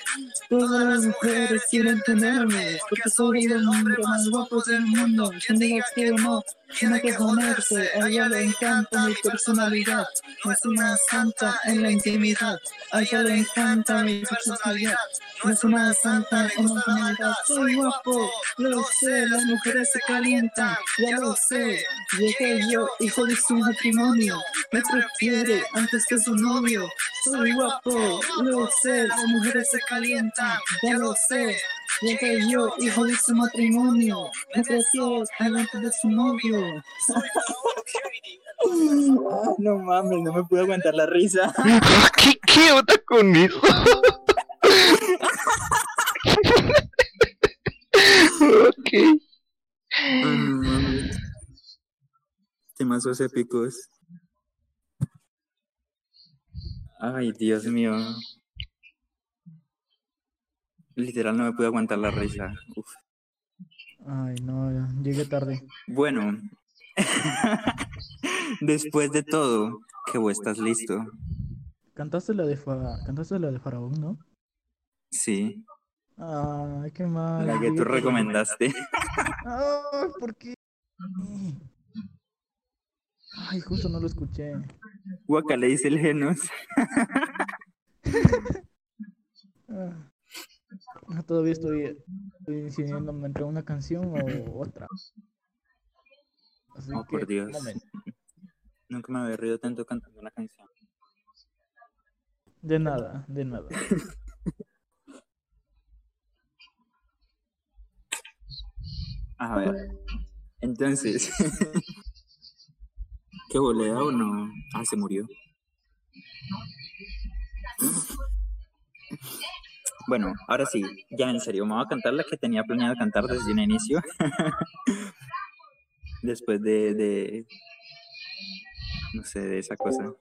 Todas las mujeres quieren tenerme. Porque soy el hombre más guapo del mundo. Quien diga que no, tiene que ponerse. A ella le encanta mi personalidad. No es una santa en la intimidad. A ella le encanta mi personalidad. No es una santa en la intimidad. Soy guapo, lo sé. Las mujeres se calientan, ya lo sé. Llegué yo, hijo de su matrimonio. Me prefiere antes que su novio. Soy guapo, lo sé. Las mujeres se calientan, ya lo sé. Llegué yo, hijo de su matrimonio. Me prefiere antes de su novio. Ah, no mames, no me puedo aguantar la risa.
¿Qué, qué onda con eso? ok.
Mames. Temazos épicos. Ay, Dios mío. Literal no me puedo aguantar la risa. Uf.
Ay, no, ya, llegué tarde.
Bueno, después de todo, que vos estás listo.
Cantaste la de, fa... Cantaste la de Faraón, ¿no?
Sí,
Ay, qué mal.
la que tú recomendaste.
Ay, ¿por qué? Ay, justo no lo escuché.
Guaca le dice el Genos.
Ah. Todavía estoy, estoy decidiéndome entre una canción o otra. Así
Oh,
que,
por Dios. Nunca me había reído tanto cantando una canción.
De nada, de nada.
A ver. Entonces. ¿Qué volea o no? Ah, se murió. Bueno, ahora sí, ya en serio, me voy a cantar la que tenía planeado cantar desde un inicio. Después de, de. No sé, de esa cosa.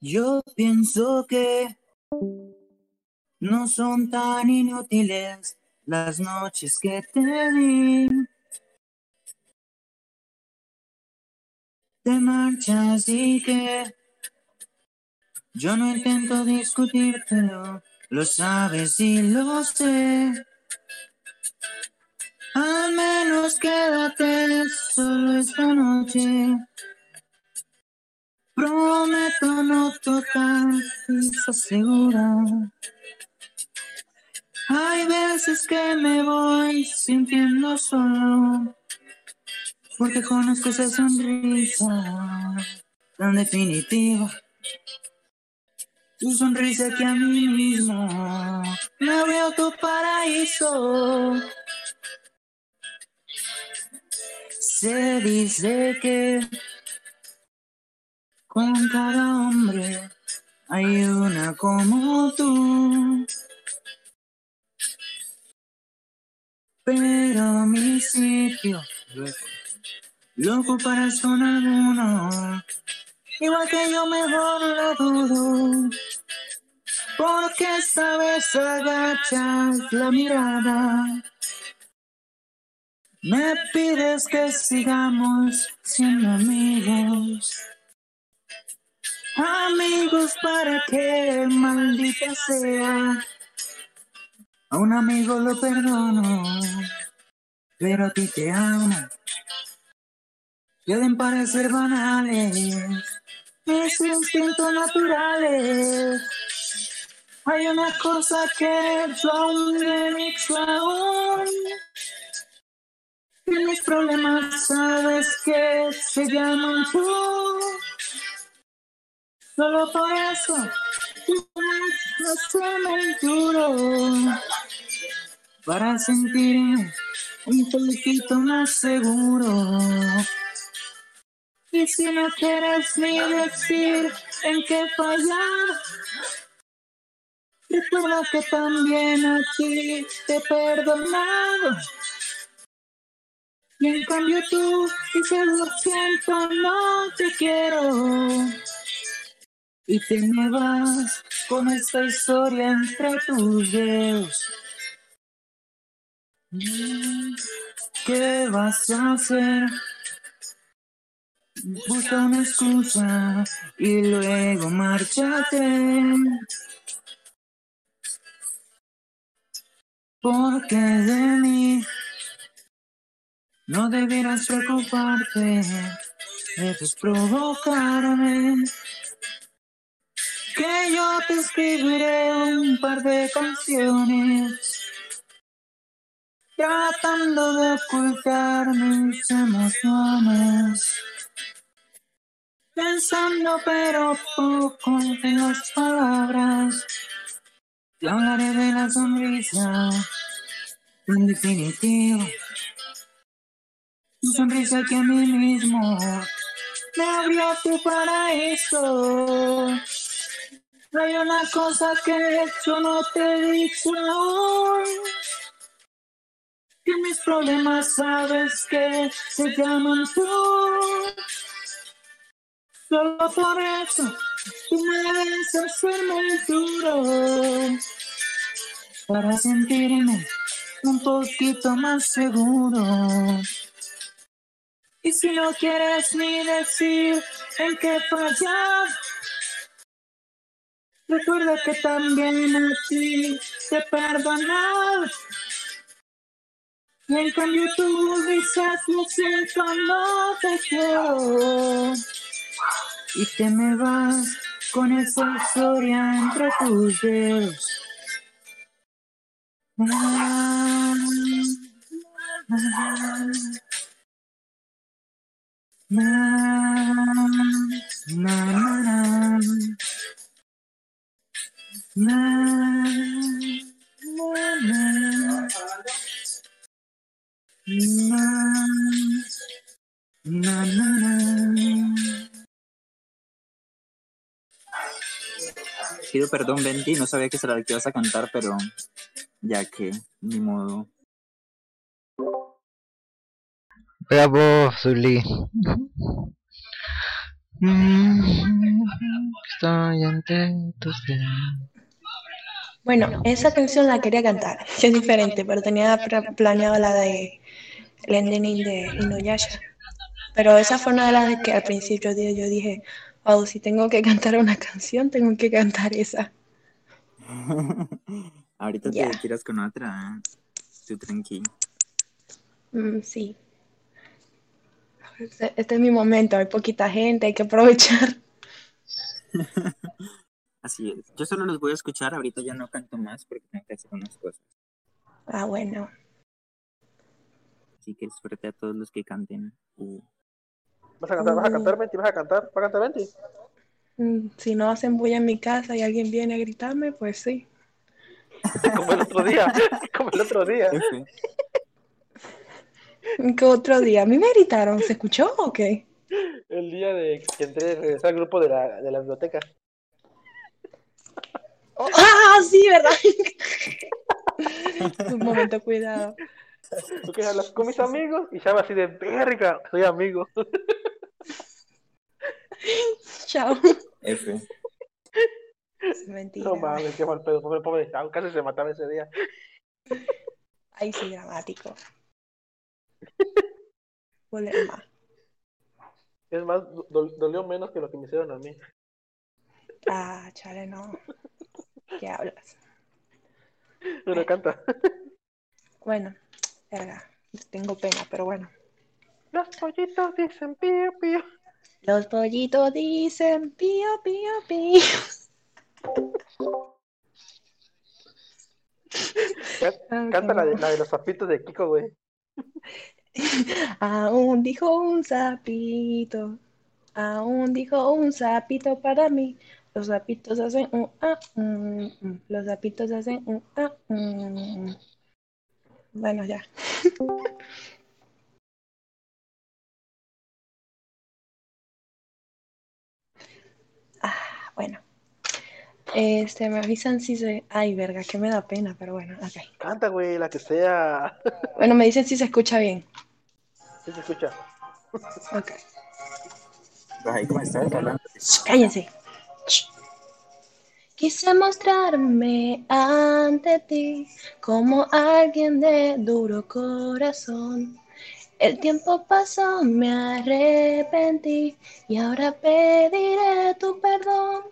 Yo pienso que no son tan inútiles las noches que te di. Te marchas y que yo no intento discutir, pero lo sabes y lo sé. Al menos quédate solo esta noche. Prometo no tocar piso segura. Hay veces que me voy sintiendo solo. Porque conozco esa sonrisa tan definitiva. Tu sonrisa que a mí mismo me abrió tu paraíso. Se dice que con cada hombre hay una como tú. Pero mi sitio lo ocuparás con alguno. Igual que yo mejor lo dudo. Porque esta vez agachas la mirada. Me pides que sigamos siendo amigos. Amigos para que maldita sea. A un amigo lo perdono, pero a ti te amo. Pueden parecer banales, mis instintos naturales. Hay una cosa que son de mi mis problemas sabes que se llaman tú. Solo por eso, tú me duro. Para sentirme un poquito más seguro. Y si no quieres ni decir en qué fallar, recuerda que también a ti te he perdonado. Y en cambio tú dices lo siento, no te quiero. Y te me vas con esta historia entre tus dedos. ¿Qué vas a hacer? Busca una excusa y luego márchate. Porque de mí no debieras preocuparte, debes provocarme. Que yo te escribiré un par de canciones tratando de ocultar mis emociones. Pensando pero poco en las palabras, te hablaré de la sonrisa tan definitiva. Tu sonrisa que a mí mismo me abrió tu paraíso. Hay una cosa que yo no te he dicho aún. Que mis problemas sabes que se llaman tú. Solo por eso tú me debes hacerme duro. Para sentirme un poquito más seguro. Y si no quieres ni decir en qué fallar, recuerda que también a ti te he perdonado. Y en cambio tú dices lo siento, no te quiero. Y te me vas con esa historia entre tus dedos.
Pido perdón, Bendy, no sabía que será la que ibas a cantar, pero ya que, ni modo.
Bravo, Zully. Mm, Estoy ante.
Bueno, esa canción la quería cantar, que es diferente, pero tenía planeado la de el ending de Inuyasha. Pero esa fue una de las que al principio yo dije, wow, si tengo que cantar una canción, tengo que cantar esa.
Ahorita
Ya.
te tiras con otra. Tú tranqui.
Mm, sí. Este, este es mi momento, hay poquita gente, hay que aprovechar.
Así es. Yo solo los voy a escuchar. Ahorita ya no canto más porque tengo que hacer unas cosas.
Ah, bueno.
Así que suerte a todos los que canten. Uh.
¿Vas a cantar? ¿Vas a cantar, Venti? ¿Vas a cantar? ¿Vas a cantar, Venti?
Mm, Si no hacen bulla en mi casa y alguien viene a gritarme, pues sí.
Como el otro día. Como el otro día.
¿Qué otro día? A mí me gritaron, ¿se escuchó o qué?
El día de que entré, regresé al grupo de la, de la biblioteca.
¡Ah, sí, verdad! Un momento, cuidado.
¿Tú qué hablas con mis amigos? Y llama así de verga, soy amigo.
Chao.
F.
Mentira.
No mames, qué mal pedo, pobre, pobre, Tao, casi se mataba ese día.
Ahí sí, dramático. Problema.
Es más, do- dolió menos que lo que me hicieron a mí.
Ah, chale, no. ¿Qué hablas?
Pero canta.
Bueno, verga, tengo pena, pero bueno.
Los pollitos dicen pío, pío.
Los pollitos dicen pío, pío, pío.
Can- Canta la de, la de los zapitos de Kiko, güey.
Aún dijo un sapito, aún dijo un sapito para mí. Los sapitos hacen un ah, mm, mm. los sapitos hacen un ah, mm. Bueno, ya. Ah, bueno. Este, me avisan si se. Ay, verga, que me da pena, pero bueno, ok.
Canta, güey, la que sea.
Bueno, me dicen si se escucha bien.
Sí se escucha.
Ok.
Ay, ¿cómo estás hablando?
Cállense. Quise mostrarme ante ti como alguien de duro corazón. El tiempo pasó, me arrepentí y ahora pediré tu perdón.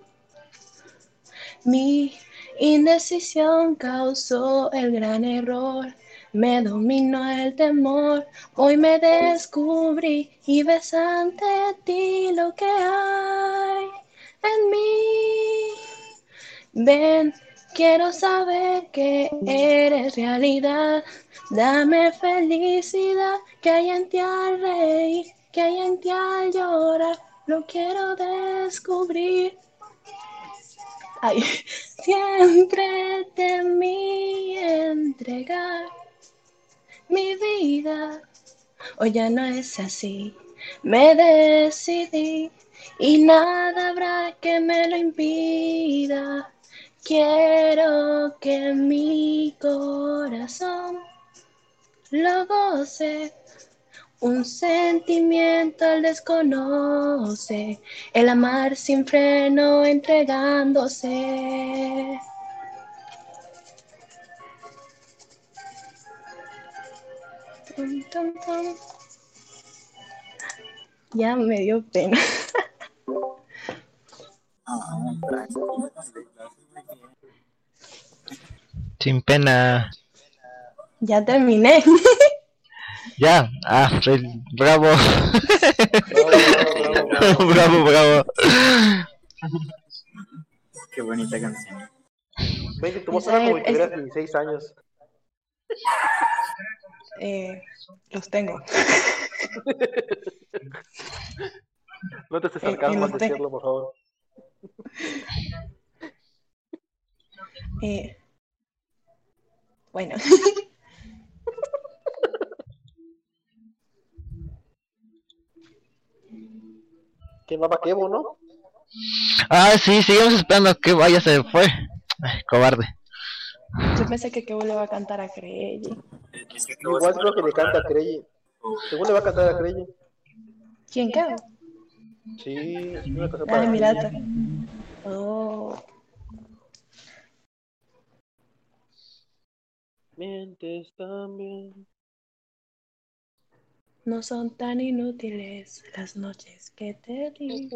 Mi indecisión causó el gran error. Me dominó el temor, hoy me descubrí y ves ante ti lo que hay en mí. Ven, quiero saber que eres realidad. Dame felicidad, que hay en ti al reír, que hay en ti al llorar. Lo quiero descubrir. Ay, siempre temí entregar mi vida. Hoy ya no es así. Me decidí y nada habrá que me lo impida. Quiero que mi corazón lo goce. Un sentimiento él desconoce, el amar sin freno entregándose. Ya me dio pena.
Sin pena.
Ya terminé.
Ya, ah, re- bravo. bravo, bravo.
Qué bonita canción.
Vente, tu voz suena como si tuvieras 16 años.
Eh, los tengo.
No te estés sarcasmo
eh, tengo.
decirlo, por favor.
Eh, bueno.
¿Quién va para Kevo, no?
Ah, sí, seguimos esperando que vaya, se fue. Ay, cobarde.
Yo pensé que Kevo le va a cantar a Crey.
Igual creo que le canta a Crey. Según le va a cantar a Crey.
¿Quién Kevo?
Sí, es una cosa para.
Oh.
Mientes también.
No son tan inútiles las noches que te di.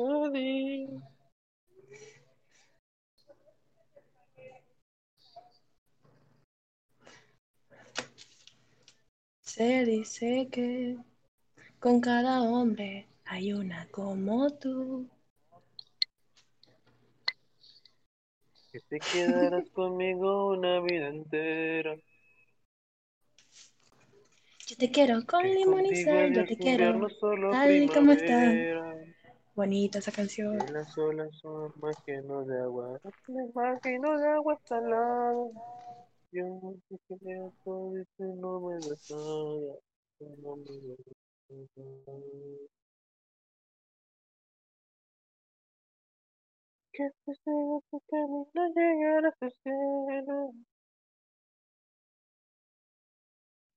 Se dice que con cada hombre hay una como tú.
Que te quedarás conmigo una vida entera.
Yo te quiero con limón y sal, yo te quiero tal como está. Bonita esa canción.
Y las olas son más llenos de agua. Más llenos de agua salada. Yo no sé qué me todo no me nada. No me da Que te sigas tu camino, llegar a tu cielo.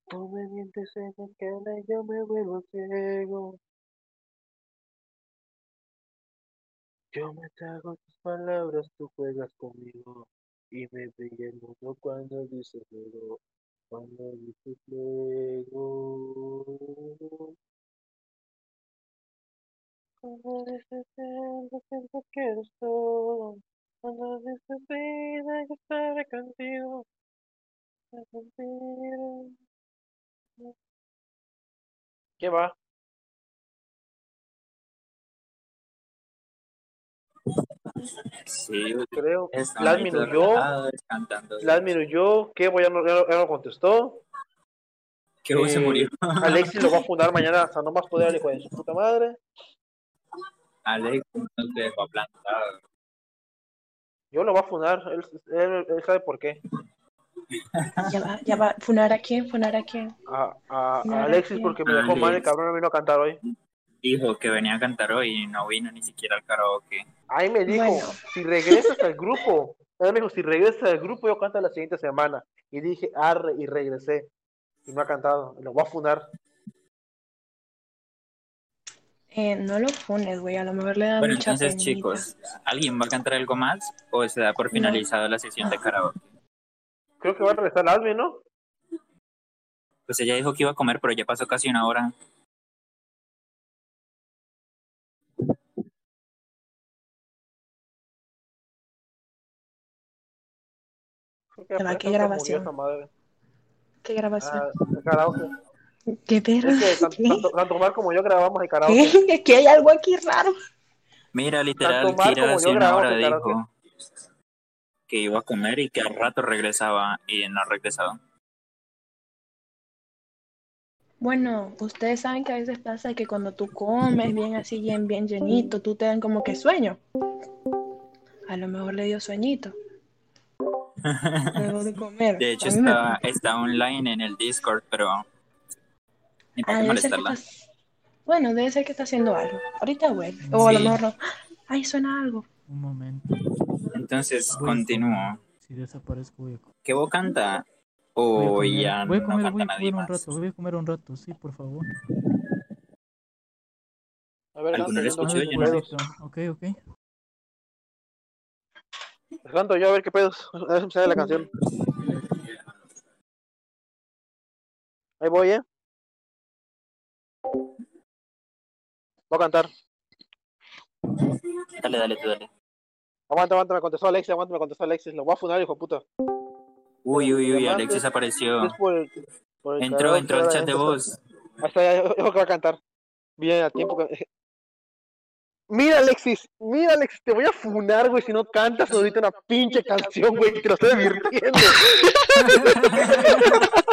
Tú me mientes en la cara y yo me vuelvo ciego. Yo me trago tus palabras, tú juegas conmigo. Y me brilla el mundo cuando dices luego. Cuando dices luego. Cuando dices siempre, siempre quieres todo. Cuando dices vida, yo estaré contigo. Estaré contigo. ¿Qué va?
Sí,
Creo.
todos
minuyó. Las minuyó. ¿Qué? Voy a no, ya no, ya no contestó.
Que hoy se
Eh,
murió.
Alexis lo va a fundar mañana hasta no más poder hijo de su puta madre.
Alex no te dejó plantado.
Yo lo voy a fundar. Él, él, él sabe por qué.
Ya va, ya va. ¿Funar a quién? ¿Funar a quién?
A, a- a
Nada,
Alexis porque me dejó mal. El cabrón no vino a cantar hoy.
Dijo que venía a cantar hoy y no vino ni siquiera al karaoke.
Ahí me dijo,
Bueno.
si regresas al grupo, él me dijo, si regresas al grupo, yo canto la siguiente semana. Y dije, arre, y regresé. Y no ha cantado, lo voy a funar.
Eh, no lo funes, güey. A lo mejor le da
Bueno,
mucha
entonces,
penita.
chicos, ¿alguien va a cantar algo más o se da por finalizado la sesión de karaoke?
Creo que va a regresar Alvin, ¿no?
Pues ella dijo que iba a comer, pero ya pasó casi una hora.
¿qué grabación? ¿Qué grabación?
Ah, karaoke.
¿Qué perro?
Es que tanto,
¿Qué?
tanto, Omar como yo grabamos el karaoke.
¿Qué? Es que hay algo aquí raro.
Mira, literal, Kira hace una hora dijo que iba a comer y que al rato regresaba y no ha regresado.
Bueno, ustedes saben que a veces pasa que cuando tú comes bien así, bien, bien llenito, tú te dan como que sueño. A lo mejor le dio sueñito. Luego de comer.
De hecho,
me-
está, está online en el Discord, pero ni para
Ah,
qué molestarla.
está- Bueno, debe ser que está haciendo algo. Ahorita, güey. O a lo
Sí.
mejor no. Ay, suena algo.
Un momento.
Entonces, continúo.
Si desaparezco, voy a comer.
¿Qué vos canta?
Voy a
O
comer,
ya
voy a
no
comer,
canta
voy a
nadie
comer un
más.
rato, voy a comer un rato, sí, por favor.
A ver,
¿Alguno lo escuchó? Yo no.
Ok, ok.
Canto yo a ver qué pedos. A ver si me sale la canción. Ahí voy, ¿eh? Voy a cantar.
Dale, dale, tú dale.
Aguanta, aguanta, me contestó Alexis, aguanta, me contestó Alexis. Lo voy a funar, hijo de puta.
Uy, uy, uy, Alexis apareció.
es por el- por el
Entró, entró
ahora
chat de voz.
Ya, yo que va a cantar. Bien, a tiempo que... Mira, Alexis, mira, Alexis, te voy a funar, güey, si no cantas ahorita una pinche canción, güey, te lo estoy advirtiendo.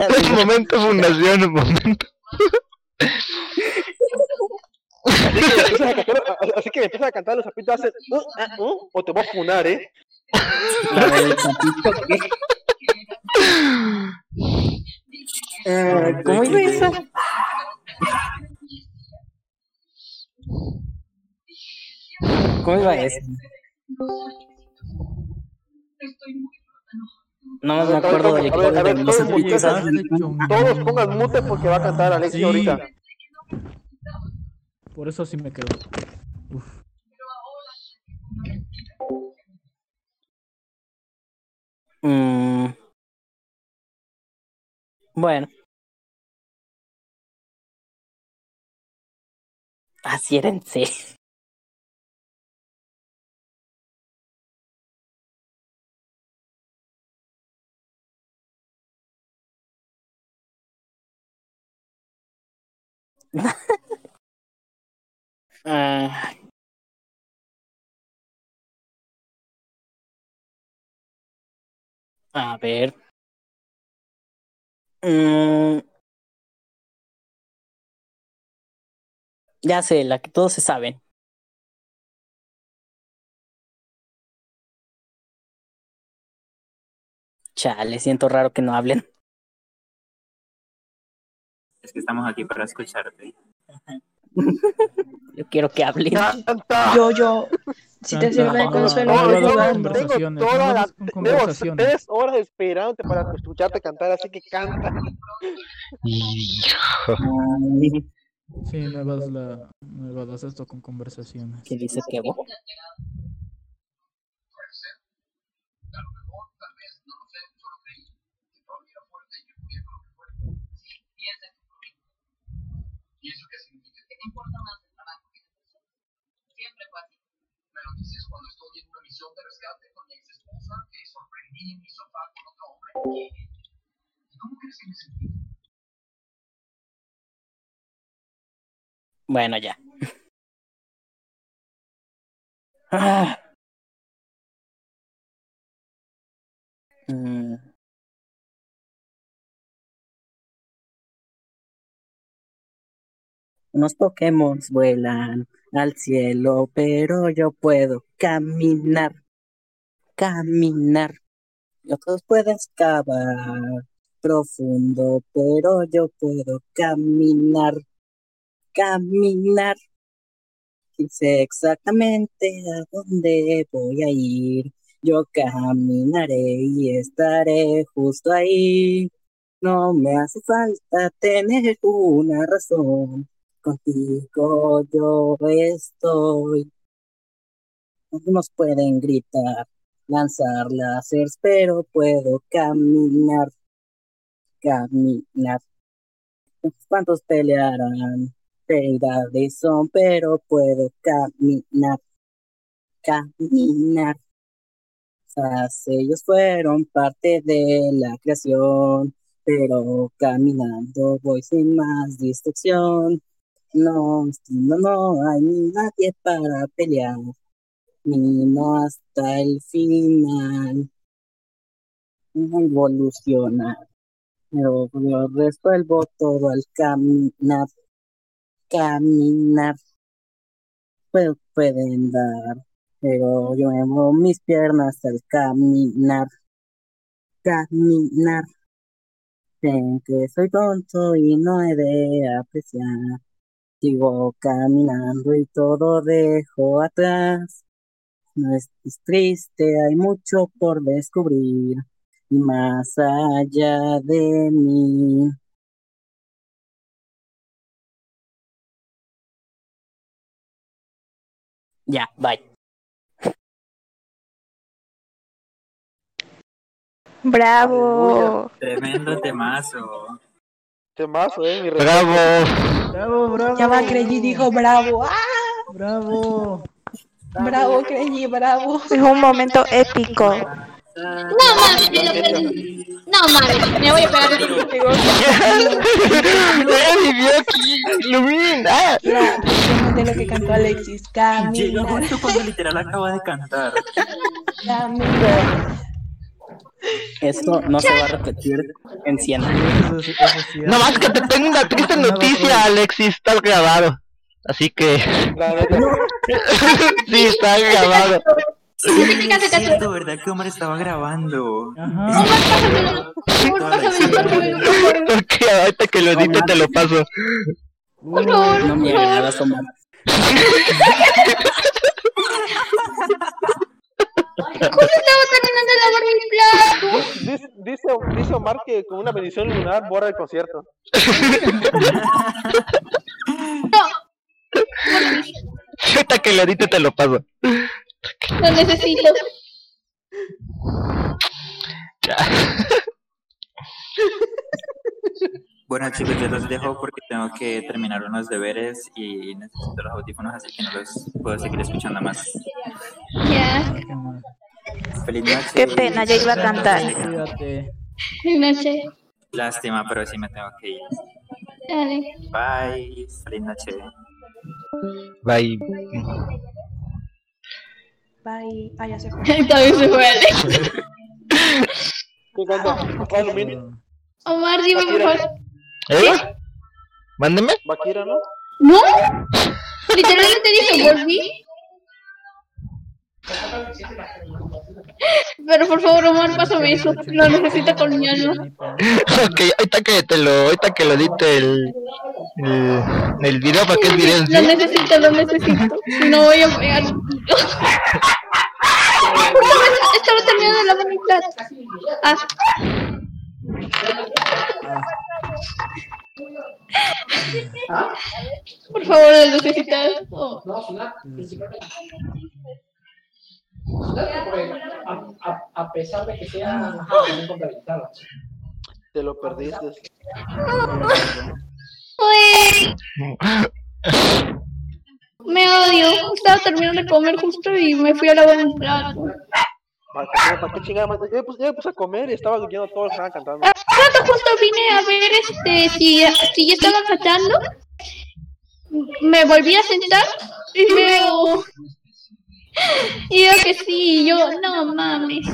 Un momento, fundación, un momento.
Así que, me empiezas a cantar, así que me empiezas a cantar los zapitos, haces, "Uh, ah, uh", o te voy a funar, ¿eh?
La del zapito, ¿qué?
Eh, ¿Cómo iba eso? ¿Cómo iba eso?
No me acuerdo del
a
de
ver,
no esas-
todos pongan mute porque va a cantar Alexi
Sí.
ahorita.
Por eso sí me quedo. Uf.
Mm. Bueno. Así era en serio. Ah, a ver. Mm. Ya sé, la que todos se saben. Chale, siento raro que no hablen.
Es que estamos aquí para escucharte.
Yo quiero que hablen.
Yo, yo, si te sirve de consuelo,
No, tengo
Conversaciones,
toda
no
la,
vas con
tengo
conversaciones.
tres horas esperándote para escucharte cantar, así que canta.
Sí, me vas la, me vas esto con conversaciones.
¿Qué dice que vos?
¿Y eso qué significa? ¿Qué te importa más el trabajo que la persona? Siempre fue así. Me lo dices cuando estoy en una misión de rescate con mi ex esposa, que sorprendí en mi sofá con otro hombre. ¿Y cómo crees que me sentí?
Bueno, ya. Ah. Mm. Unos Pokémon vuelan al cielo, pero yo puedo caminar, caminar. Y otros pueden excavar profundo, pero yo puedo caminar, caminar. Y sé exactamente a dónde voy a ir. Yo caminaré y estaré justo ahí. No me hace falta tener una razón. Contigo yo estoy. Algunos pueden gritar, lanzar láseres, pero puedo caminar, caminar. Unos cuantos pelearán, deidades son, pero puedo caminar, caminar. Ellos fueron parte de la creación, pero caminando voy sin más distracción. No, no, no hay nadie para pelear, ni no hasta el final. No evolucionar, pero yo resuelvo todo al caminar, caminar. Pues pueden dar, pero yo mis piernas al caminar, caminar. Creen que soy tonto y no he de apreciar. Sigo caminando y todo dejo atrás. No es triste, hay mucho por descubrir. Y más allá de mí. Ya, bye.
Bravo.
Tremendo temazo.
Temazo, eh, mi
Bravo.
Bravo, bravo.
Ya va Creggy dijo bravo. ¡Ah!
Bravo.
Bravo, Creggy, bravo.
Es un momento épico.
No mames, me lo perdí. No mames, me voy a pegar contigo.
vivió aquí, Lumín. Ah.
De lo que cantó Alexis.
Llegó justo cuando literal acaba de cantar.
Esto no se va a repetir en 100 años.
No más que te tengo una triste noticia, Alexis, está grabado. Así que. sí, está grabado.
Sí, es cierto, ¿verdad que Omar estaba grabando?
Ok, ahorita que lo edite te lo paso.
No me agradas, Omar.
Justo estaba terminando de lavar mi plato.
Dice, dice, dice Omar que con una bendición lunar borra el concierto.
Ahorita que lo edite te lo paso.
Lo necesito.
Bueno chicos, yo los dejo porque tengo que terminar unos deberes y necesito los audífonos, así que no los puedo seguir escuchando más.
Ya.
Feliz noche.
Qué pena, yo iba a cantar.
Cuídate.
No sé.
Lástima, pero sí me tengo que ir.
Dale.
Bye. Feliz noche.
Bye.
Bye. Ah, ya se fue.
También se fue.
¿Qué Lumini?
Omar, dime por favor.
¿Eh? Mándeme.
Bakira, ¿no?
¿No? Literalmente dije, volví. Pero por favor, Omar, pásame eso. Lo necesito con mi alma.
ok, ahorita que te lo, ahorita que lo edite el, el, el video para que el video
Lo necesito, lo necesito. Si no voy a pegar. Estaba terminando de lavar mi plato. Ah. Por favor, lo necesito. Oh.
A, a- a pesar de que sea bien contabilizado.
Te lo perdiste.
Uy, me odio. Estaba terminando de comer justo y me fui a lavar mi plato.
¿Para qué, chingada? Yo me, puse, yo me puse a comer y estaba oyendo que estaban cantando.
Hace justo vine a ver este si, si ya estaban cantando. Me volví a sentar y veo. Y veo que sí, y yo, no mames.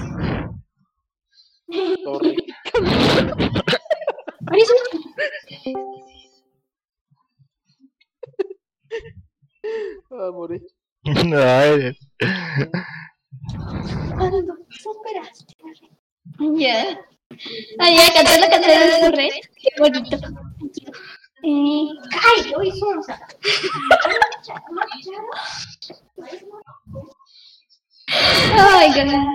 Ah, morí.
No, eres.
Ya. Ay, ya canté la canción de su red. Qué bonito. Eh, ¡Ay! Hoy sonsa. Ay, ganas.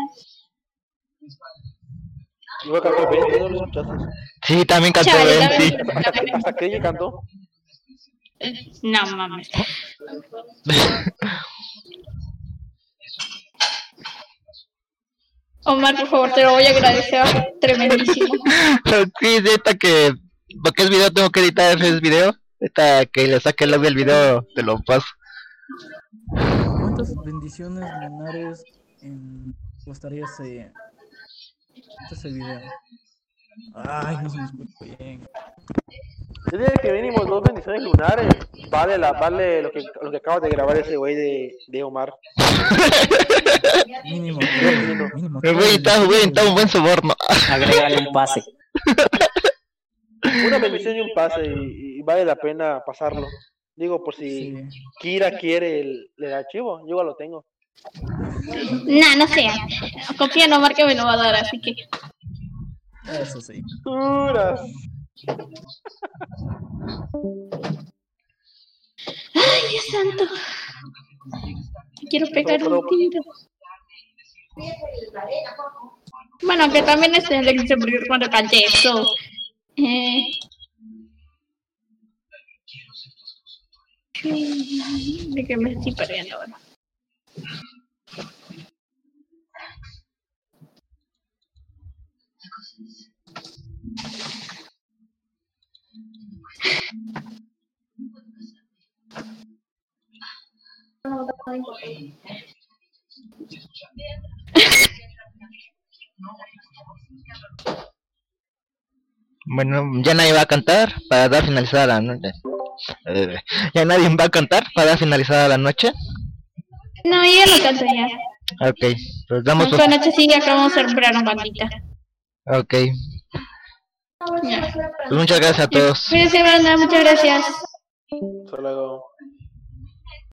Iba a cantar Ben, ¿no lo escuchaste?
Sí, también cantó
Chale,
Ben, sí.
Hasta, hasta que ella cantó.
No mames. Omar, por favor, te lo voy a agradecer. Tremendísimo.
sí, de esta que, porque es video tengo que editar ese video. Esta que le saque el audio del video, te lo paso.
¿Cuántas bendiciones lunares en... costaría ese... ese video? Ay, no se me escucha bien.
Yo diría que mínimo dos bendiciones lunares. Vale, la, vale lo, que, lo que acabas de grabar ese güey de, de Omar.
Mínimo,
mínimo.
mínimo.
Me voy a un buen soborno.
Agrégale un pase.
Una bendición y un pase y, y vale la pena pasarlo. Digo, por si Kira quiere el, el archivo, yo igual lo tengo.
No, no sé. Confía en Omar que me lo va a dar, así que.
Eso sí.
Juras.
Ay, Dios santo. Quiero pegar un tiro. Bueno, que también es el murió cuando canté eso. Eh... De que me estoy perdiendo ahora.
Bueno, ya nadie va a cantar para dar finalizada la noche. Eh, ya nadie va a cantar para dar finalizada la noche.
No, yo lo canto ya.
Ok, pues damos.
Esta noche sí acabamos de una bandita.
Ok, muchas gracias a todos.
Cuídense, banda, muchas gracias.
Hasta luego.